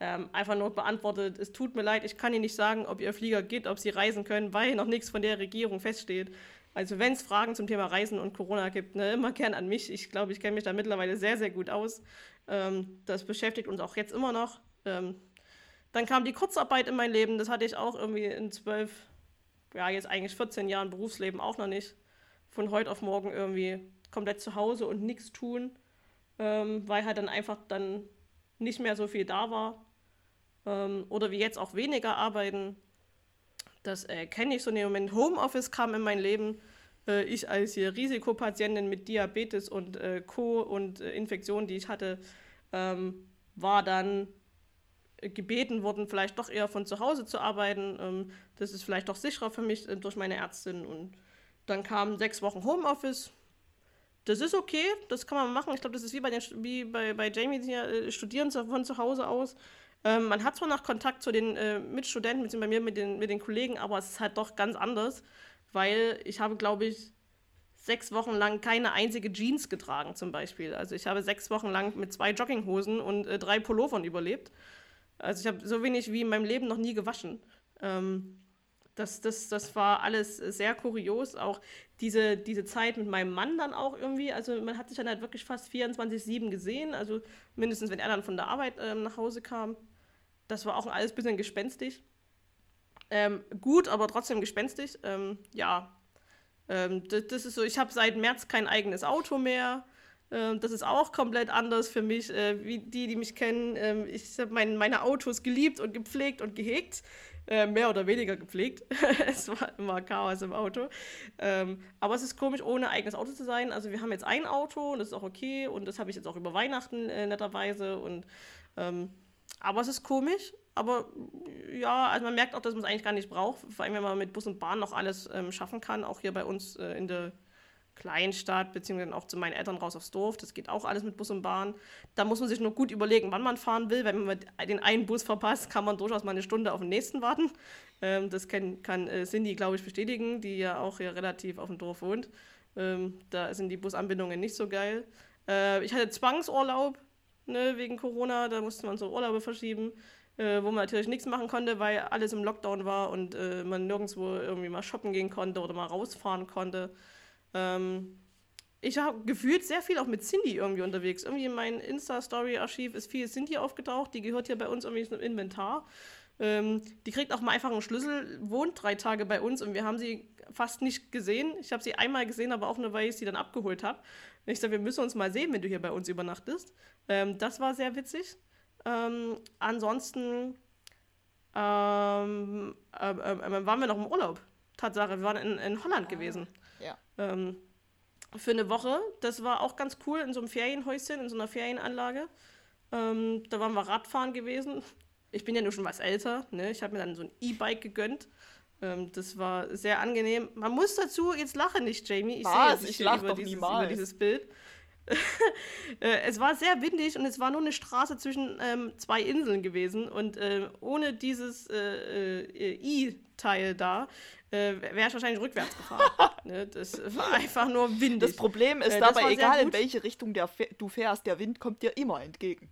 ähm, einfach nur beantwortet, es tut mir leid, ich kann Ihnen nicht sagen, ob Ihr Flieger geht, ob Sie reisen können, weil noch nichts von der Regierung feststeht. Also wenn es Fragen zum Thema Reisen und Corona gibt, ne, immer gern an mich. Ich glaube, ich kenne mich da mittlerweile sehr, sehr gut aus. Ähm, das beschäftigt uns auch jetzt immer noch. Ähm, dann kam die Kurzarbeit in mein Leben. Das hatte ich auch irgendwie in zwölf, ja jetzt eigentlich 14 Jahren Berufsleben auch noch nicht. Von heute auf morgen irgendwie komplett zu Hause und nichts tun, ähm, weil halt dann einfach dann nicht mehr so viel da war. Ähm, oder wie jetzt auch weniger arbeiten. Das äh, kenne ich so in dem Moment. Homeoffice kam in mein Leben. Äh, ich als hier Risikopatientin mit Diabetes und äh, Co. und äh, Infektionen, die ich hatte, ähm, war dann gebeten worden, vielleicht doch eher von zu Hause zu arbeiten. Ähm, das ist vielleicht doch sicherer für mich äh, durch meine Ärztin. Und dann kamen sechs Wochen Homeoffice. Das ist okay, das kann man machen. Ich glaube, das ist wie bei, den, wie bei, bei Jamie hier, äh, studieren von zu Hause aus. Ähm, man hat zwar noch Kontakt zu den äh, Mitstudenten, beziehungsweise bei mir mit den, mit den Kollegen, aber es ist halt doch ganz anders, weil ich habe, glaube ich, sechs Wochen lang keine einzige Jeans getragen zum Beispiel. Also ich habe sechs Wochen lang mit zwei Jogginghosen und äh, drei Pullovern überlebt. Also ich habe so wenig wie in meinem Leben noch nie gewaschen. Ähm, das, das, das war alles sehr kurios. Auch diese, diese Zeit mit meinem Mann dann auch irgendwie. Also man hat sich dann halt wirklich fast 24-7 gesehen. Also mindestens, wenn er dann von der Arbeit ähm, nach Hause kam. Das war auch alles ein bisschen gespenstig. Ähm, gut, aber trotzdem gespenstig. Ähm, ja, ähm, das, das, ist so, ich habe seit März kein eigenes Auto mehr. Ähm, das ist auch komplett anders für mich, äh, wie die, die mich kennen. Ähm, ich habe mein, meine Autos geliebt und gepflegt und gehegt. Äh, mehr oder weniger gepflegt. [laughs] es war immer Chaos im Auto. Ähm, aber es ist komisch, ohne eigenes Auto zu sein. Also wir haben jetzt ein Auto und das ist auch okay. Und das habe ich jetzt auch über Weihnachten äh, netterweise. Und, aber es ist komisch. Aber ja, also man merkt auch, dass man es eigentlich gar nicht braucht. Vor allem, wenn man mit Bus und Bahn noch alles ähm, schaffen kann. Auch hier bei uns äh, in der Kleinstadt, beziehungsweise auch zu meinen Eltern raus aufs Dorf. Das geht auch alles mit Bus und Bahn. Da muss man sich nur gut überlegen, wann man fahren will. Wenn man den einen Bus verpasst, kann man durchaus mal eine Stunde auf den nächsten warten. Ähm, das kann, kann äh, Cindy, glaube ich, bestätigen, die ja auch hier relativ auf dem Dorf wohnt. Ähm, da sind die Busanbindungen nicht so geil. Äh, ich hatte Zwangsurlaub ne, wegen Corona, da musste man so Urlaube verschieben. Äh, wo man natürlich nichts machen konnte, weil alles im Lockdown war und äh, man nirgendwo irgendwie mal shoppen gehen konnte oder mal rausfahren konnte. Ähm, ich habe gefühlt sehr viel auch mit Cindy irgendwie unterwegs. Irgendwie in meinem Insta-Story-Archiv ist viel Cindy aufgetaucht. Die gehört hier bei uns irgendwie zum Inventar. Ähm, die kriegt auch mal einfach einen Schlüssel, wohnt drei Tage bei uns und wir haben sie fast nicht gesehen. Ich habe sie einmal gesehen, aber auch nur, weil ich sie dann abgeholt habe. Ich sage, wir müssen uns mal sehen, wenn du hier bei uns übernachtest. Ähm, das war sehr witzig. Ähm, ansonsten ähm, äh, äh, waren wir noch im Urlaub. Tatsache, wir waren in, in Holland ah. gewesen. Ja. Ähm, für eine Woche. Das war auch ganz cool in so einem Ferienhäuschen, in so einer Ferienanlage. Ähm, da waren wir Radfahren gewesen. Ich bin ja nur schon was älter. Ne? Ich habe mir dann so ein E-Bike gegönnt. Ähm, das war sehr angenehm. Man muss dazu, jetzt lache nicht, Jamie. Ich sehe jetzt ich lache über, dieses, über dieses Bild. [laughs] Äh, es war sehr windig und es war nur eine Straße zwischen ähm, zwei Inseln gewesen. Und äh, ohne dieses äh, äh, I-Teil da äh, wäre ich wahrscheinlich rückwärts gefahren. [laughs] ne? Das war einfach nur windig. Das Problem ist äh, dabei, egal in welche Richtung der, du fährst, der Wind kommt dir immer entgegen.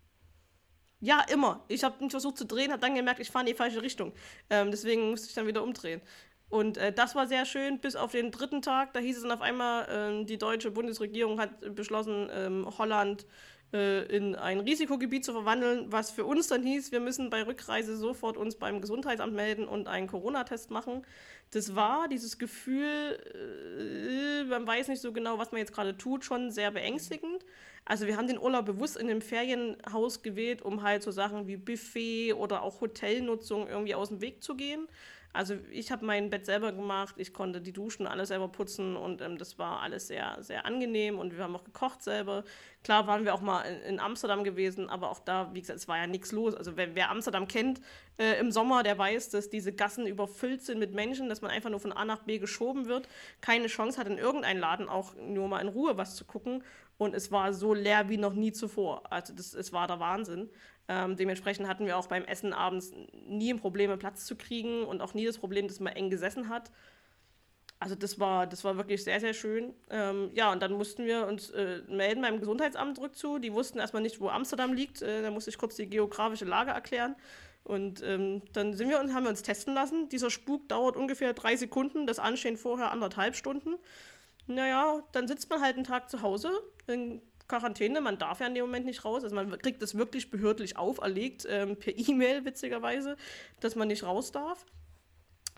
Ja, immer. Ich habe ihn versucht zu drehen, habe dann gemerkt, ich fahre in die falsche Richtung. Ähm, deswegen musste ich dann wieder umdrehen. Und äh, das war sehr schön, bis auf den dritten Tag. Da hieß es dann auf einmal, äh, die deutsche Bundesregierung hat beschlossen, ähm, Holland äh, in ein Risikogebiet zu verwandeln, was für uns dann hieß, wir müssen bei Rückreise sofort uns beim Gesundheitsamt melden und einen Corona-Test machen das war dieses Gefühl, äh, man weiß nicht so genau, was man jetzt gerade tut, schon sehr beängstigend. Also wir haben den Urlaub bewusst in einem Ferienhaus gewählt, um halt so Sachen wie Buffet oder auch Hotelnutzung irgendwie aus dem Weg zu gehen. Also ich habe mein Bett selber gemacht, ich konnte die Duschen alles selber putzen und ähm, das war alles sehr, sehr angenehm und wir haben auch gekocht selber. Klar waren wir auch mal in, in Amsterdam gewesen, aber auch da, wie gesagt, es war ja nichts los. Also wer, wer Amsterdam kennt äh, im Sommer, der weiß, dass diese Gassen überfüllt sind mit Menschen, dass man einfach nur von A nach B geschoben wird, keine Chance hat in irgendeinem Laden auch nur mal in Ruhe was zu gucken und es war so leer wie noch nie zuvor. Also das, es war der Wahnsinn. Ähm, dementsprechend hatten wir auch beim Essen abends nie ein Problem, Platz zu kriegen und auch nie das Problem, dass man eng gesessen hat. Also das war, das war wirklich sehr, sehr schön. Ähm, ja, und dann mussten wir uns äh, melden beim Gesundheitsamt rückzu. Die wussten erstmal nicht, wo Amsterdam liegt. Äh, da musste ich kurz die geografische Lage erklären. Und ähm, dann sind wir und haben wir uns testen lassen. Dieser Spuk dauert ungefähr drei Sekunden, das Anstehen vorher anderthalb Stunden. Naja, dann sitzt man halt einen Tag zu Hause in Quarantäne. Man darf ja in dem Moment nicht raus. Also man kriegt das wirklich behördlich auferlegt, ähm, per E-Mail witzigerweise, dass man nicht raus darf.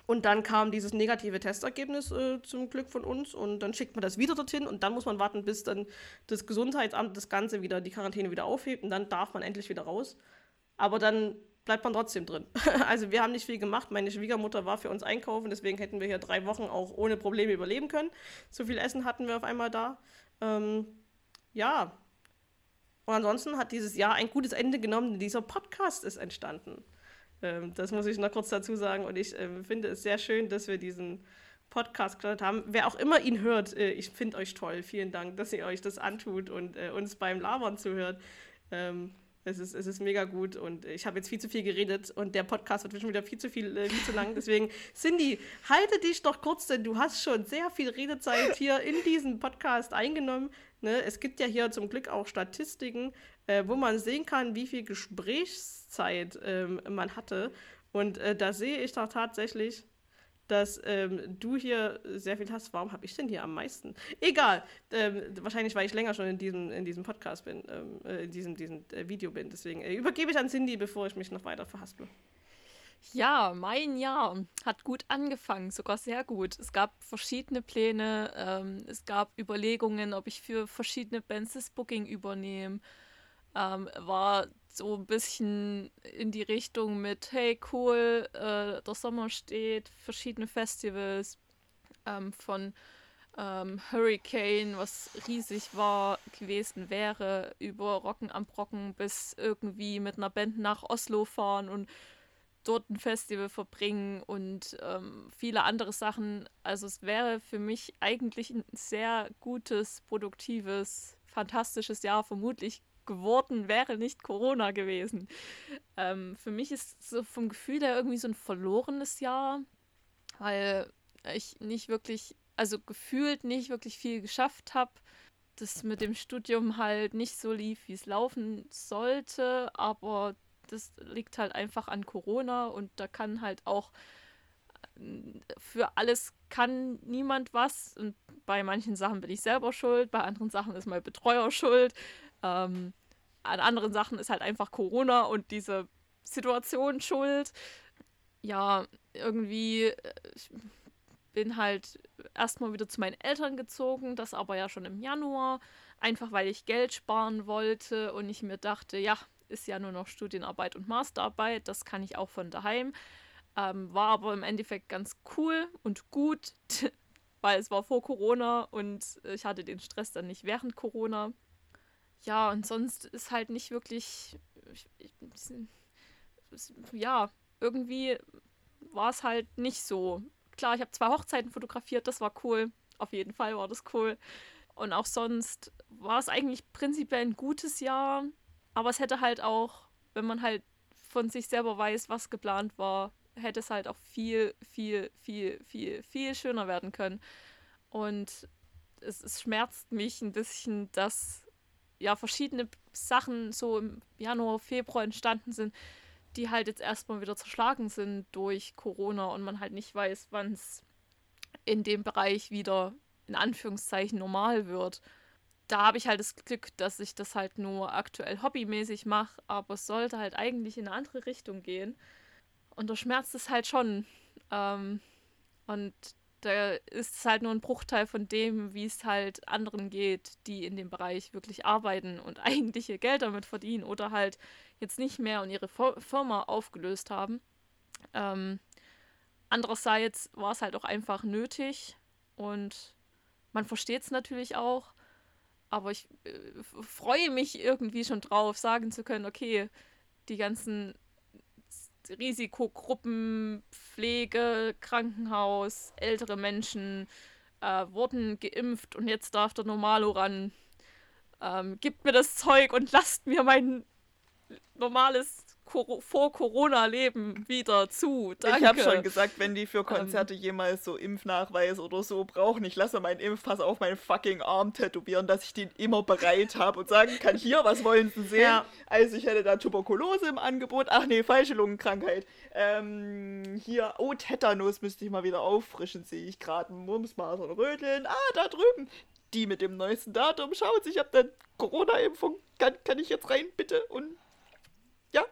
Und dann kam dieses negative Testergebnis äh, zum Glück von uns und dann schickt man das wieder dorthin und dann muss man warten, bis dann das Gesundheitsamt das Ganze wieder, die Quarantäne wieder aufhebt und dann darf man endlich wieder raus. Aber dann bleibt man trotzdem drin. [laughs] also wir haben nicht viel gemacht. Meine Schwiegermutter war für uns einkaufen, deswegen hätten wir hier drei Wochen auch ohne Probleme überleben können. So viel Essen hatten wir auf einmal da. Ähm, ja. Und ansonsten hat dieses Jahr ein gutes Ende genommen. Dieser Podcast ist entstanden. Ähm, das muss ich noch kurz dazu sagen. Und ich äh, finde es sehr schön, dass wir diesen Podcast gehört haben. Wer auch immer ihn hört, äh, ich finde euch toll. Vielen Dank, dass ihr euch das antut und äh, uns beim Labern zuhört. Ähm, es ist, es ist mega gut und ich habe jetzt viel zu viel geredet und der Podcast wird schon wieder viel zu viel, äh, viel zu lang. Deswegen, Cindy, halte dich doch kurz, denn du hast schon sehr viel Redezeit hier in diesen Podcast eingenommen. Ne? Es gibt ja hier zum Glück auch Statistiken, äh, wo man sehen kann, wie viel Gesprächszeit ähm, man hatte. Und äh, da sehe ich doch tatsächlich, dass ähm, du hier sehr viel hast. Warum habe ich denn hier am meisten? Egal. Ähm, wahrscheinlich, weil ich länger schon in diesem, in diesem Podcast bin, ähm, äh, in diesem, diesem äh, Video bin. Deswegen äh, übergebe ich an Cindy, bevor ich mich noch weiter verhasple. Ja, mein Jahr hat gut angefangen, sogar sehr gut. Es gab verschiedene Pläne, ähm, es gab Überlegungen, ob ich für verschiedene Bands das Booking übernehme. Ähm, war so ein bisschen in die Richtung mit, hey cool, äh, der Sommer steht, verschiedene Festivals ähm, von ähm, Hurricane, was riesig war, gewesen wäre, über Rocken am Brocken bis irgendwie mit einer Band nach Oslo fahren und dort ein Festival verbringen und ähm, viele andere Sachen. Also es wäre für mich eigentlich ein sehr gutes, produktives, fantastisches Jahr vermutlich geworden, wäre nicht Corona gewesen. Ähm, für mich ist so vom Gefühl her irgendwie so ein verlorenes Jahr, weil ich nicht wirklich, also gefühlt nicht wirklich viel geschafft habe. Das mit dem Studium halt nicht so lief, wie es laufen sollte, aber das liegt halt einfach an Corona und da kann halt auch äh, für alles kann niemand was und bei manchen Sachen bin ich selber schuld, bei anderen Sachen ist mein Betreuer schuld. Ähm, an anderen Sachen ist halt einfach Corona und diese Situation schuld. Ja, irgendwie äh, ich bin halt erstmal wieder zu meinen Eltern gezogen, das aber ja schon im Januar, einfach weil ich Geld sparen wollte und ich mir dachte, ja, ist ja nur noch Studienarbeit und Masterarbeit, das kann ich auch von daheim. Ähm, war aber im Endeffekt ganz cool und gut, [laughs] weil es war vor Corona und ich hatte den Stress dann nicht während Corona. Ja, und sonst ist halt nicht wirklich. Ich, ich, ja, irgendwie war es halt nicht so. Klar, ich habe zwei Hochzeiten fotografiert, das war cool. Auf jeden Fall war das cool. Und auch sonst war es eigentlich prinzipiell ein gutes Jahr. Aber es hätte halt auch, wenn man halt von sich selber weiß, was geplant war, hätte es halt auch viel, viel, viel, viel, viel schöner werden können. Und es, es schmerzt mich ein bisschen, dass ja verschiedene Sachen so im Januar, Februar entstanden sind, die halt jetzt erstmal wieder zerschlagen sind durch Corona und man halt nicht weiß, wann es in dem Bereich wieder in Anführungszeichen normal wird da habe ich halt das Glück, dass ich das halt nur aktuell hobbymäßig mache, aber es sollte halt eigentlich in eine andere Richtung gehen. Und da schmerzt es halt schon. Ähm, und da ist es halt nur ein Bruchteil von dem, wie es halt anderen geht, die in dem Bereich wirklich arbeiten und [laughs] eigentlich ihr Geld damit verdienen oder halt jetzt nicht mehr und ihre Firma aufgelöst haben. Ähm, andererseits war es halt auch einfach nötig und man versteht es natürlich auch. Aber ich äh, freue mich irgendwie schon drauf, sagen zu können, okay, die ganzen Risikogruppen, Pflege, Krankenhaus, ältere Menschen äh, wurden geimpft und jetzt darf der Normalo ran. Ähm, gibt mir das Zeug und lasst mir mein normales Vor-Corona-Leben wieder zu. Danke. Ich habe schon gesagt, wenn die für ähm. Konzerte ähm, jemals so Impfnachweis oder so brauchen, ich lasse meinen Impfpass auf meinen fucking Arm tätowieren, dass ich den immer bereit habe und sagen kann, hier, was wollen Sie sehen? Ja. Also ich hätte da Tuberkulose im Angebot. Ach nee, falsche Lungenkrankheit. Ähm, hier, oh, Tetanus müsste ich mal wieder auffrischen, sehe ich gerade. Mumps, Masern, Röteln. Ah, da drüben. Die mit dem neuesten Datum. Schauen Sie, ich habe eine Corona-Impfung. Kann, kann ich jetzt rein, bitte? Und ja,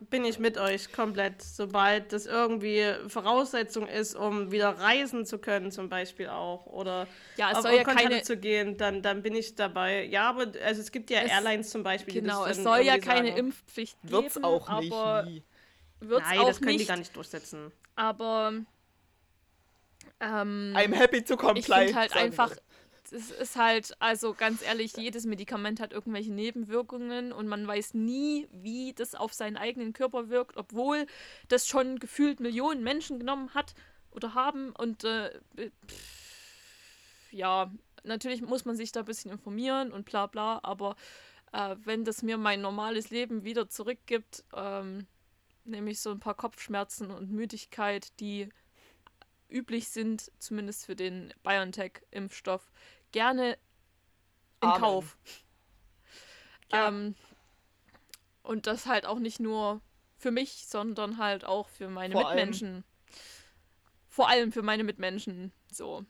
bin ich mit euch komplett. Sobald das irgendwie Voraussetzung ist, um wieder reisen zu können, zum Beispiel auch, oder ja, es auf soll ja keine zu gehen, dann, dann bin ich dabei. Ja, aber also es gibt ja es, Airlines zum Beispiel. Genau, es soll ja keine sagen. Impfpflicht geben. Wird's auch nicht. Aber nie. Wird's Nein, auch das können nicht, die gar nicht durchsetzen. Aber ähm, I'm happy to comply. Ich finde halt einfach, es ist halt, also ganz ehrlich, jedes Medikament hat irgendwelche Nebenwirkungen und man weiß nie, wie das auf seinen eigenen Körper wirkt, obwohl das schon gefühlt Millionen Menschen genommen hat oder haben. Und äh, pff, ja, natürlich muss man sich da ein bisschen informieren und bla bla, aber äh, wenn das mir mein normales Leben wieder zurückgibt, ähm, nämlich so ein paar Kopfschmerzen und Müdigkeit, die üblich sind, zumindest für den BioNTech-Impfstoff, gerne in Amen. Kauf. Ja. Ähm, und das halt auch nicht nur für mich, sondern halt auch für meine Vor Mitmenschen. Allem. Vor allem für meine Mitmenschen. So.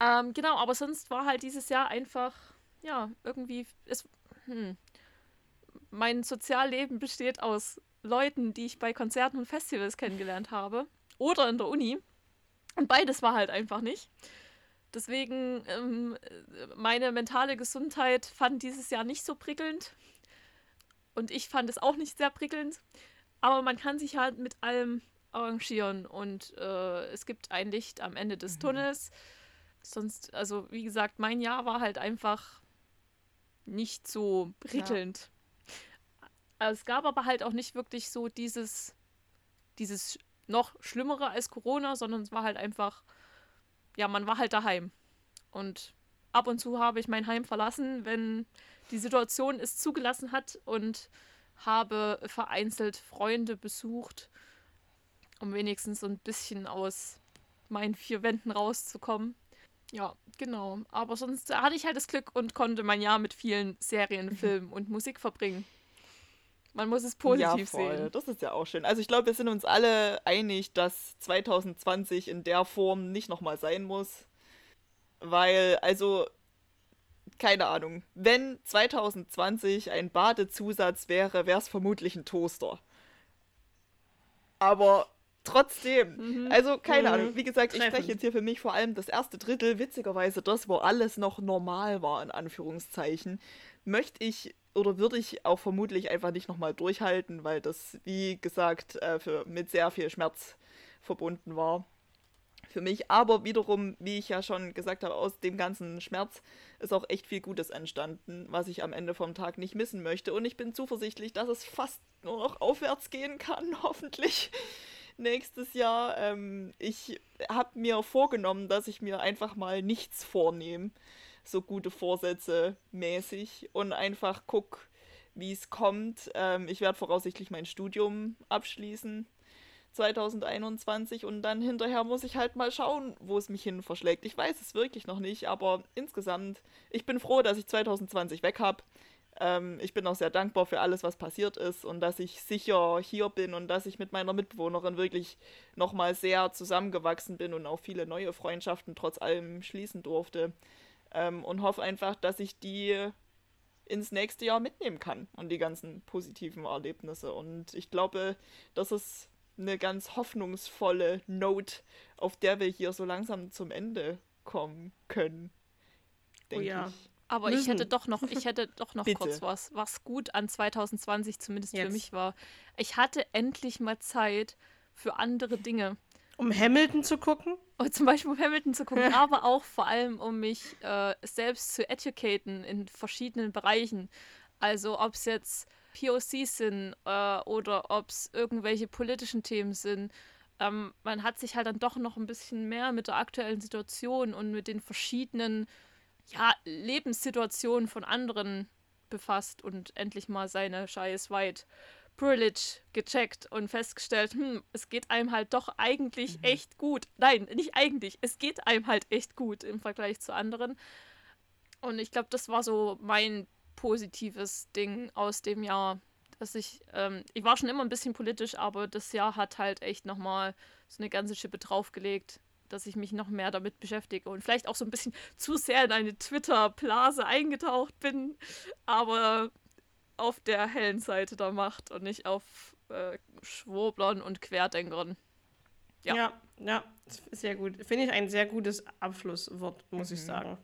Ähm, genau, aber sonst war halt dieses Jahr einfach, ja, irgendwie, es, hm, mein Sozialleben besteht aus Leuten, die ich bei Konzerten und Festivals kennengelernt habe. Oder in der Uni. Und beides war halt einfach nicht. Deswegen, ähm, meine mentale Gesundheit fand dieses Jahr nicht so prickelnd. Und ich fand es auch nicht sehr prickelnd. Aber man kann sich halt mit allem arrangieren. Und äh, es gibt ein Licht am Ende des mhm. Tunnels. Sonst, also wie gesagt, mein Jahr war halt einfach nicht so prickelnd. Ja. Es gab aber halt auch nicht wirklich so dieses, dieses noch Schlimmere als Corona, sondern es war halt einfach ja, man war halt daheim. Und ab und zu habe ich mein Heim verlassen, wenn die Situation es zugelassen hat und habe vereinzelt Freunde besucht, um wenigstens so ein bisschen aus meinen vier Wänden rauszukommen. Ja, genau. Aber sonst hatte ich halt das Glück und konnte mein Jahr mit vielen Serien, Filmen und Musik verbringen. Man muss es positiv ja, sehen. Das ist ja auch schön. Also ich glaube, wir sind uns alle einig, dass 2020 in der Form nicht nochmal sein muss. Weil, also, keine Ahnung, wenn 2020 ein Badezusatz wäre, wäre es vermutlich ein Toaster. Aber trotzdem, mhm. also keine mhm. Ahnung, wie gesagt, ich spreche jetzt hier für mich vor allem das erste Drittel, witzigerweise das, wo alles noch normal war, in Anführungszeichen, möchte ich oder würde ich auch vermutlich einfach nicht nochmal durchhalten, weil das, wie gesagt, äh, für, mit sehr viel Schmerz verbunden war für mich. Aber wiederum, wie ich ja schon gesagt habe, aus dem ganzen Schmerz ist auch echt viel Gutes entstanden, was ich am Ende vom Tag nicht missen möchte. Und ich bin zuversichtlich, dass es fast nur noch aufwärts gehen kann, [laughs] hoffentlich nächstes Jahr. Ähm, ich habe mir vorgenommen, dass ich mir einfach mal nichts vornehme so gute Vorsätze mäßig und einfach guck, wie es kommt. Ähm, ich werde voraussichtlich mein Studium abschließen 2021 und dann hinterher muss ich halt mal schauen, wo es mich hin verschlägt. Ich weiß es wirklich noch nicht, aber insgesamt, ich bin froh, dass ich 2020 weg habe. Ähm, ich bin auch sehr dankbar für alles, was passiert ist und dass ich sicher hier bin und dass ich mit meiner Mitbewohnerin wirklich nochmal sehr zusammengewachsen bin und auch viele neue Freundschaften trotz allem schließen durfte. Ähm, und hoffe einfach, dass ich die ins nächste Jahr mitnehmen kann und die ganzen positiven Erlebnisse. Und ich glaube, das ist eine ganz hoffnungsvolle Note, auf der wir hier so langsam zum Ende kommen können. Denke oh ja. ich. Aber ich hätte doch noch, ich hätte doch noch kurz was, was gut an 2020 zumindest Jetzt. für mich war. Ich hatte endlich mal Zeit für andere Dinge. Um Hamilton zu gucken? Oh, zum Beispiel um Hamilton zu gucken, aber auch vor allem, um mich äh, selbst zu educaten in verschiedenen Bereichen. Also ob es jetzt POCs sind äh, oder ob es irgendwelche politischen Themen sind. Ähm, man hat sich halt dann doch noch ein bisschen mehr mit der aktuellen Situation und mit den verschiedenen ja, Lebenssituationen von anderen befasst und endlich mal seine Scheiß weit Privilege gecheckt und festgestellt, hm, es geht einem halt doch eigentlich Mhm. echt gut. Nein, nicht eigentlich, es geht einem halt echt gut im Vergleich zu anderen. Und ich glaube, das war so mein positives Ding aus dem Jahr, dass ich, ähm, ich war schon immer ein bisschen politisch, aber das Jahr hat halt echt nochmal so eine ganze Schippe draufgelegt, dass ich mich noch mehr damit beschäftige und vielleicht auch so ein bisschen [laughs] zu sehr in eine Twitter-Blase eingetaucht bin, aber auf der hellen Seite der Macht und nicht auf äh, Schwurblern und Querdenkern. Ja. Ja, ja, sehr gut. Finde ich ein sehr gutes Abschlusswort, muss ich sagen.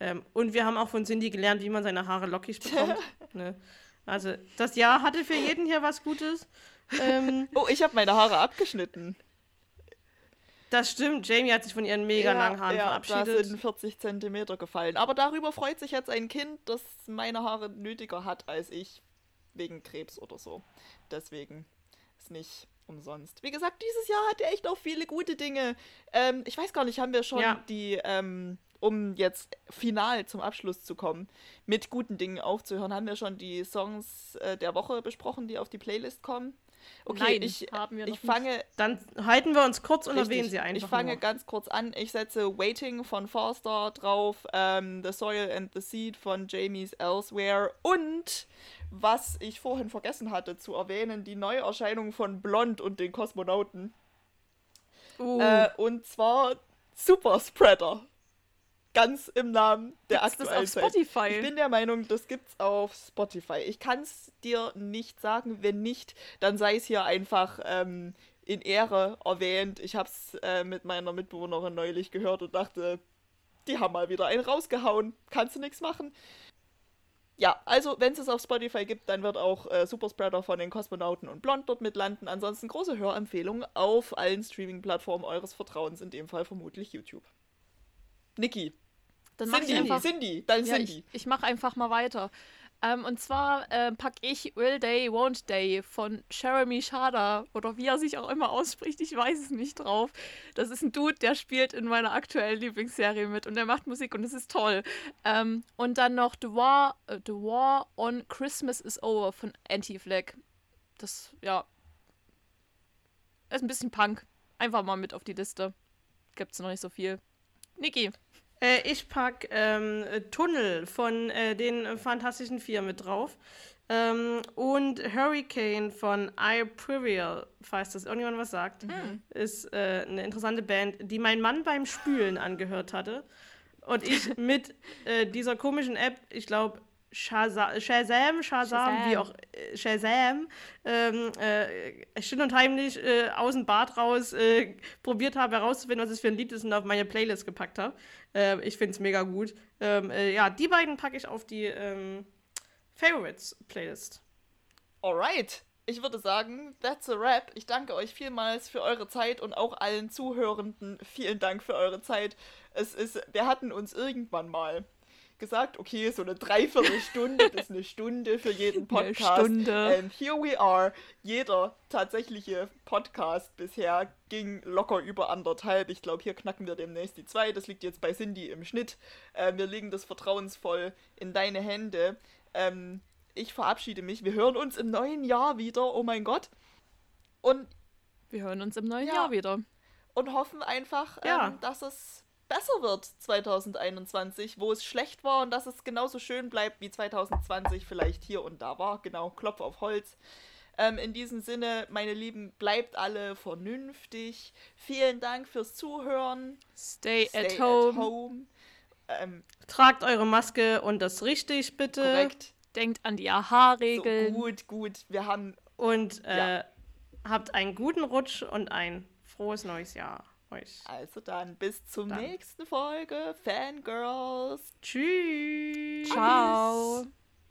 Ähm, und wir haben auch von Cindy gelernt, wie man seine Haare lockig bekommt. [laughs] ne? Also, das Jahr hatte für jeden hier was Gutes. Ähm, [laughs] Oh, ich habe meine Haare abgeschnitten. Das stimmt, Jamie hat sich von ihren mega langen Haaren ja, Da verabschiedet. sind 40 Zentimeter gefallen. Aber darüber freut sich jetzt ein Kind, das meine Haare nötiger hat als ich. Wegen Krebs oder so. Deswegen ist nicht umsonst. Wie gesagt, dieses Jahr hat er echt auch viele gute Dinge. Ähm, ich weiß gar nicht, haben wir schon Ja. die, ähm, um jetzt final zum Abschluss zu kommen, mit guten Dingen aufzuhören, haben wir schon die Songs äh, der Woche besprochen, die auf die Playlist kommen? Okay, Nein, ich, ich fange Dann halten wir uns kurz und erwähnen sie einfach. Ich fange nur. ganz kurz an. Ich setze Waiting von Forster drauf, ähm, The Soil and the Seed von Jamie's Elsewhere und was ich vorhin vergessen hatte zu erwähnen, die Neuerscheinung von Blond und den Kosmonauten. Uh, Äh, und zwar Super Spreader. Ganz im Namen der Gibt's das aktuellen auf Zeit. Spotify? Ich bin der Meinung, das gibt's auf Spotify. Ich kann es dir nicht sagen. Wenn nicht, dann sei es hier einfach ähm, in Ehre erwähnt. Ich habe es äh, mit meiner Mitbewohnerin neulich gehört und dachte, die haben mal wieder einen rausgehauen. Kannst du nichts machen? Ja, also wenn es es auf Spotify gibt, dann wird auch äh, Superspreader von den Kosmonauten und Blond dort mit landen. Ansonsten große Hörempfehlung auf allen Streaming-Plattformen eures Vertrauens, in dem Fall vermutlich YouTube. Niki, Dann mache ich Cindy, einfach. Cindy, dann Ja, Cindy. ich, ich mache einfach mal weiter. Ähm, und zwar äh, packe ich Will Day, Won't Day von Jeremy Schada oder wie er sich auch immer ausspricht, ich weiß es nicht drauf. Das ist ein Dude, der spielt in meiner aktuellen Lieblingsserie mit und der macht Musik und es ist toll. Ähm, und dann noch The War, äh, The War on Christmas is Over von Anti-Flag. Das, ja, ist ein bisschen Punk. Einfach mal mit auf die Liste. Gibt's noch nicht so viel. Niki. Äh, ich pack ähm, äh, Tunnel von äh, den Fantastischen Vier mit drauf. Ähm, und Hurricane von I Privial, falls das irgendjemand was sagt, ist äh, eine interessante Band, die mein Mann beim Spülen angehört hatte. Und ich mit äh, dieser komischen App, ich glaube, Shazam, Shazam, Shazam, wie auch äh, Shazam, ähm, äh, still und heimlich äh, aus dem Bad raus äh, probiert habe herauszufinden, was es für ein Lied ist und auf meine Playlist gepackt habe. Ähm, ich finde es mega gut. Ähm, äh, ja, die beiden packe ich auf die ähm, Favorites-Playlist. Alright. Ich würde sagen, that's a wrap. Ich danke euch vielmals für eure Zeit und auch allen Zuhörenden vielen Dank für eure Zeit. Es ist, wir hatten uns irgendwann mal gesagt, okay, so eine Dreiviertelstunde [laughs] bis eine Stunde für jeden Eine Podcast. Stunde. And here we are. Jeder tatsächliche Podcast bisher ging locker über anderthalb. Ich glaube, hier knacken wir demnächst die zwei. Das liegt jetzt bei Cindy im Schnitt. Ähm, wir legen das vertrauensvoll in deine Hände. Ähm, ich verabschiede mich. Wir hören uns im neuen Jahr wieder. Oh mein Gott. Und, Wir hören uns im neuen Ja. Jahr wieder. und hoffen einfach, Ja. ähm, dass es besser wird 2021, wo es schlecht war und dass es genauso schön bleibt wie 2020 vielleicht hier und da war. Genau, Klopf auf Holz. Ähm, in diesem Sinne, meine Lieben, bleibt alle vernünftig. Vielen Dank fürs Zuhören. Stay, Stay at home. At home. Ähm, Tragt eure Maske und das richtig, bitte. korrekt. Denkt an die So, AHA-Regeln. gut, gut. Wir haben Und äh, Ja. habt einen guten Rutsch und ein frohes neues Jahr euch. also dann bis zur Dann. nächsten Folge. Fangirls. Tschüss. Ciao.